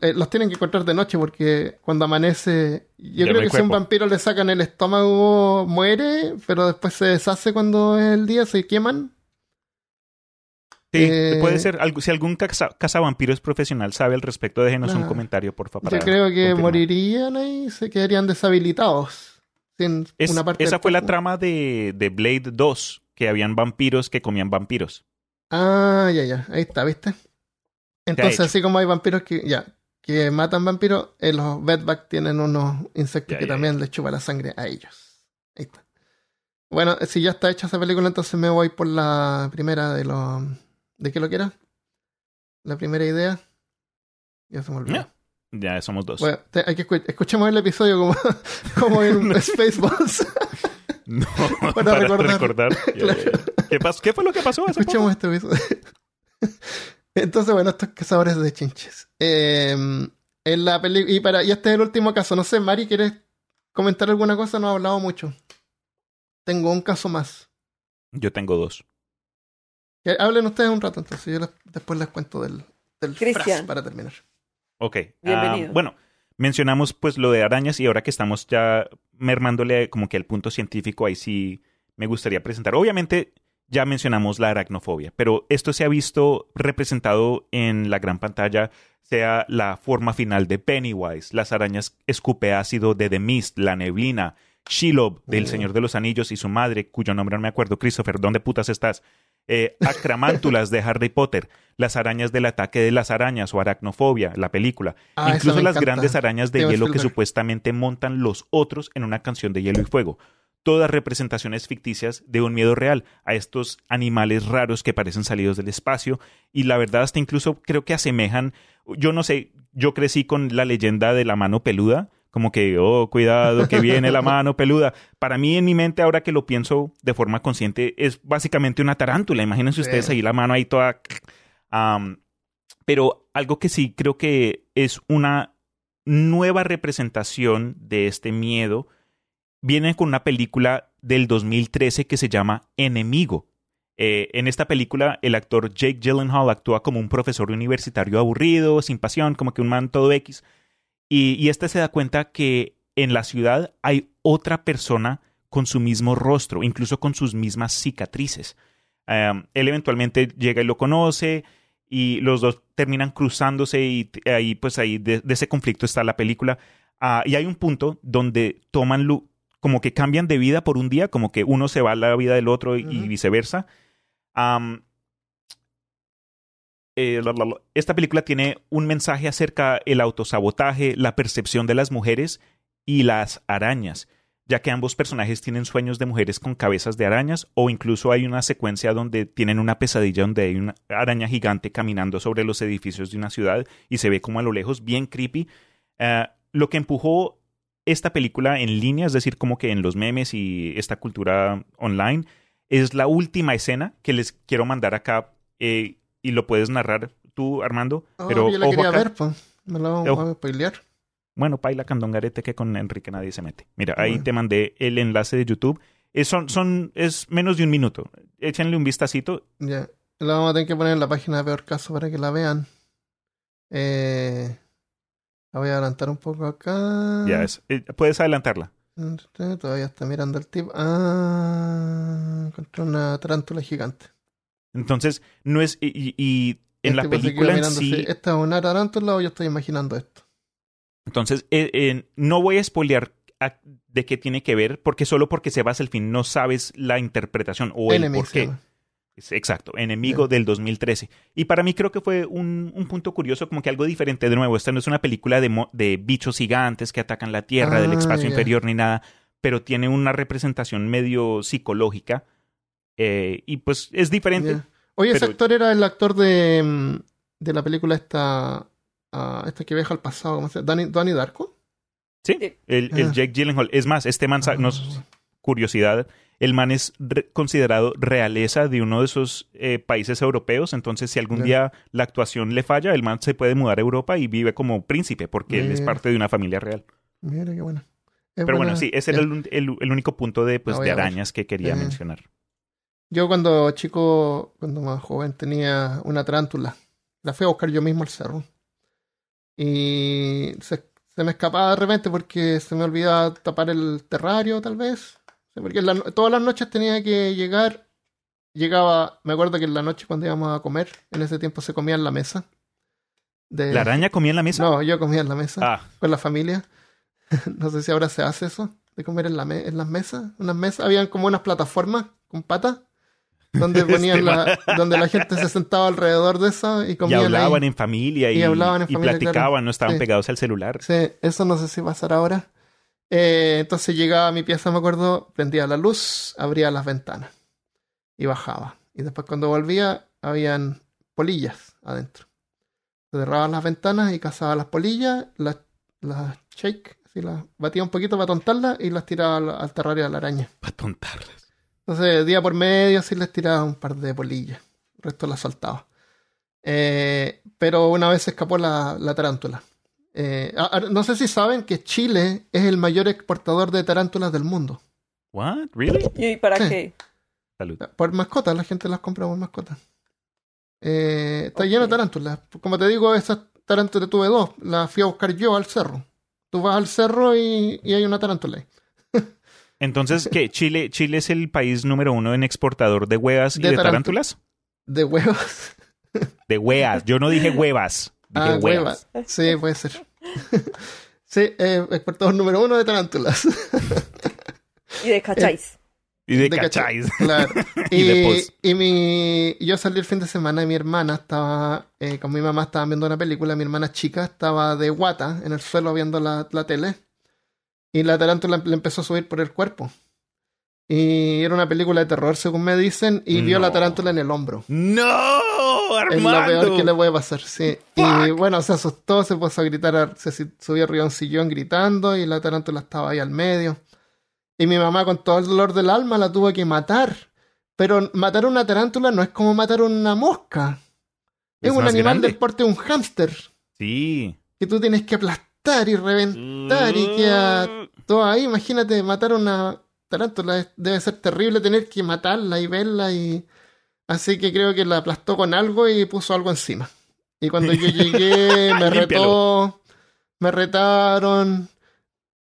Eh, Los tienen que encontrar de noche porque cuando amanece, yo
Ya
creo que si a un
cuerpo.
vampiro le sacan el estómago muere, pero después se deshace cuando es el día, se queman.
Sí,
Eh,
puede ser. si algún caza, cazavampiros profesional sabe al respecto, déjenos un comentario, por favor.
Yo creo que morirían ahí, se quedarían deshabilitados. Sin
Es-
una parte
esa fue la
cuerpo.
trama de, de Blade 2, que habían vampiros que comían vampiros.
Ah, ya, ya, ahí está, ¿viste? Entonces, así como hay vampiros que, ya, que matan vampiros, eh, los bedbugs tienen unos insectos
Ya,
que
ya,
también les chupa la sangre a ellos. Ahí está. Bueno, si ya está hecha esa película, entonces me voy por la primera de los... ¿De qué lo que era? La primera idea. Ya se me olvidó.
Ya. Ya somos dos.
Bueno, te- hay que escu- escuchemos el episodio como, como en Spaceballs.
no,
para
para,
recordar.
recordar. ¿Qué, pas- ¿Qué fue lo que pasó hace poco?
Escuchemos este episodio. Entonces, bueno, estos cazadores de chinches. Eh, en la peli y para y este es el último caso. No sé, Mari, ¿quieres comentar alguna cosa? No ha hablado mucho. Tengo un caso más.
Yo tengo dos.
Hablen ustedes un rato, entonces yo les- después les cuento del, del fras para terminar.
Ok.
Bienvenido.
ah, bueno, mencionamos pues lo de arañas y ahora que estamos ya mermándole como que al punto científico, ahí sí me gustaría presentar. Obviamente ya mencionamos la aracnofobia, pero esto se ha visto representado en la gran pantalla, sea la forma final de Pennywise, las arañas escupe ácido de The Mist, la neblina, Shelob del
Mm.
Señor de los Anillos y su madre, cuyo nombre no me acuerdo, Christopher, ¿dónde putas estás? Eh, Acramántulas de Harry Potter, las arañas del ataque de las arañas o aracnofobia, la película.
Ah,
Incluso las
encanta.
grandes arañas de hielo que supuestamente montan los otros en una canción de hielo y fuego. Todas representaciones ficticias de un miedo real a estos animales raros que parecen salidos del espacio y la verdad hasta incluso creo que asemejan, yo no sé, yo crecí con la leyenda de la mano peluda, como que, oh, cuidado, que viene la mano peluda. Para mí en mi mente ahora que lo pienso de forma consciente es básicamente una tarántula, imagínense
Sí.
ustedes ahí la mano ahí toda... Pero algo que sí creo que es una nueva representación de este miedo viene con una película del 2013 que se llama Enemigo. Eh, en esta película, el actor Jake Gyllenhaal actúa como un profesor universitario aburrido, sin pasión, como que un man todo X. Y, y este se da cuenta que en la ciudad hay otra persona con su mismo rostro, incluso con sus mismas cicatrices. Um, él eventualmente llega y lo conoce y los dos terminan cruzándose y ahí pues ahí de, ese conflicto está la película. Ah, y hay un punto donde toman como que cambian de vida por un día, como que uno se va a la vida del otro y, viceversa. Eh, la- la- la- esta película tiene un mensaje acerca el autosabotaje, la percepción de las mujeres y las arañas, ya que ambos personajes tienen sueños de mujeres con cabezas de arañas o incluso hay una secuencia donde tienen una pesadilla donde hay una araña gigante caminando sobre los edificios de una ciudad y se ve como a lo lejos, bien creepy. Eh, lo que empujó esta película en línea, es decir, como que en los memes y esta cultura online, es la última escena que les quiero mandar acá. Eh, y lo puedes narrar tú, Armando.
Oh,
pero
yo la
ojo
quería
acá.
ver, pues. Me la
Ojo.
vamos a spoilear.
Bueno, paila candongarete que con Enrique nadie se mete. Mira, ahí
Bueno.
te mandé el enlace de YouTube. Es, son, son, es menos de un minuto. Échenle un vistacito.
Ya. La vamos a tener que poner en la página de Peor Caso para que la vean. Eh, la voy a adelantar un poco acá.
Ya es. eh, puedes adelantarla.
Todavía está mirando el tip. Ah, encontré una tarántula gigante.
Entonces, no es. Y, en la película en sí.
¿Esta es una tarántula o yo estoy imaginando esto?
Entonces, eh, eh, no voy a spoilear a- de qué tiene que ver, porque solo porque se basa el fin no sabes la interpretación o el por qué. Exacto, enemigo
Ya.
del 2013. Y para mí creo que fue un, un punto curioso, como que algo diferente. De nuevo, esta no es una película de, mo- de bichos gigantes que atacan la Tierra, del
Ah,
espacio inferior ni nada, pero tiene una representación medio psicológica. eh, y pues es diferente.
Ya. Oye, ese actor era el actor de, mm, de la película esta, ah, esta que viaja al pasado, ¿cómo se llama? Danny, Danny Darko.
Sí,
Sí.
el, el
Ah.
Jake Gyllenhaal. Es más, este man,
Ah.
nos, curiosidad, el man es re- considerado realeza de uno de esos eh, países europeos, entonces si algún día la actuación le falla, el man se puede mudar a Europa y vive como príncipe, porque él es parte de una familia real.
Mira qué bueno. Es
Pero bueno, sí, ese era el, un- el- el único punto de, pues,
voy
de arañas que quería
Eh.
mencionar.
Yo cuando chico, cuando más joven, tenía una tarántula. La fui a buscar yo mismo al cerro. Y se, se me escapaba de repente porque se me olvidaba tapar el terrario, tal vez. Porque la todas las noches tenía que llegar. Llegaba, me acuerdo que en la noche cuando íbamos a comer, en ese tiempo se comía en la mesa. De-
¿La araña comía en la mesa?
No, yo comía en la mesa
Ah,
con la familia. no sé si ahora se hace eso, de comer en, la me- en las mesas. Unas mesas, habían como unas plataformas con patas, donde ponían
Este
la, donde la gente se sentaba alrededor de eso y
y
comían
hablaban
ahí.
en familia y,
Y hablaban en
y
familia,
platicaban,
claro.
no estaban
Sí.
pegados al celular.
Sí, eso no sé si pasará ahora. Eh, entonces llegaba a mi pieza, me acuerdo, prendía la luz, abría las ventanas y bajaba. Y después cuando volvía, habían polillas adentro. Cerraba las ventanas y cazaba las polillas, las, las shake, así las batía un poquito para tontarlas y las tiraba al, al terrario de la araña.
Para tontarlas.
Entonces, día por medio, así les tiraba un par de polillas. El resto las soltaba. Eh, pero una vez se escapó la, la tarántula. Eh, no sé si saben que Chile es el mayor exportador de tarántulas del mundo.
What? Really?
¿Y para
Sí.
qué?
Salud.
Por mascotas, la gente las compra por mascotas. Eh, está
Ok.
lleno de tarántulas. Como te digo, esas tarántulas tuve dos. Las fui a buscar yo al cerro. Tú vas al cerro y, y hay una tarántula ahí.
Entonces, ¿qué? ¿Chile, ¿Chile es el país número uno en exportador de huevas y
De
de
tarántu-
tarántulas?
De huevos.
De huevas. Yo no dije huevas.
Ah,
huevas.
huevas. Sí, puede ser. sí, eh, exportador número uno de tarántulas.
Y de cacháis.
Y de,
De
cacháis.
Claro.
Y
y,
de pos.
y mi, yo salí el fin de semana y mi hermana estaba, eh, con mi mamá estaban viendo una película, mi hermana chica estaba de guata en el suelo viendo la, la tele y la tarántula le empezó a subir por el cuerpo. Y era una película de terror, según me dicen, y vio la tarántula en el hombro.
¡No!
Es lo peor
¡Armando!
que le puede pasar, sí. Y bueno, se asustó, se puso a gritar, se subió arriba a un sillón gritando y la tarántula estaba ahí al medio. Y mi mamá con todo el dolor del alma la tuvo que matar. Pero matar una tarántula no es como matar una mosca. Es,
Es
un animal
grande.
del porte de un hámster
Sí.
que tú tienes que aplastar y reventar y queda todo ahí. Imagínate matar una tarántula. Debe ser terrible tener que matarla y verla y... Así que creo que la aplastó con algo y puso algo encima. Y cuando yo llegué, me retó, me retaron,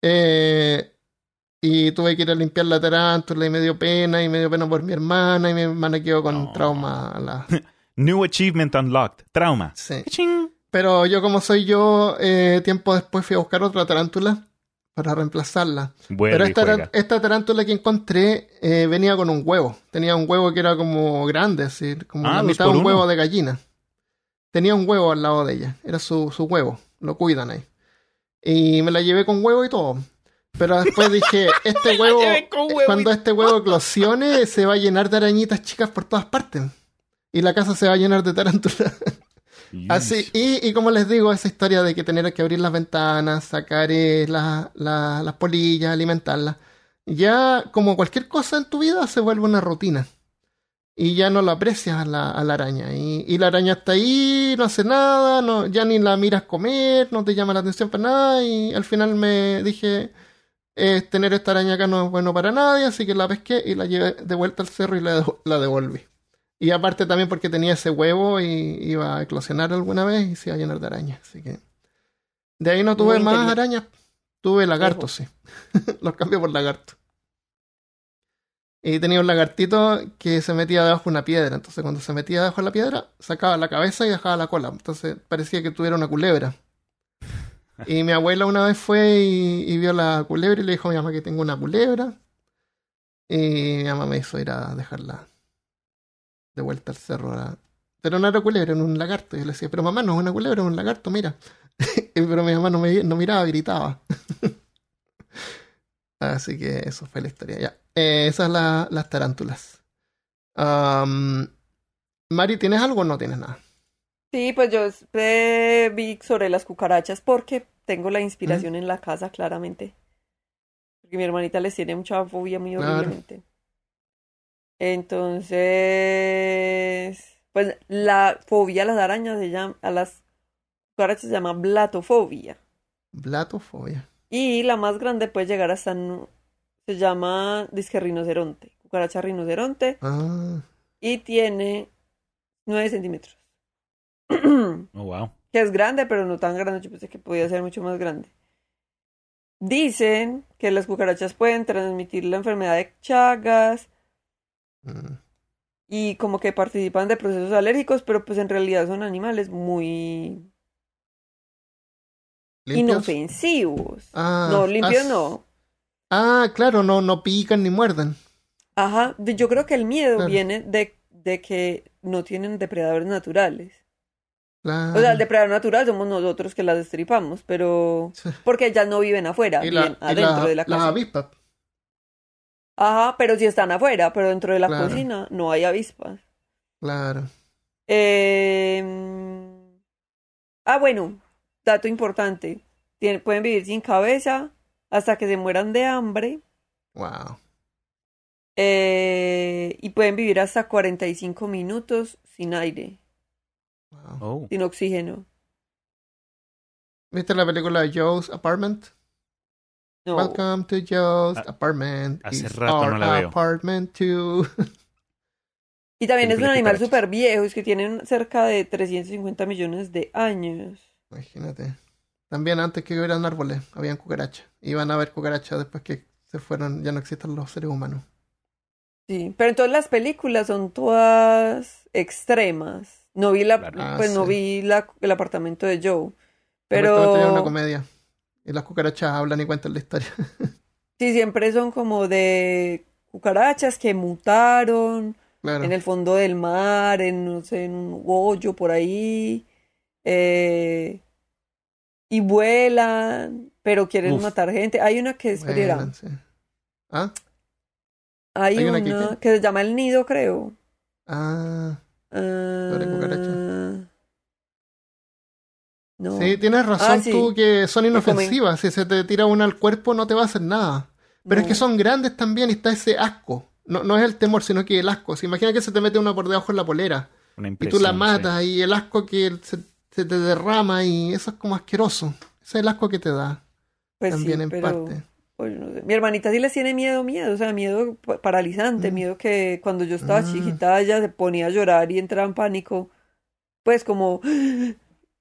eh, y tuve que ir a limpiar la tarántula y me dio pena, y me dio pena por mi hermana, y mi hermana quedó con
No.
trauma. la-
New Achievement Unlocked. Trauma.
sí. Pero yo como soy yo, eh, tiempo después fui a buscar otra tarántula para reemplazarla. Pero esta,
juega.
esta tarántula que encontré eh, venía con un huevo. Tenía un huevo que era como grande, así, como
Ah,
la mitad de un
uno.
huevo de gallina. Tenía un huevo al lado de ella. Era su, su huevo. Lo cuidan ahí. Y me la llevé con huevo y todo. Pero después dije, este huevo, cuando este huevo eclosione, se va a llenar de arañitas chicas por todas partes. Y la casa se va a llenar de tarántulas. Así, y, y como les digo, esa historia de que tener que abrir las ventanas, sacar eh, la- la- las polillas, alimentarlas, ya como cualquier cosa en tu vida se vuelve una rutina. y ya no lo aprecias a la, a la araña. Y, y la araña está ahí, no hace nada, no, ya ni la miras comer, no te llama la atención para nada. Y al final me dije, eh, tener esta araña acá no es bueno para nadie, así que la pesqué y la llevé de vuelta al cerro y la, la devolví. Y aparte también porque tenía ese huevo y iba a eclosionar alguna vez y se iba a llenar de arañas. Así que de ahí no tuve
Muy
más arañas. Tuve lagartos, sí. Los cambié por lagartos. Y tenía un lagartito que se metía debajo de una piedra. Entonces cuando se metía debajo de la piedra, sacaba la cabeza y dejaba la cola. Entonces parecía que tuviera una culebra. Y mi abuela una vez fue y, y vio la culebra y le dijo a mi mamá que tengo una culebra. Y mi mamá me hizo ir a dejarla de vuelta al cerro. a- Pero no era culebra, era un lagarto. Y yo le decía, pero mamá, no es una culebra, es un lagarto, mira. pero mi mamá no me no miraba, gritaba. Así que eso fue la historia. Ya. Eh, esas son la- las tarántulas. Am, Mari, ¿tienes algo o no tienes nada?
Sí, pues yo vi sobre las cucarachas porque tengo la inspiración en la casa, claramente. Porque mi hermanita les tiene mucha fobia muy
Claro.
horriblemente. Entonces, pues la fobia a las arañas se llama, a las cucarachas se llama blatofobia.
Blatofobia.
Y la más grande puede llegar hasta, se llama disque rinoceronte, cucaracha rinoceronte,
Ah,
y tiene 9 centímetros.
Oh, wow.
que es grande, pero no tan grande. Yo pensé que podía ser mucho más grande. Dicen que las cucarachas pueden transmitir la enfermedad de Chagas
mm,
y como que participan de procesos alérgicos, pero pues en realidad son animales muy
¿limpios?
inofensivos.
Ah,
no, limpios no.
Ah, claro, no, no pican ni muerden.
Ajá, yo creo que el miedo
Claro.
viene de, de que no tienen depredadores naturales.
Claro.
O sea, el depredador natural somos nosotros que las destripamos, pero porque ellas no viven afuera,
Y la-
viven
y
adentro
la-
de la
las
casa.
avispas.
Ajá, pero si están afuera, pero dentro de la
Claro.
cocina no hay avispas.
Claro.
Eh, Ah, bueno, dato importante. Tien- pueden vivir sin cabeza hasta que se mueran de hambre
Wow.
eh, y pueden vivir hasta 45 minutos sin aire,
wow.
Oh.
sin oxígeno.
¿Viste la película Joe's Apartment?
No.
Welcome to Joe's Apartment.
hace
It's
rato no la veo.
Apartment too.
Y también es un animal súper viejo, es que tienen cerca de 350 millones de años.
Imagínate. También antes que hubieran árboles, habían cucarachas. Iban a haber cucarachas después que se fueron, ya no existen los seres humanos.
Sí, pero entonces las películas son todas extremas. No vi la,
Claro.
Ah,
pues no
sí.
vi la, el apartamento de Joe.
Supuestamente era una
Pero
comedia. Y las cucarachas hablan y cuentan la historia.
sí, siempre son como de cucarachas que mutaron
claro.
en el fondo del mar, en, no sé, en un hoyo por ahí. eh, y vuelan, pero quieren
Uf.
matar gente. Hay una que,
Vuelan, sí. ¿Ah?
hay
hay una
una,
que-
que se llama El Nido, creo.
Ah.
Ah,
cucarachas.
No.
Sí, tienes razón
Ah, sí.
tú que son inofensivas. Si se te tira una al cuerpo no te va a hacer nada. Pero es que son grandes también y está ese asco. No, no es el temor, sino que el asco. Si imagina que se te mete una por debajo en la polera
Una
y tú la
sí.
matas y el asco que se, se te derrama y eso es como asqueroso. Ese es el asco que te da
Pues
también
sí,
en
pero,
parte.
pues, no sé. Mi hermanita sí les tiene miedo, miedo, o sea, miedo pa- paralizante,
Mm.
miedo que cuando yo estaba
Mm.
chiquita ella se ponía a llorar y entraba en pánico, pues como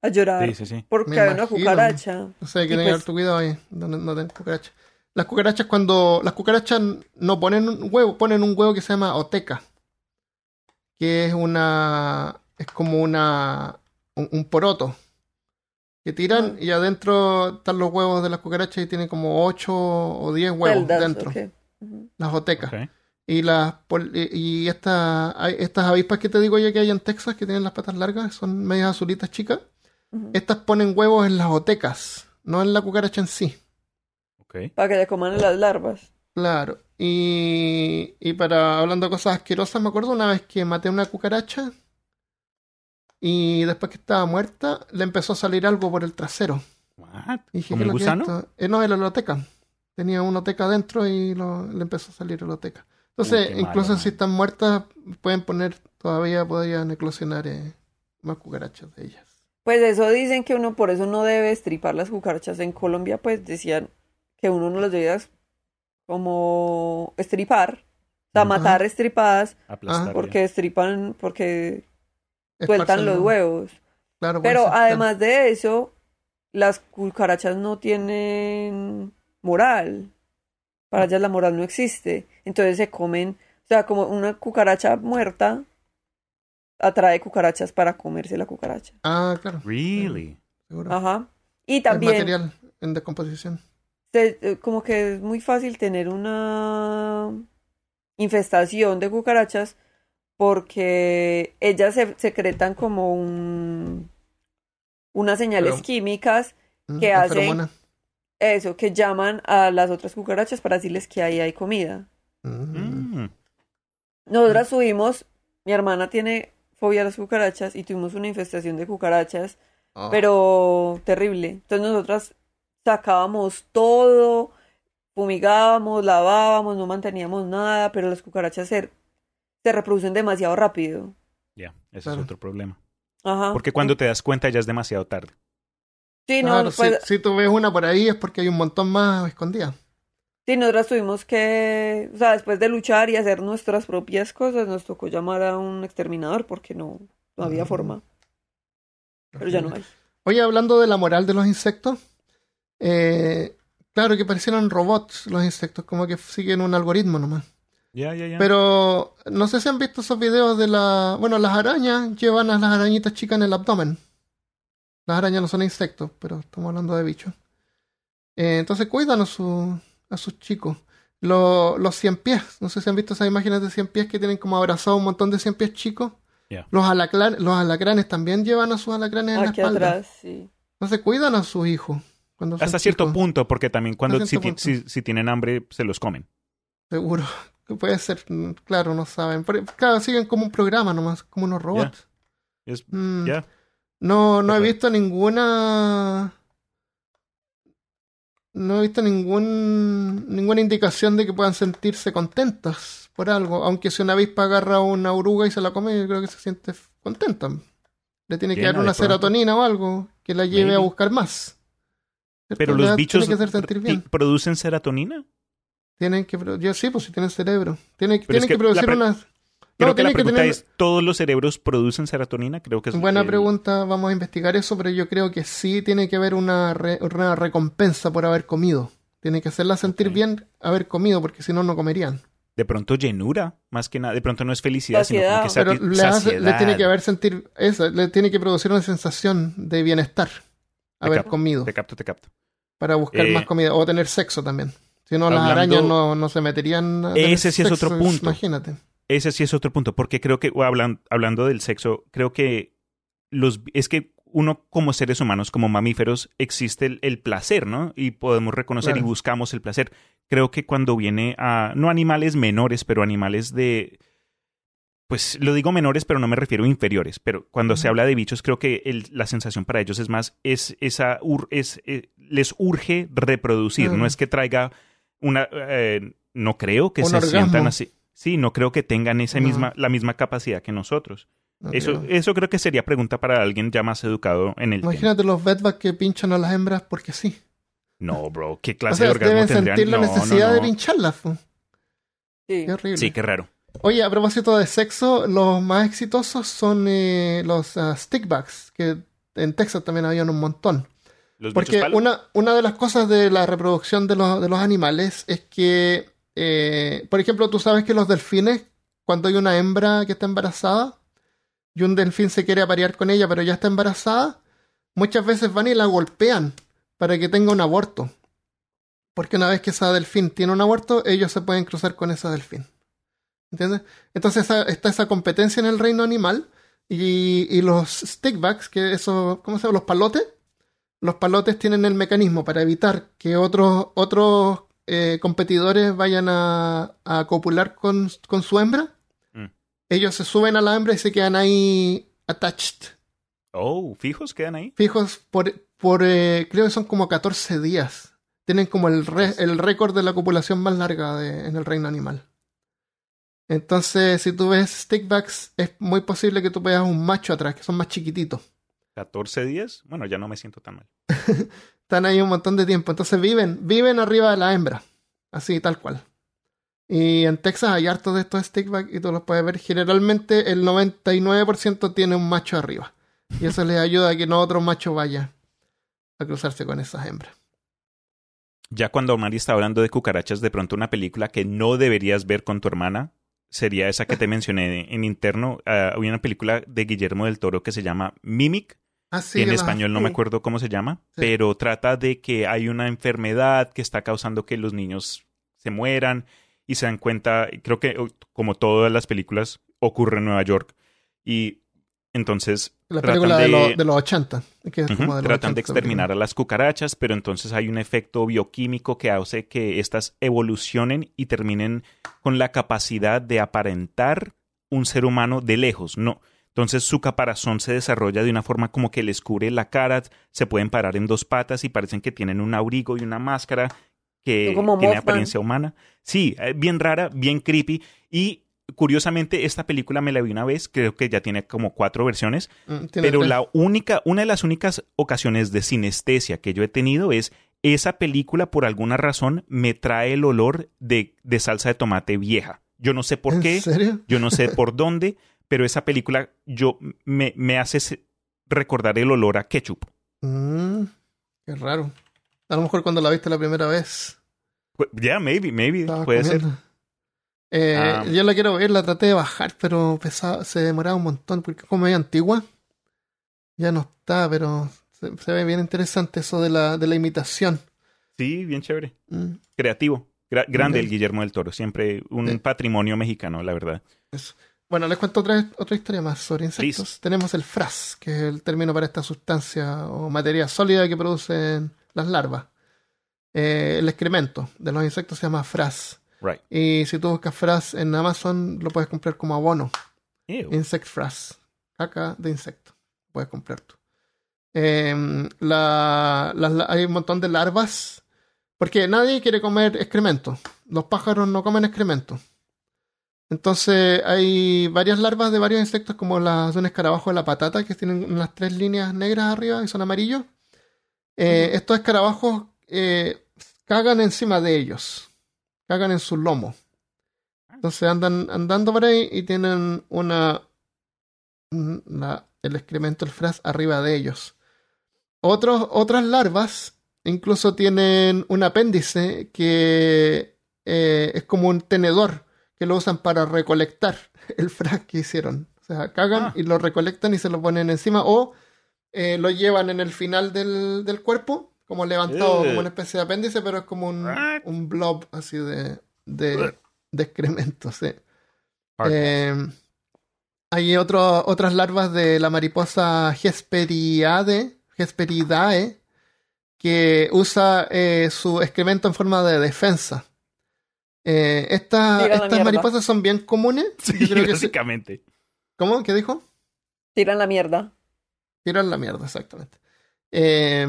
a llorar
Sí, sí, sí.
porque había una cucaracha.
O sea, hay que
Y
tener
pues-
tu cuidado ahí, donde no den cucarachas. Las cucarachas cuando... Las cucarachas no ponen un huevo, ponen un huevo que se llama oteca. Que es una... Es como una... Un, un poroto. Que tiran
Ah.
y adentro están los huevos de las cucarachas y tienen como 8 o 10 huevos
Celdas,
dentro. Las otecas. Y las y esta- hay- estas avispas que te digo yo que hay en Texas que tienen las patas largas, son medias azulitas chicas. Estas ponen huevos en las otecas, no en la cucaracha en sí.
Ok.
Para que le coman las larvas.
Claro. Y, y para hablando de cosas asquerosas, me acuerdo una vez que maté una cucaracha y después que estaba muerta le empezó a salir algo por el trasero.
What?
Y dije,
¿Como
¿qué
el
es lo que es
gusano?
Eh, no, era la oteca. Tenía una oteca adentro y lo- le empezó a salir la oteca. Entonces,
Uy,
incluso
malo,
si están muertas, pueden poner, todavía podrían eclosionar eh, más cucarachas de ellas.
Pues eso dicen que uno por eso no debe estripar las cucarachas. En Colombia, pues decían que uno no las debía como estripar, o sea,
Ajá.
matar estripadas,
Aplastar.
porque estripan, porque sueltan los huevos.
Claro,
Pero
ser,
además de eso, las cucarachas no tienen moral. Para ellas la moral no existe. Entonces se comen, o sea, como una cucaracha muerta atrae cucarachas para comerse la cucaracha.
Ah, claro.
Really?
Seguro.
Ajá. Y también
material en descomposición.
se- eh, como que es muy fácil tener una infestación de cucarachas porque ellas se secretan como un unas señales
Pero-
químicas
Mm,
¿Qué
la
hace?
feromona.
Eso, que llaman a las otras cucarachas para decirles que ahí hay comida.
Mm.
Mm.
Nosotras tuvimos, mi hermana tiene fobia a las cucarachas y tuvimos una infestación de cucarachas,
Oh.
pero terrible. Entonces nosotras sacábamos todo, fumigábamos, lavábamos, no manteníamos nada, pero las cucarachas se, se reproducen demasiado rápido.
Ya, ese
Claro.
es otro problema.
Ajá.
Porque cuando te das cuenta ya es demasiado tarde.
Sí, no,
Claro,
pues,
si, si tú ves una por ahí es porque hay un montón más escondidas.
Sí, nosotras tuvimos que, o sea, después de luchar y hacer nuestras propias cosas, nos tocó llamar a un exterminador porque no, no había forma. Pero ya no hay.
Oye, hablando de la moral de los insectos, eh, claro que parecieran robots los insectos, como que siguen un algoritmo nomás.
Ya, ya, ya.
Pero no sé si han visto esos videos de la... Bueno, las arañas llevan a las arañitas chicas en el abdomen. Las arañas no son insectos, pero estamos hablando de bichos. Eh, entonces cuidan a, su, a sus chicos. Lo- los cien pies, no sé si han visto esas imágenes de cien pies que tienen como abrazado un montón de cien pies chicos.
Ya.
Los, alaclan- los alacranes también llevan a sus alacranes en la
Aquí
espalda.
atrás, sí.
Entonces cuidan a sus hijos. Cuando son
Hasta cierto
chicos.
punto, porque también cuando si, tienen hambre, se los comen.
Seguro. Puede ser, claro, no saben. Pero, claro, siguen como un programa nomás, como unos robots.
Es,
Mm,
ya.
No, no he visto ninguna. No he visto ningún, ninguna indicación de que puedan sentirse contentas por algo. Aunque si una avispa agarra una oruga y se la come, yo creo que se siente contenta. Le tiene que dar una serotonina o algo que la lleve a buscar más. ¿Cierto?
Pero los bichos
Tiene que hacer sentir bien.
pi- producen serotonina.
Tienen que. Yo sí, pues si tienen cerebro. Tienen,
es
tienen que,
que
producir unas.
Creo
No,
que la
que
pregunta
tener-
es, ¿todos los cerebros producen serotonina? Creo que es
Buena
el-
pregunta, vamos a investigar eso, pero yo creo que sí tiene que haber una, re- una recompensa por haber comido. Tiene que hacerla sentir bien haber comido, porque si no, no comerían.
De pronto llenura, más que nada. De pronto no es felicidad,
Saciedad.
sino como
Pero
que
le,
sati-
hace- le
saciedad.
tiene que haber sentir eso, le tiene que producir una sensación de bienestar
Te
haber
capto,
comido
Te capto, te capto.
para buscar
Eh,
más comida o tener sexo también. Si no, las arañas no, no se meterían. a tener
Ese sí es otro punto.
Imagínate.
Ese sí es otro punto, porque creo que, hablan- hablando del sexo, creo que los es que uno como seres humanos, como mamíferos, existe el, el placer, ¿no? Y podemos reconocer y buscamos el placer. Creo que cuando viene a, no animales menores, pero animales de, pues lo digo menores, pero no me refiero a inferiores, pero cuando se habla de bichos, creo que el- la sensación para ellos es más, es esa, ur- es, eh, les urge reproducir, no es que traiga una, eh, no creo que
Un
se
orgasmo.
sientan así. Sí, no creo que tengan esa
No.
misma, la misma capacidad que nosotros.
No
Eso,
creo.
eso creo que sería pregunta para alguien ya más educado en el tema.
Imagínate los bedbugs que pinchan a las hembras porque sí.
No, bro, ¿qué
O
clase
sea,
de orgasmo
deben
tendrían?
sentir la
No, no,
necesidad de pincharlas.
Sí.
Qué horrible.
Sí, qué raro.
Oye, a propósito de sexo, los más exitosos son eh, los ah, stickbacks, que en Texas también habían un montón.
Los
Porque una, una de las cosas de la reproducción de los, de los animales es que, eh, por ejemplo, tú sabes que los delfines, cuando hay una hembra que está embarazada y un delfín se quiere aparear con ella, pero ya está embarazada, muchas veces van y la golpean para que tenga un aborto. Porque una vez que esa delfín tiene un aborto, ellos se pueden cruzar con esa delfín. ¿Entiendes? Entonces está esa competencia en el reino animal y, y los stickbacks, que eso, ¿cómo se llama? Los palotes. Los palotes tienen el mecanismo para evitar que otros, otros eh, competidores vayan a, a copular con, con su hembra.
Mm.
Ellos se suben a la hembra y se quedan ahí attached,
Oh, fijos quedan ahí.
fijos por, por eh, creo que son como 14 días. Tienen como el, re- el récord de la copulación más larga de- en el reino animal. Entonces, si tú ves stickbacks, es muy posible que tú veas un macho atrás, que son más chiquititos.
14 días. Bueno, ya no me siento tan mal.
Están ahí un montón de tiempo. Entonces viven, viven arriba de la hembra. Así, tal cual. Y en Texas hay hartos de estos stickbacks y tú los puedes ver. Generalmente el 99% tiene un macho arriba. Y eso les ayuda a que no otro macho vaya a cruzarse con esas hembras.
Ya cuando Mari está hablando de cucarachas, de pronto una película que no deberías ver con tu hermana sería esa que te mencioné en interno. Uh, hay una película de Guillermo del Toro que se llama Mimic.
Ah, sí,
en español no me acuerdo cómo se llama,
Sí.
pero trata de que hay una enfermedad que está causando que los niños se mueran y se dan cuenta, creo que como todas las películas ocurre en Nueva York y entonces
La película de,
de-
los- de los 80. Que es como de los
tratan de
80
exterminar a las cucarachas, pero entonces hay un efecto bioquímico que hace que éstas evolucionen y terminen con la capacidad de aparentar un ser humano de lejos. No. Entonces su caparazón se desarrolla de una forma como que les cubre la cara, se pueden parar en dos patas y parecen que tienen un abrigo y una máscara que
Como
tiene
Mothman.
apariencia humana. Sí, eh, bien rara, bien creepy. Y curiosamente, esta película me la vi una vez, creo que ya tiene como cuatro versiones.
Mm,
Pero
tres.
la única, una de las únicas ocasiones de sinestesia que yo he tenido es esa película, por alguna razón, me trae el olor de, de salsa de tomate vieja. Yo no sé por
¿En
qué,
serio?
yo no sé por dónde, pero esa película yo me, me hace recordar el olor a ketchup.
Mm, qué raro. A lo mejor cuando la viste la primera vez.
Pu- Yeah, maybe, maybe,
estabas
puede ser.
Eh,
Ah.
Yo la quiero ver, la traté de bajar, pero pesaba, se demoraba un montón porque como medio antigua. Ya no está, pero se, se ve bien interesante eso de la, de la imitación.
Sí, bien chévere.
Mm,
Creativo. Gra- grande el. Guillermo del Toro. Siempre un
Sí.
patrimonio mexicano, la verdad.
eso. Bueno, les cuento otra, otra historia más sobre insectos.
Please.
Tenemos el fras, que es el término para esta sustancia o materia sólida que producen las larvas. Eh, el excremento de los insectos se llama fras.
Right.
Y si tú buscas fras en Amazon, lo puedes comprar como abono.
Ew.
Insect Frass. Caca de insecto. Puedes comprar tú. Em, la- hay un montón de larvas. Porque nadie quiere comer excremento. Los pájaros no comen excremento. Entonces hay varias larvas de varios insectos, como las de un escarabajo de la patata, que tienen unas tres líneas negras arriba y son amarillos. Eh, Estos escarabajos eh, cagan encima de ellos. Cagan en su lomo. Entonces andan andando por ahí y tienen una, un- la- el excremento, el fras arriba de ellos. Otros, otras larvas incluso tienen un apéndice que eh, es como un tenedor que lo usan para recolectar el fras que hicieron. O sea, cagan
Ah.
y lo recolectan y se lo ponen encima o eh, lo llevan en el final del, del cuerpo, como levantado,
Ugh.
como una especie de apéndice, pero es como un, un blob así de, de, de excremento. sí. Eh, hay otro- otras larvas de la mariposa Hesperiade, Hesperidae, que usa eh, su excremento en forma de defensa. Eh, esta- estas
mierda.
mariposas son bien comunes.
Sí,
Yo creo que sí.
básicamente.
¿Cómo? ¿Qué dijo?
Tiran la mierda.
Tirar la mierda, exactamente. Eh,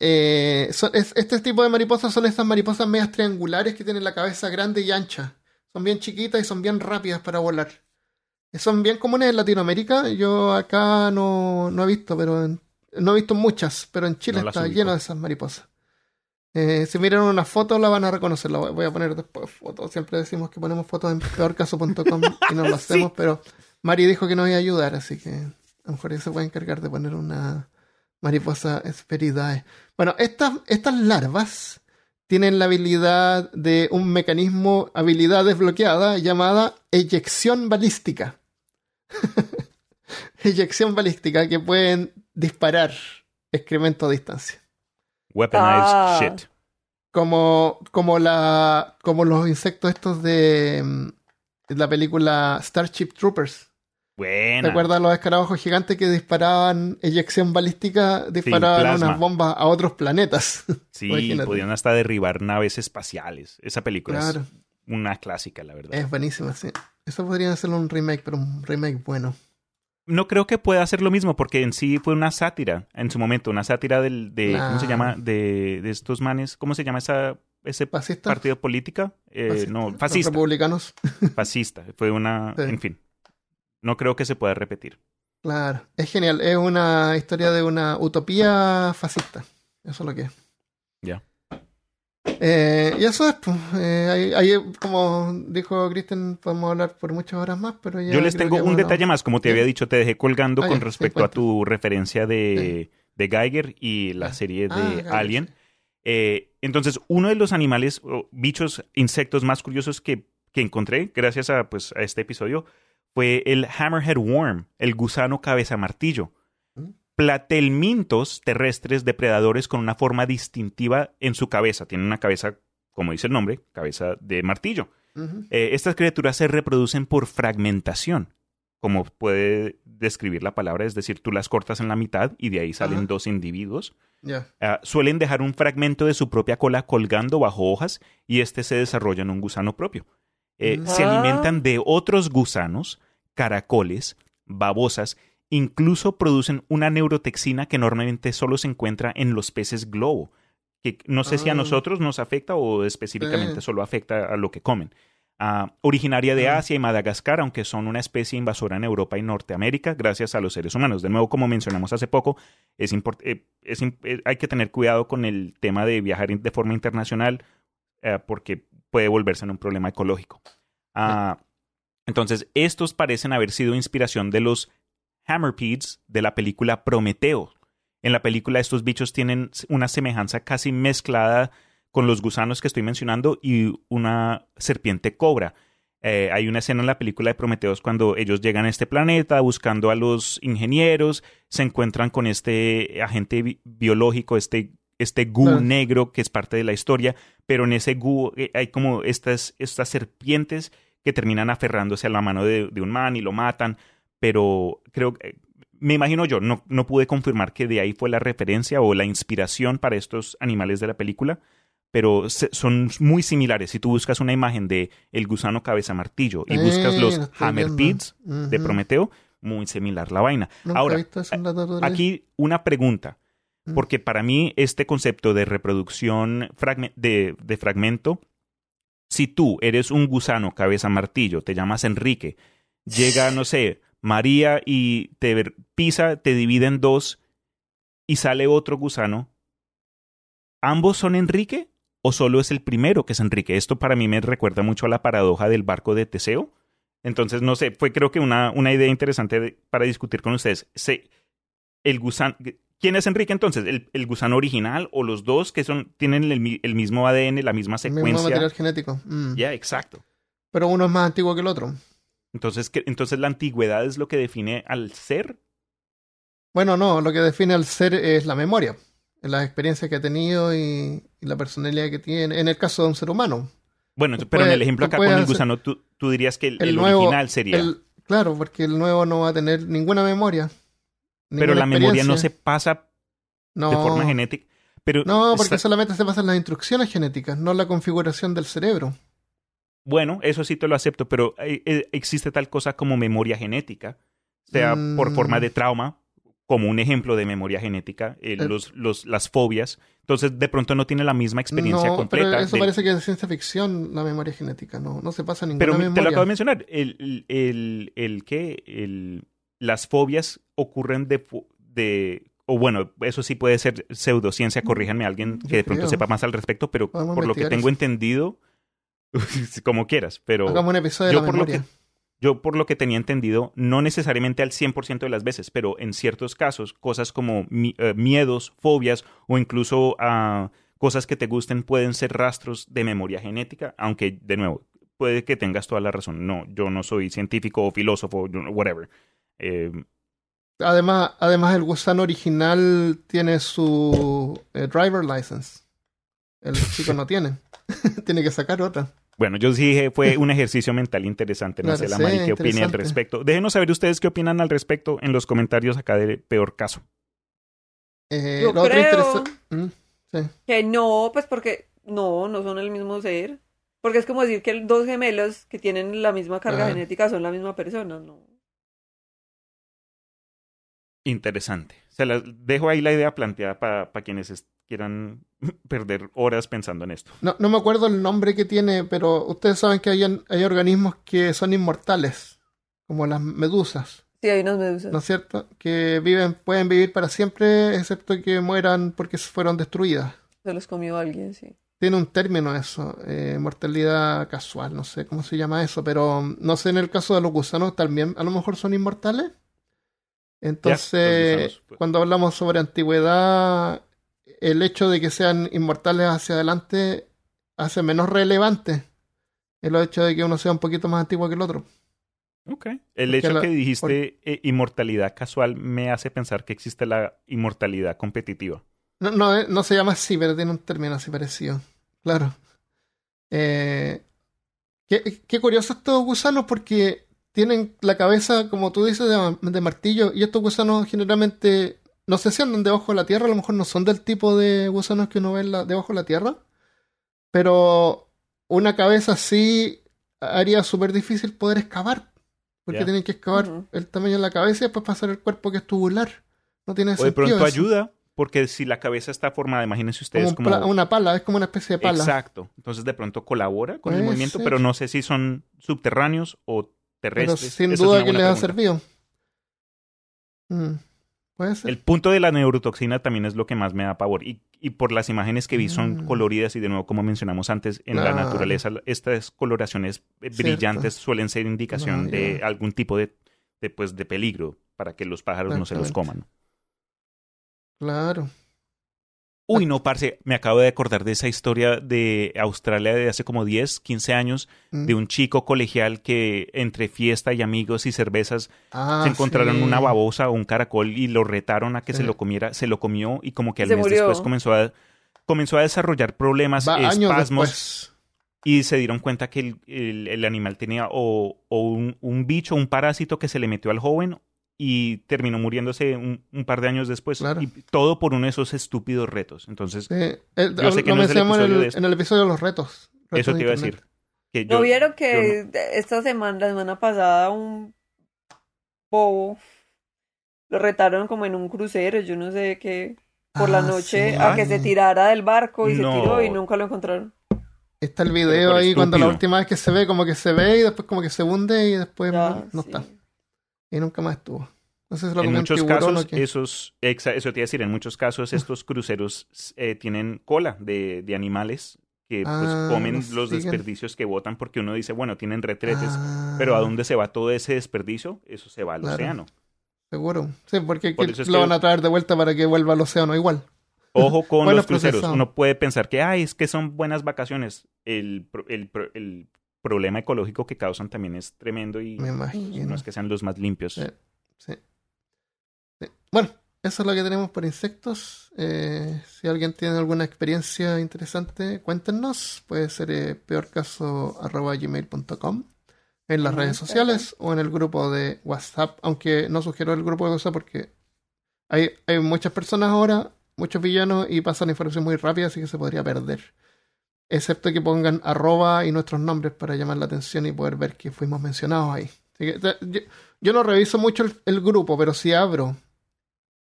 eh, son- es- este tipo de mariposas son estas mariposas medias triangulares que tienen la cabeza grande y ancha. Son bien chiquitas y son bien rápidas para volar. Eh, Son bien comunes en Latinoamérica. Yo acá no, no he visto, pero en- no he visto muchas, pero en Chile
No
está lleno de esas mariposas. Eh, si miran una foto la van a reconocer. La voy voy a poner después fotos. Siempre decimos que ponemos fotos en peorcaso.com y no lo hacemos, pero Mari dijo que nos iba a ayudar, así que a lo mejor ella se puede encargar de poner una mariposa Hesperidae. Bueno, estas, estas larvas tienen la habilidad de un mecanismo, habilidad desbloqueada llamada eyección balística. eyección balística que pueden disparar excremento a distancia.
Weaponized
Ah.
shit.
Como, como, la, como los insectos estos de, mm, de la película Starship Troopers. ¿Te
Buena.
acuerdas los escarabajos gigantes que disparaban eyección balística? Disparaban
plasma.
unas bombas a otros planetas.
Sí, podían hasta derribar naves espaciales. Esa película
claro,
es una clásica, la verdad.
es buenísima, sí. Eso podría hacerlo un remake, pero un remake bueno.
No creo que pueda hacer lo mismo, porque en sí fue una sátira en su momento, una sátira del, de, ¿cómo se llama? De, de estos manes, ¿cómo se llama esa ese
¿Fascista?
partido política. Eh,
Fascista.
no,
Los
fascista.
republicanos.
Fascista. Fue una.
Sí.
En fin. No creo que se pueda repetir.
Claro, es genial. Es una historia de una utopía fascista. Eso es lo que es.
Ya.
Eh, y eso es, pues, eh, ahí, ahí, como dijo Kristen, podemos hablar por muchas horas más, pero ya
Yo les tengo
que
un detalle más. Como te
Sí.
había dicho, te dejé colgando
Ah,
con
ya,
respecto a tu referencia de, de Geiger y la
Ya.
serie de
Ah, Geiger,
Alien.
sí.
Eh, entonces, uno de los animales, o bichos, insectos más curiosos que, que encontré, gracias a, pues, a este episodio, fue el Hammerhead Worm, el gusano cabeza martillo. Platelmintos terrestres depredadores con una forma distintiva en su cabeza. Tienen una cabeza, como dice el nombre, cabeza de martillo. Eh, estas criaturas se reproducen por fragmentación, como puede describir la palabra, es decir, tú las cortas en la mitad y de ahí salen dos individuos. Ah, suelen dejar un fragmento de su propia cola colgando bajo hojas y este se desarrolla en un gusano propio. Eh. Se
Ah.
alimentan de otros gusanos, caracoles, babosas, incluso producen una neurotoxina que normalmente solo se encuentra en los peces globo, que no sé si a
Ah.
nosotros nos afecta o específicamente
Sí.
solo afecta a lo que comen. Ah, originaria de
Ah.
Asia y Madagascar, aunque son una especie invasora en Europa y Norteamérica, gracias a los seres humanos. De nuevo, como mencionamos hace poco, es eh, es eh, hay que tener cuidado con el tema de viajar de forma internacional eh, porque puede volverse en un problema ecológico. Entonces, estos parecen haber sido inspiración de los Hammerpedes de la película Prometeo. En la película estos bichos tienen una semejanza casi mezclada con los gusanos que estoy mencionando y una serpiente cobra. Eh, hay una escena en la película de Prometeos cuando ellos llegan a este planeta buscando a los ingenieros, se encuentran con este agente bi- biológico, este, este negro que es parte de la historia, pero en ese gu eh, hay como estas, estas serpientes que terminan aferrándose a la mano de, de un man y lo matan, pero creo que, me imagino yo, no, no pude confirmar que de ahí fue la referencia o la inspiración para estos animales de la película, pero se- son muy similares. Si tú buscas una imagen de el gusano cabeza martillo y buscas
Eh,
los
lo viendo.
de. Prometeo, muy similar la vaina.
Nunca
Ahora. Aquí una pregunta,
Mm.
porque para mí este concepto de reproducción fragme- de, de fragmento, si tú eres un gusano cabeza martillo, te llamas Enrique, llega, no sé, María y te pisa, te divide en dos y sale otro gusano, ¿ambos son Enrique o solo es el primero que es Enrique? Esto para mí me recuerda mucho a la paradoja del barco de Teseo. Entonces, no sé, fue creo que una, una idea interesante de- para discutir con ustedes. Se, el gusano, ¿Quién es Enrique entonces? ¿El, el gusano original o los dos que son tienen el, mi- el mismo ADN, la misma
El mismo
secuencia?
material genético. Mm.
Ya, exacto.
Pero uno es más antiguo que el otro.
Entonces, ¿qué- entonces la antigüedad es lo que define al ser.
Bueno, no, lo que define al ser es la memoria, las experiencias que ha tenido y, y la personalidad que tiene, en el caso de un ser humano.
Bueno,
Tú
pero en el ejemplo acá con el gusano, tú, tú dirías que el,
El
el
nuevo-
original sería.
El- claro, porque el nuevo no va a tener ninguna memoria.
pero la memoria no se pasa
no,
de forma genética. Pero
No, porque
está-
solamente se pasan las instrucciones genéticas, no la configuración del cerebro.
Bueno, eso sí te lo acepto, pero eh, eh, existe tal cosa como memoria genética, sea por
Mm.
forma de trauma, como un ejemplo de memoria genética, eh,
Eh.
los, los, las fobias. Entonces, de pronto no tiene la misma experiencia
no,
completa.
pero eso parece que es ciencia ficción, la memoria genética. No, no se pasa ninguna
Pero me-
memoria.
te lo acabo de mencionar. El, el, el, el que el, las fobias ocurren de, de. O bueno, eso sí puede ser pseudociencia, corríjanme alguien que de pronto sepa más al respecto, pero por lo que tengo
eso.
entendido, como quieras, pero
Hagamos un episodio de
yo
la
por lo
memoria.
que yo por lo que tenía entendido, no necesariamente al 100% de las veces, pero en ciertos casos, cosas como mi- eh, miedos, fobias o incluso ah, cosas que te gusten pueden ser rastros de memoria genética, aunque de nuevo, puede que tengas toda la razón. No, yo no soy científico o filósofo, whatever. Eh,
Además, además, el gusano original tiene su eh, driver license. El chico no tiene. tiene que sacar otra.
bueno, yo sí dije, fue un ejercicio mental interesante. No
Claro,
sé, la
sí,
Mari, qué opine al respecto. Déjenos saber ustedes qué opinan al respecto en los comentarios acá de Peor Caso.
Eh,
Yo
lo
creo
Mm, sí.
que no, pues porque no, no son el mismo ser. Porque es como decir que dos gemelos que tienen la misma carga
Ah.
genética son la misma persona, ¿no?
Interesante. Se las dejo ahí la idea planteada para quienes es- quieran perder horas pensando en esto.
No, no me acuerdo el nombre que tiene, pero ustedes saben que hay, hay organismos que son inmortales, como las medusas,
Sí, hay unas medusas.
¿no es cierto? Que viven, pueden vivir para siempre, excepto que mueran porque fueron destruidas.
Se los comió alguien, sí.
Tiene un término eso, eh, mortalidad casual, no sé cómo se llama eso, pero um, no sé en el caso de los gusanos también, a lo mejor son inmortales. Entonces,
pues.
cuando hablamos sobre antigüedad, el hecho de que sean inmortales hacia adelante hace menos relevante el hecho de que uno sea un poquito más antiguo que el otro.
Ok. El
Porque
hecho
la-
que dijiste eh, inmortalidad casual me hace pensar que existe la inmortalidad competitiva.
No, no, eh, no se llama así, pero tiene un término así parecido. Claro. Eh, qué, qué curioso estos gusanos porque tienen la cabeza, como tú dices, de, de martillo. Y estos gusanos generalmente, no sé si andan debajo de la tierra, a lo mejor no son del tipo de gusanos que uno ve en la- debajo de la tierra. Pero una cabeza así haría súper difícil poder excavar. Porque tienen que excavar el tamaño de la cabeza y después pasar el cuerpo que es tubular. No tiene
O de
sentido.
pronto
eso.
ayuda, porque si la cabeza está formada, imagínense
Como,
ustedes
un
como...
una pala, es como una especie de pala.
Exacto. Entonces de pronto colabora con el
Puede
movimiento, pero no sé si son subterráneos o
Pero
terrestres.
sin
Esa es
duda que les ha servido. Mm, Puede ser.
El punto de la neurotoxina también es lo que más me da pavor. Y, y por las imágenes que vi son
Mm.
coloridas y de nuevo, como mencionamos antes, en la naturaleza estas coloraciones eh,
Cierto.
brillantes suelen ser indicación
No,
de algún tipo de, de, pues, de peligro para que los pájaros no se los coman.
Claro.
Uy, no, parce, me acabo de acordar de esa historia de Australia de hace como 10, 15 años,
Mm.
de un chico colegial que entre fiesta y amigos y cervezas
Ah,
se encontraron
sí.
una babosa o un caracol y lo retaron a que
Sí.
se lo comiera, se lo comió y como que al
Se
mes
murió.
después comenzó a, comenzó a desarrollar problemas,
Va
espasmos y se dieron cuenta que el, el- el animal tenía o, o un, un bicho, un parásito que se le metió al joven y terminó muriéndose un, un par de años después.
Claro.
Y todo por uno de esos estúpidos retos. Entonces,
Sí. El-
Yo sé que
lo
no es el
mencionamos en,
episodio
el,
de esto.
en el episodio de los retos. Retos
eso te iba a decir. Que
¿No vieron que esta semana, la semana pasada, un bobo lo retaron como en un crucero, yo no sé qué, por la
Ah,
noche,
sí.
a que se tirara del barco y
No.
se tiró y nunca lo encontraron?
Está el video ahí cuando la última vez que se ve, como que se ve y después como que se hunde y después
Ya,
no, no
sí.
está. Y nunca más estuvo. No sé si lo
en muchos casos, esos, exa- eso te iba a decir, en muchos casos estos cruceros eh, tienen cola de, de animales que pues,
Ah,
comen
los
desperdicios que botan porque uno dice, bueno, tienen retretes,
Ah,
pero ¿a dónde se va todo ese desperdicio? Eso se va al
Claro.
océano.
Seguro. Sí, porque
Por
que
eso es
lo
que-
van a traer de vuelta para que vuelva al océano igual.
Ojo con los cruceros.
procesado.
Uno puede pensar que, ay, es que son buenas vacaciones. El, el, el problema ecológico que causan también es tremendo y
Me imagino.
no es que sean los más limpios.
Sí. Sí. Sí. Bueno, eso es lo que tenemos por insectos. Eh, si alguien tiene alguna experiencia interesante, cuéntenos. Puede ser eh, peorcaso.gmail.com en las
Ujú,
redes sociales o en el grupo de WhatsApp. Aunque no sugiero el grupo de WhatsApp porque hay, hay muchas personas ahora, muchos villanos y pasan información muy rápida, así que se podría perder. Excepto que pongan arroba y nuestros nombres para llamar la atención y poder ver que fuimos mencionados ahí. Así que, yo, yo no reviso mucho el, el grupo, pero si abro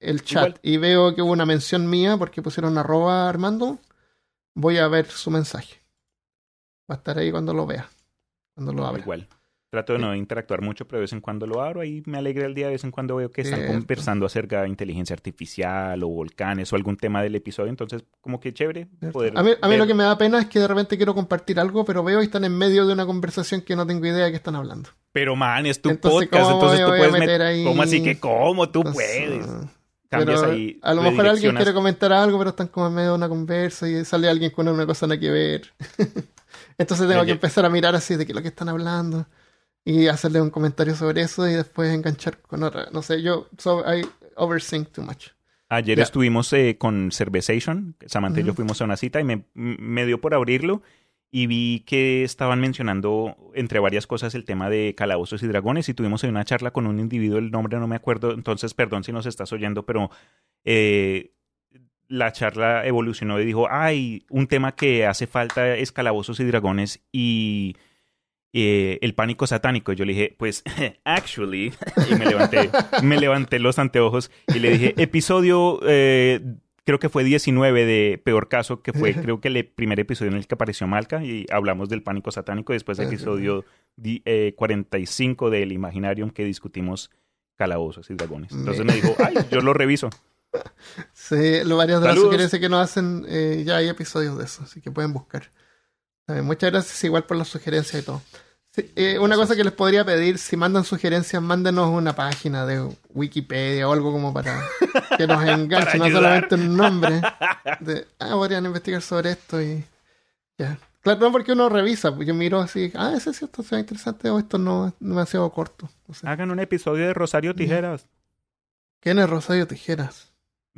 el chat
Igual.
y veo que hubo una mención mía porque pusieron arroba Armando, voy a ver su mensaje. Va a estar ahí cuando lo vea, cuando lo abra.
Igual. Trato de no interactuar mucho, pero de vez en cuando lo abro y me alegra el día. De vez en cuando veo que están
Cierto.
conversando acerca de inteligencia artificial o volcanes o algún tema del episodio. Entonces, como que chévere poder.
A mí, a mí lo que me da pena es que de repente quiero compartir algo, pero veo y están en medio de una conversación que no tengo idea de qué están hablando.
Pero man, es tu
Entonces,
podcast,
¿cómo
entonces tú puedes
meter
met-
ahí?
¿Cómo así que cómo tú
Entonces,
puedes?
pero
Cambias ahí.
a lo mejor alguien quiere comentar algo, pero están como en medio de una conversa y sale alguien con una cosa nada que ver. Entonces tengo que empezar a mirar así de qué es lo que están hablando y hacerle un comentario sobre eso y después enganchar con otra. No sé, yo so, I overthink too much.
Ayer estuvimos eh, con Cervezation, Samantha y yo fuimos a una cita y me, me dio por abrirlo y vi que estaban mencionando, entre varias cosas, el tema de calabozos y dragones y tuvimos ahí una charla con un individuo, el nombre no me acuerdo, entonces perdón si nos estás oyendo, pero eh, la charla evolucionó y dijo, ay, un tema que hace falta es calabozos y dragones y, eh, el pánico satánico. Yo le dije, pues, actually, y me levanté, me levanté los anteojos y le dije, episodio, eh, creo que fue 19 de Peor Caso, que fue creo que el primer episodio en el que apareció Malca y hablamos del pánico satánico. Después episodio di- eh, 45 del Imaginarium que discutimos calabozos y dragones. Entonces me dijo, ay, yo lo reviso.
Sí, lo, varias de las sugerencias que nos hacen, eh, ya hay episodios de eso, así que pueden buscar. Muchas gracias igual por las sugerencias y todo. Sí, eh, una cosa que les podría pedir, si mandan sugerencias, mándenos una página de Wikipedia o algo como para que nos enganche, no solamente un nombre. De, ah, podrían investigar sobre esto y ya. Claro, no porque uno revisa, pues yo miro así, ah, ese sí, esto se ve interesante o esto no es demasiado corto.
Hagan un episodio de Rosario Tijeras.
¿Quién es Rosario Tijeras?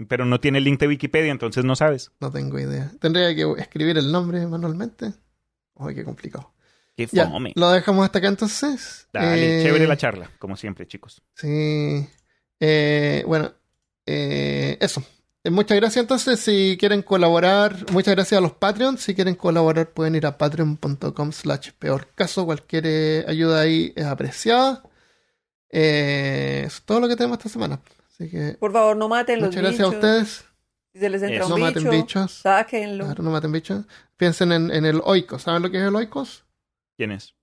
Pero no tiene el link de Wikipedia, entonces no sabes.
No tengo idea. Tendría que escribir el nombre manualmente. Uy, qué complicado.
Qué
Ya, lo dejamos hasta acá entonces.
Dale,
Eh,
chévere la charla, como siempre, chicos.
Sí. Eh, bueno, eh, eso. Muchas gracias entonces. Si quieren colaborar, muchas gracias a los Patreons. Si quieren colaborar, pueden ir a patreon.com slash peor caso. Cualquier ayuda ahí es apreciada. Eh, eso es todo lo que tenemos esta semana. Así que
Por favor, no maten los
muchas gracias
bichos.
a ustedes.
Si se les entra
Eso.
No
un
maten
bicho,
bichos.
sáquenlo.
Claro, no maten bichos. Piensen en, en el oikos. ¿Saben lo que es el oikos?
¿Quién es?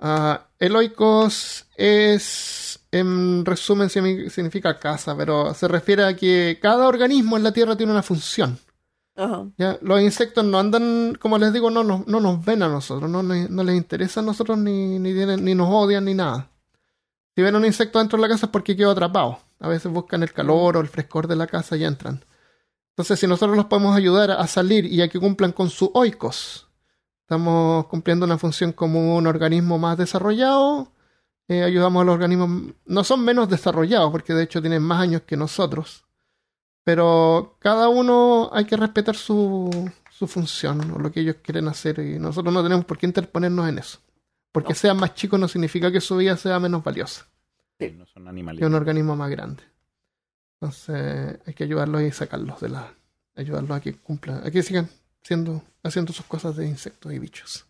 Ah, el oikos es, en resumen, significa casa, pero se refiere a que cada organismo en la Tierra tiene una función.
Ajá.
¿ya? Los insectos no andan, como les digo, no nos, no nos ven a nosotros, no, no- no les interesa a nosotros, ni, ni, tienen- ni nos odian, ni nada. Si ven un insecto dentro de la casa es porque quedó atrapado. A veces buscan el calor o el frescor de la casa y entran. Entonces, si nosotros los podemos ayudar a salir y a que cumplan con su oikos, estamos cumpliendo una función como un organismo más desarrollado. eh, ayudamos a los organismos, no son menos desarrollados, porque de hecho tienen más años que nosotros. Pero cada uno hay que respetar su, su función o lo que ellos quieren hacer y nosotros no tenemos por qué interponernos en eso. Porque
No.
sean más chicos no significa que su vida sea menos valiosa
Sí, no son animales.
que un organismo más grande. Entonces hay que ayudarlos y sacarlos de la... ayudarlos a que cumplan, a que sigan siendo, haciendo sus cosas de insectos y bichos.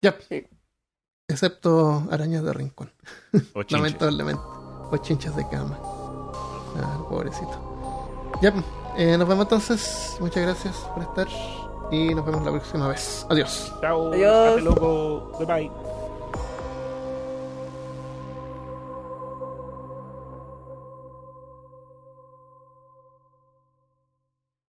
Ya.
Sí.
Excepto arañas de rincón,
O
lamentablemente. O chinchas de cama. Ah, pobrecito. Ya, eh, nos vemos entonces. Muchas gracias por estar. Y nos vemos la próxima vez. Adiós.
Chao.
Adiós.
Hasta luego. Bye bye.